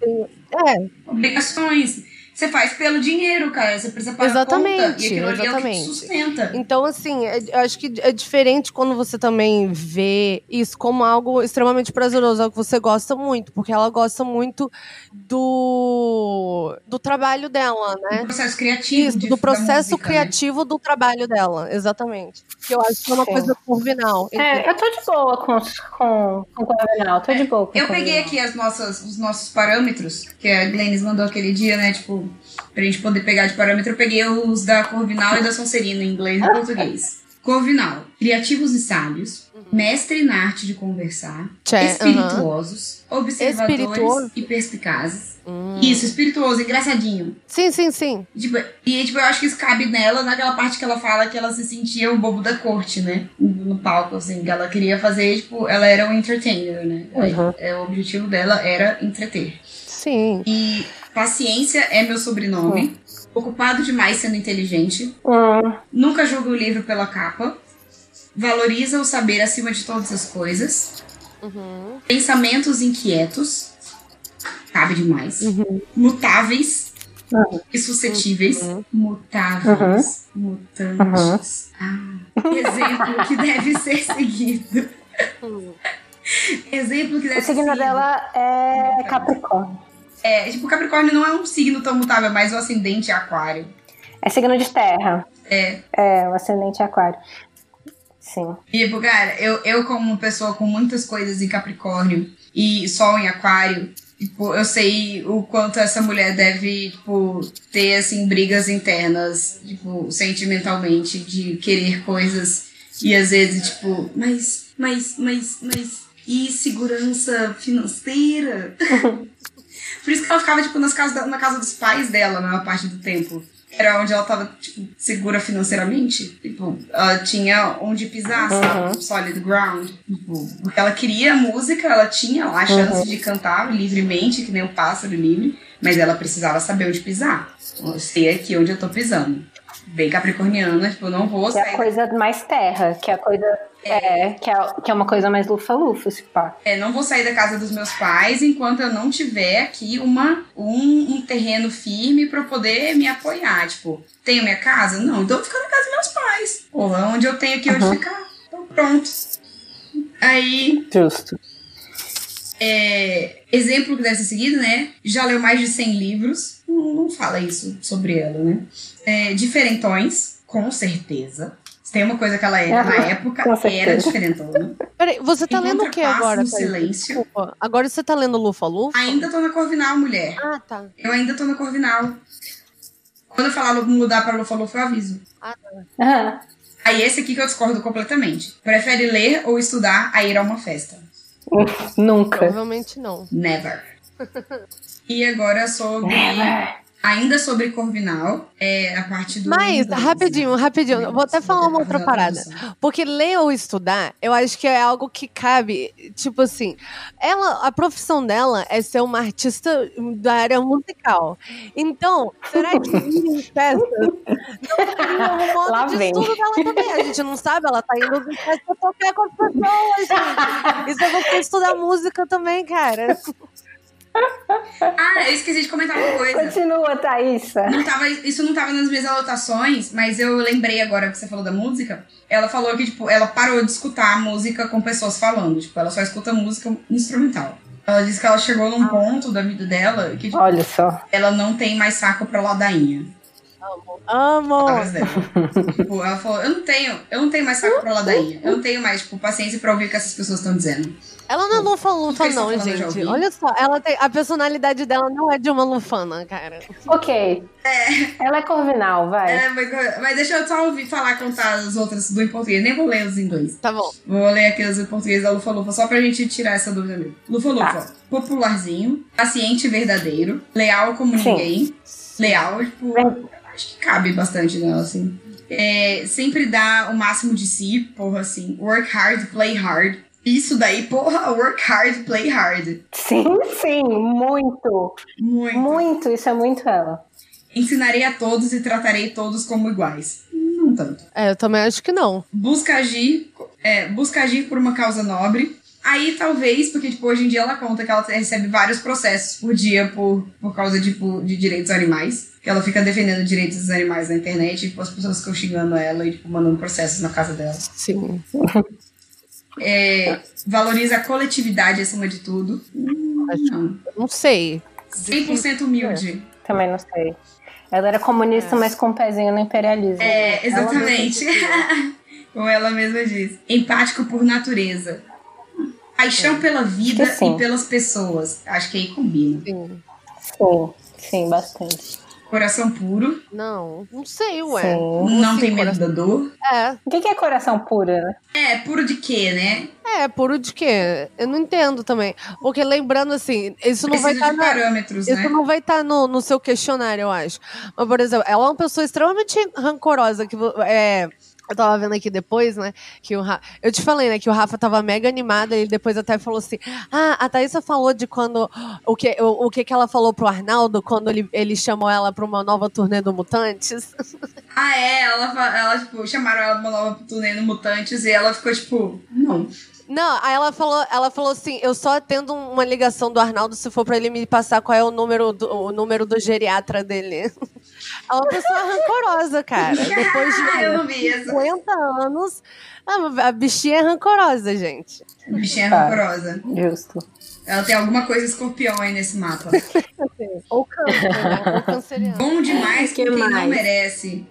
É, Obrigações. Você faz pelo dinheiro, cara. Você precisa pagar Exatamente, conta. E aquilo ali é o que te exatamente. sustenta. Então, assim, é- eu acho que é diferente quando você também vê isso como algo extremamente prazeroso, algo que você gosta muito, porque ela gosta muito do, do trabalho dela, né? Do processo criativo. Isso, do processo música, né? criativo do trabalho dela, exatamente. Que eu acho que é uma Sim. coisa corvinal. É, eu tô de boa com, com, com Corvinal, tô de boa com Eu peguei Corvinal. aqui as nossas, os nossos parâmetros, que a Glennis mandou aquele dia, né? Tipo, pra gente poder pegar de parâmetro, eu peguei os da Corvinal e da Sonserina, em inglês e português. Corvinal, criativos e sábios, mestre na arte de conversar, aham. espirituosos, observadores Espirituoso? e perspicazes. Hum. Isso, espirituoso, engraçadinho. Sim, sim, sim. Tipo, e tipo, eu acho que isso cabe nela naquela parte que ela fala que ela se sentia o bobo da corte, né? No palco, assim, que ela queria fazer, tipo, ela era um entertainer, né? Uhum. É, o objetivo dela era entreter. Sim. E paciência é meu sobrenome. Ocupado demais sendo inteligente. Hum, Nunca julga o livro pela capa. Valoriza o saber acima de todas as coisas. Uhum. Pensamentos inquietos. Cabe demais. Uhum. Mutáveis Uhum. e suscetíveis. Uhum. Mutáveis. Mutantes. Ah, exemplo que deve ser seguido. exemplo que deve o signo ser dela é Capricórnio. É, tipo, Capricórnio não é um signo tão mutável, mas o ascendente é aquário. É signo de terra. É. É, o ascendente é aquário. Sim. Tipo, cara, eu, eu como uma pessoa com muitas coisas em Capricórnio e Sol em Aquário, tipo, eu sei o quanto essa mulher deve, tipo, ter, assim, brigas internas, tipo, sentimentalmente, de querer coisas e às vezes, tipo, mas, mas, mas, mas, e segurança financeira? Por isso que ela ficava, tipo, nas casas na casa dos pais dela, a maior parte do tempo. Era onde ela tava, tipo, segura financeiramente. Tipo, ela tinha onde pisar, sabe? Uhum. Solid ground. Tipo, porque ela queria música, ela tinha lá a chance Uhum. de cantar livremente, que nem um pássaro livre, mas ela precisava saber onde pisar. Eu sei aqui onde eu tô pisando. Bem capricorniana, tipo, não vou Que é sair a coisa mais terra, que é a coisa. É, que, é, que é uma coisa mais lufa-lufa, se pá. É, não vou sair da casa dos meus pais enquanto eu não tiver aqui uma, um, um terreno firme pra eu poder me apoiar. Tipo, tenho minha casa? Não, então eu vou ficar na casa dos meus pais. Porra, onde eu tenho aqui onde Uhum. ficar. Então pronto. Aí, Justo. é, exemplo que deve ser seguido, né? Já leu mais de 100 livros. Não, não fala isso sobre ela, né? É, diferentões, com certeza. Se tem uma coisa que ela é na Ah, época, era diferentona. Peraí, você tá lendo o que agora, silêncio. Desculpa. Agora você tá lendo Lufa Lufa? Ainda tô na Corvinal, mulher. Ah, tá. Eu ainda tô na Corvinal. Quando eu falar mudar pra Lufa Lufa, eu aviso. Ah, tá. Aí esse aqui que eu discordo completamente. Prefere ler ou estudar a ir a uma festa? Nunca. Provavelmente não. Never. E agora sobre. Ainda sobre Corvinal, é a parte do. Mas, inglês, rapidinho, rapidinho, eu vou até falar uma outra parada. Porque ler ou estudar, eu acho que é algo que cabe, tipo assim, ela, a profissão dela é ser uma artista da área musical. Então, será que ir em festas não seria um modo Lá de vem. estudo dela também? A gente não sabe, ela tá indo em festa tocar com as pessoas, gente. Isso é você estudar música também, cara. Ah, eu esqueci de comentar uma coisa. Continua, Thaísa. Não tava, isso não tava nas minhas anotações, mas eu lembrei agora que você falou da música. Ela falou que, tipo, ela parou de escutar música com pessoas falando. Tipo, ela só escuta música instrumental. Ela disse que ela chegou num ponto da vida dela que, tipo, Olha só. ela não tem mais saco pra ladainha. Amo. Dela. tipo, ela falou, eu não tenho, eu não tenho mais saco pra ladainha. Eu não tenho mais, tipo, paciência pra ouvir o que essas pessoas estão dizendo. Ela não é lufa lufa, não, gente. Olha só, ela tem, a personalidade dela não é de uma lufana, cara. Ok. Ela é corvinal, vai. É, mas, mas deixa eu só ouvir falar, contar as outras do em português. Nem vou ler os em inglês. Tá bom. Vou ler aqui os em português da Lufa Lufa, só pra gente tirar essa dúvida mesmo. Lufa Lufa, Tá. popularzinho, paciente e verdadeiro, leal como Sim. ninguém. Leal, tipo, acho que cabe bastante nela, assim. É, sempre dá o máximo de si, porra, assim. Work hard, play hard. Isso daí, porra, work hard, play hard. Sim, sim, muito. Muito. Muito, isso é muito ela. Ensinarei a todos e tratarei todos como iguais. Não tanto. É, eu também acho que não. Busca agir, é, busca agir por uma causa nobre. Aí talvez, porque tipo, hoje em dia ela conta que ela recebe vários processos por dia por, por causa tipo, de direitos animais. Que ela fica defendendo direitos dos animais na internet e tipo, as pessoas ficam xingando ela e tipo, mandando processos na casa dela. Sim. É, valoriza a coletividade acima de tudo. Não. Não sei. 100% humilde. Também não sei. Ela era comunista, mas com um pezinho no imperialismo. É, exatamente. Como ela mesma diz. Empático por natureza. Paixão pela vida e pelas pessoas. Acho que aí combina. Sim. Sim, sim, bastante. Coração puro. Não, não sei, ué. Sim. Não assim, tem medo da dor. É. O que que é coração puro, né? É, puro de quê, né? É, puro de quê? Eu não entendo também. Porque lembrando assim, isso não vai Precisa estar de parâmetros, Isso né? não vai estar no, no seu questionário, eu acho. Mas, por exemplo, ela é uma pessoa extremamente rancorosa. Que, é, eu tava vendo aqui depois, né? Que o Ra- Eu te falei, né? Que o Rafa tava mega animado. E ele depois até falou assim: Ah, a Thaísa falou de quando. O que, o, o que, que ela falou pro Arnaldo quando ele, ele chamou ela pra uma nova turnê do Mutantes? Ah, é. Ela, ela, tipo, chamaram ela pra uma nova turnê no Mutantes e ela ficou, tipo, não. Não, aí ela falou, ela falou assim: eu só atendo uma ligação do Arnaldo se for pra ele me passar qual é o número do, o número do geriatra dele. É uma pessoa rancorosa, cara. Depois de Eu não vi essa. 50 anos, a a bichinha é rancorosa, gente. Bichinha Tá. rancorosa. Justo. Ela tem alguma coisa escorpião aí nesse mapa. Ou câncer, né? Ou canceriano. Bom demais Que quem não mais? merece.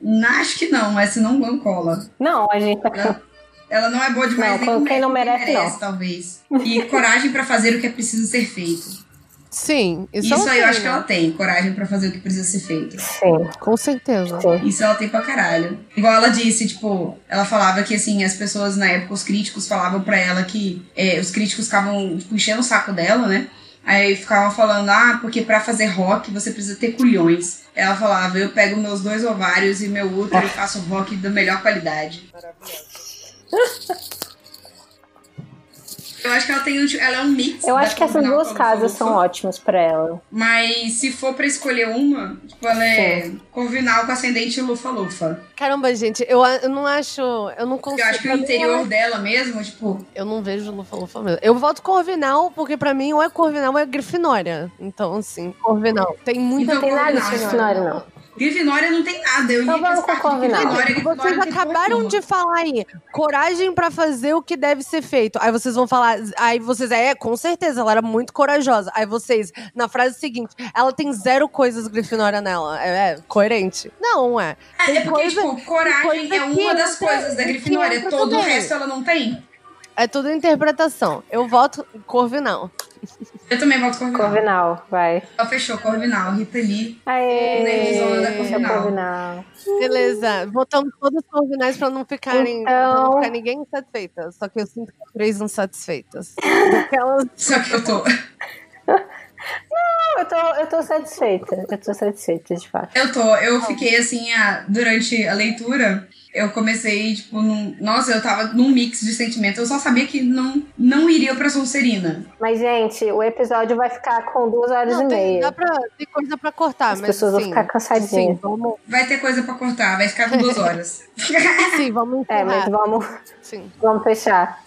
Não, Acho que não, mas senão não cola. Não, a gente tá. Ela, ela não é boa demais Não, nem quem não merece, não. talvez. E coragem pra fazer o que é preciso ser feito. Sim, isso, Isso, aí eu tem, acho que né? ela tem, coragem pra fazer o que precisa ser feito. Sim. Com certeza. Isso ela tem pra caralho. Igual ela disse, tipo, ela falava que assim, as pessoas na época, os críticos falavam pra ela que é, os críticos ficavam tipo, enchendo o saco dela, né? Aí ficavam falando, ah, porque pra fazer rock você precisa ter culhões. Ela falava, eu pego meus dois ovários e meu útero e faço rock da melhor qualidade. Eu acho que ela tem um, ela é um mix. Eu acho que essas duas casas são ótimas pra ela. Mas se for pra escolher uma, tipo, ela é Corvinal com ascendente Lufa-Lufa. Caramba, gente, eu, eu não acho. Eu não consigo. Eu acho que o interior ela- dela mesmo, tipo. Eu não vejo Lufa-Lufa mesmo. Eu voto Corvinal, porque pra mim ou é Corvinal ou é Grifinória. Então, assim, Corvinal. Tem muita Então, nada de Grifinória, não. Grifinória não tem nada. Eu Então ia as vamos. Grifinória, Grifinória Vocês acabaram de falar aí, coragem pra fazer o que deve ser feito. Aí vocês vão falar, aí vocês, é, com certeza, ela era muito corajosa. Aí vocês, na frase seguinte, ela tem zero coisas Grifinória nela. É, é coerente. Não, é. É, Tem é porque, coisa- tipo, coragem é uma das coisas da Grifinória. entra Todo o resto ela não tem. É tudo interpretação. Eu voto Corvinal. Eu também voto Corvinal. Corvinal, vai. Ela fechou Corvinal, Rita Lee. Aê, Nerdzona da esse Corvinal. Corvinal. Beleza, votamos todos Corvinais pra não ficarem. pra Então- não ficar ninguém insatisfeita. Só que eu sinto que três insatisfeitas. Daquelas. Só que eu tô. Não, eu tô, eu tô satisfeita. Eu tô satisfeita, de fato. Eu tô. Eu fiquei assim, a- durante a leitura, eu comecei, tipo, num. Nossa, eu tava num mix de sentimentos. Eu só sabia que não, não iria pra Sonserina. Mas, gente, o episódio vai ficar com duas horas Não, e tem, meia. dá pra, tem coisa pra cortar, As mas. pessoas vão assim, ficar cansadinhas. Sim, vamos, Vai ter coisa pra cortar, vai ficar com duas horas. sim, vamos É, mas encerrar. vamos, Sim. vamos fechar.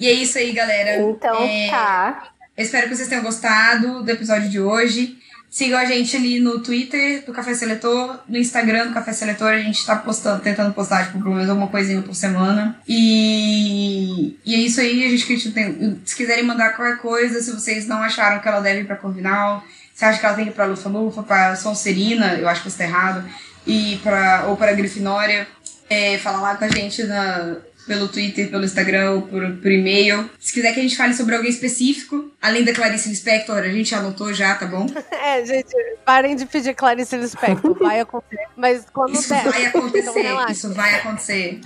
E é isso aí, galera. Então, É, tá. Eu espero que vocês tenham gostado do episódio de hoje. Sigam a gente ali no Twitter do Café Seletor, no Instagram do Café Seletor. A gente tá postando, tentando postar, tipo, pelo menos uma coisinha por semana. E, e é isso aí. A gente que tem. Se quiserem mandar qualquer coisa, se vocês não acharam que ela deve ir pra Corvinal, se acha que ela tem que ir pra Lufa Lufa, pra Sonserina, eu acho que você tá errado, e pra, ou pra Grifinória, é, fala lá com a gente na, pelo Twitter, pelo Instagram por, por e-mail. Se quiser que a gente fale sobre alguém específico, além da Clarice Lispector, a gente anotou já, tá bom? É, gente, parem de pedir Clarice Lispector. Vai acontecer. Mas quando Isso der. vai Então acontecer, relaxa. isso vai acontecer.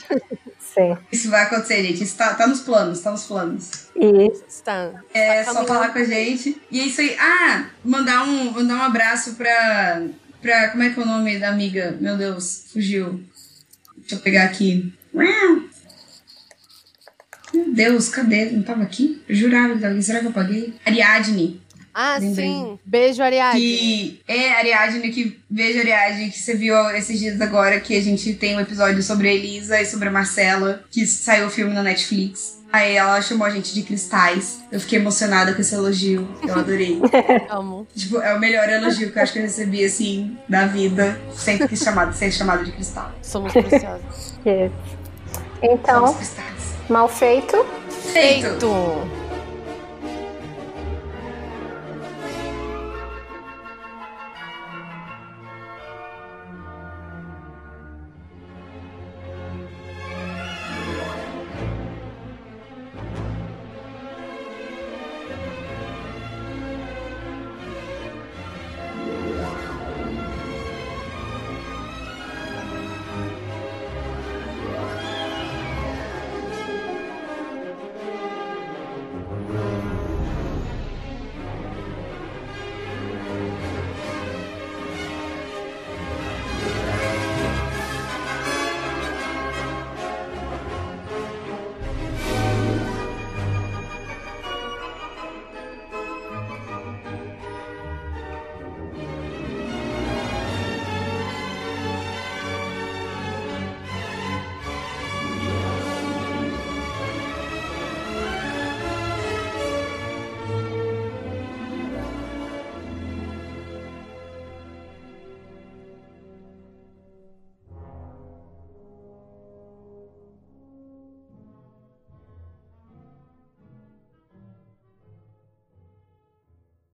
Sim. Isso vai acontecer, gente. Isso tá, tá nos planos, tá nos planos. E Está. É Tá só falar com a gente. E é isso aí. Ah, mandar um, mandar um abraço pra, pra. Como é que é o nome da amiga? Meu Deus, fugiu. Deixa eu pegar aqui. Meu Deus, cadê? Não tava aqui? Eu jurava que tava aqui. Será que eu apaguei? Ariadne. Ah, Lembrei. sim. Beijo, Ariadne. Que é Ariadne, que veja Ariadne, que você viu esses dias agora que a gente tem um episódio sobre a Elisa e sobre a Marcela, que saiu o filme na Netflix. Aí ela chamou a gente de cristais. Eu fiquei emocionada com esse elogio. Eu adorei. Amo. tipo, é o melhor elogio que eu acho que eu recebi, assim, da vida. Sempre quis chamado, ser chamado de cristal. Somos preciosos. Então, Somos cristais. Mal feito. Feito! Feito.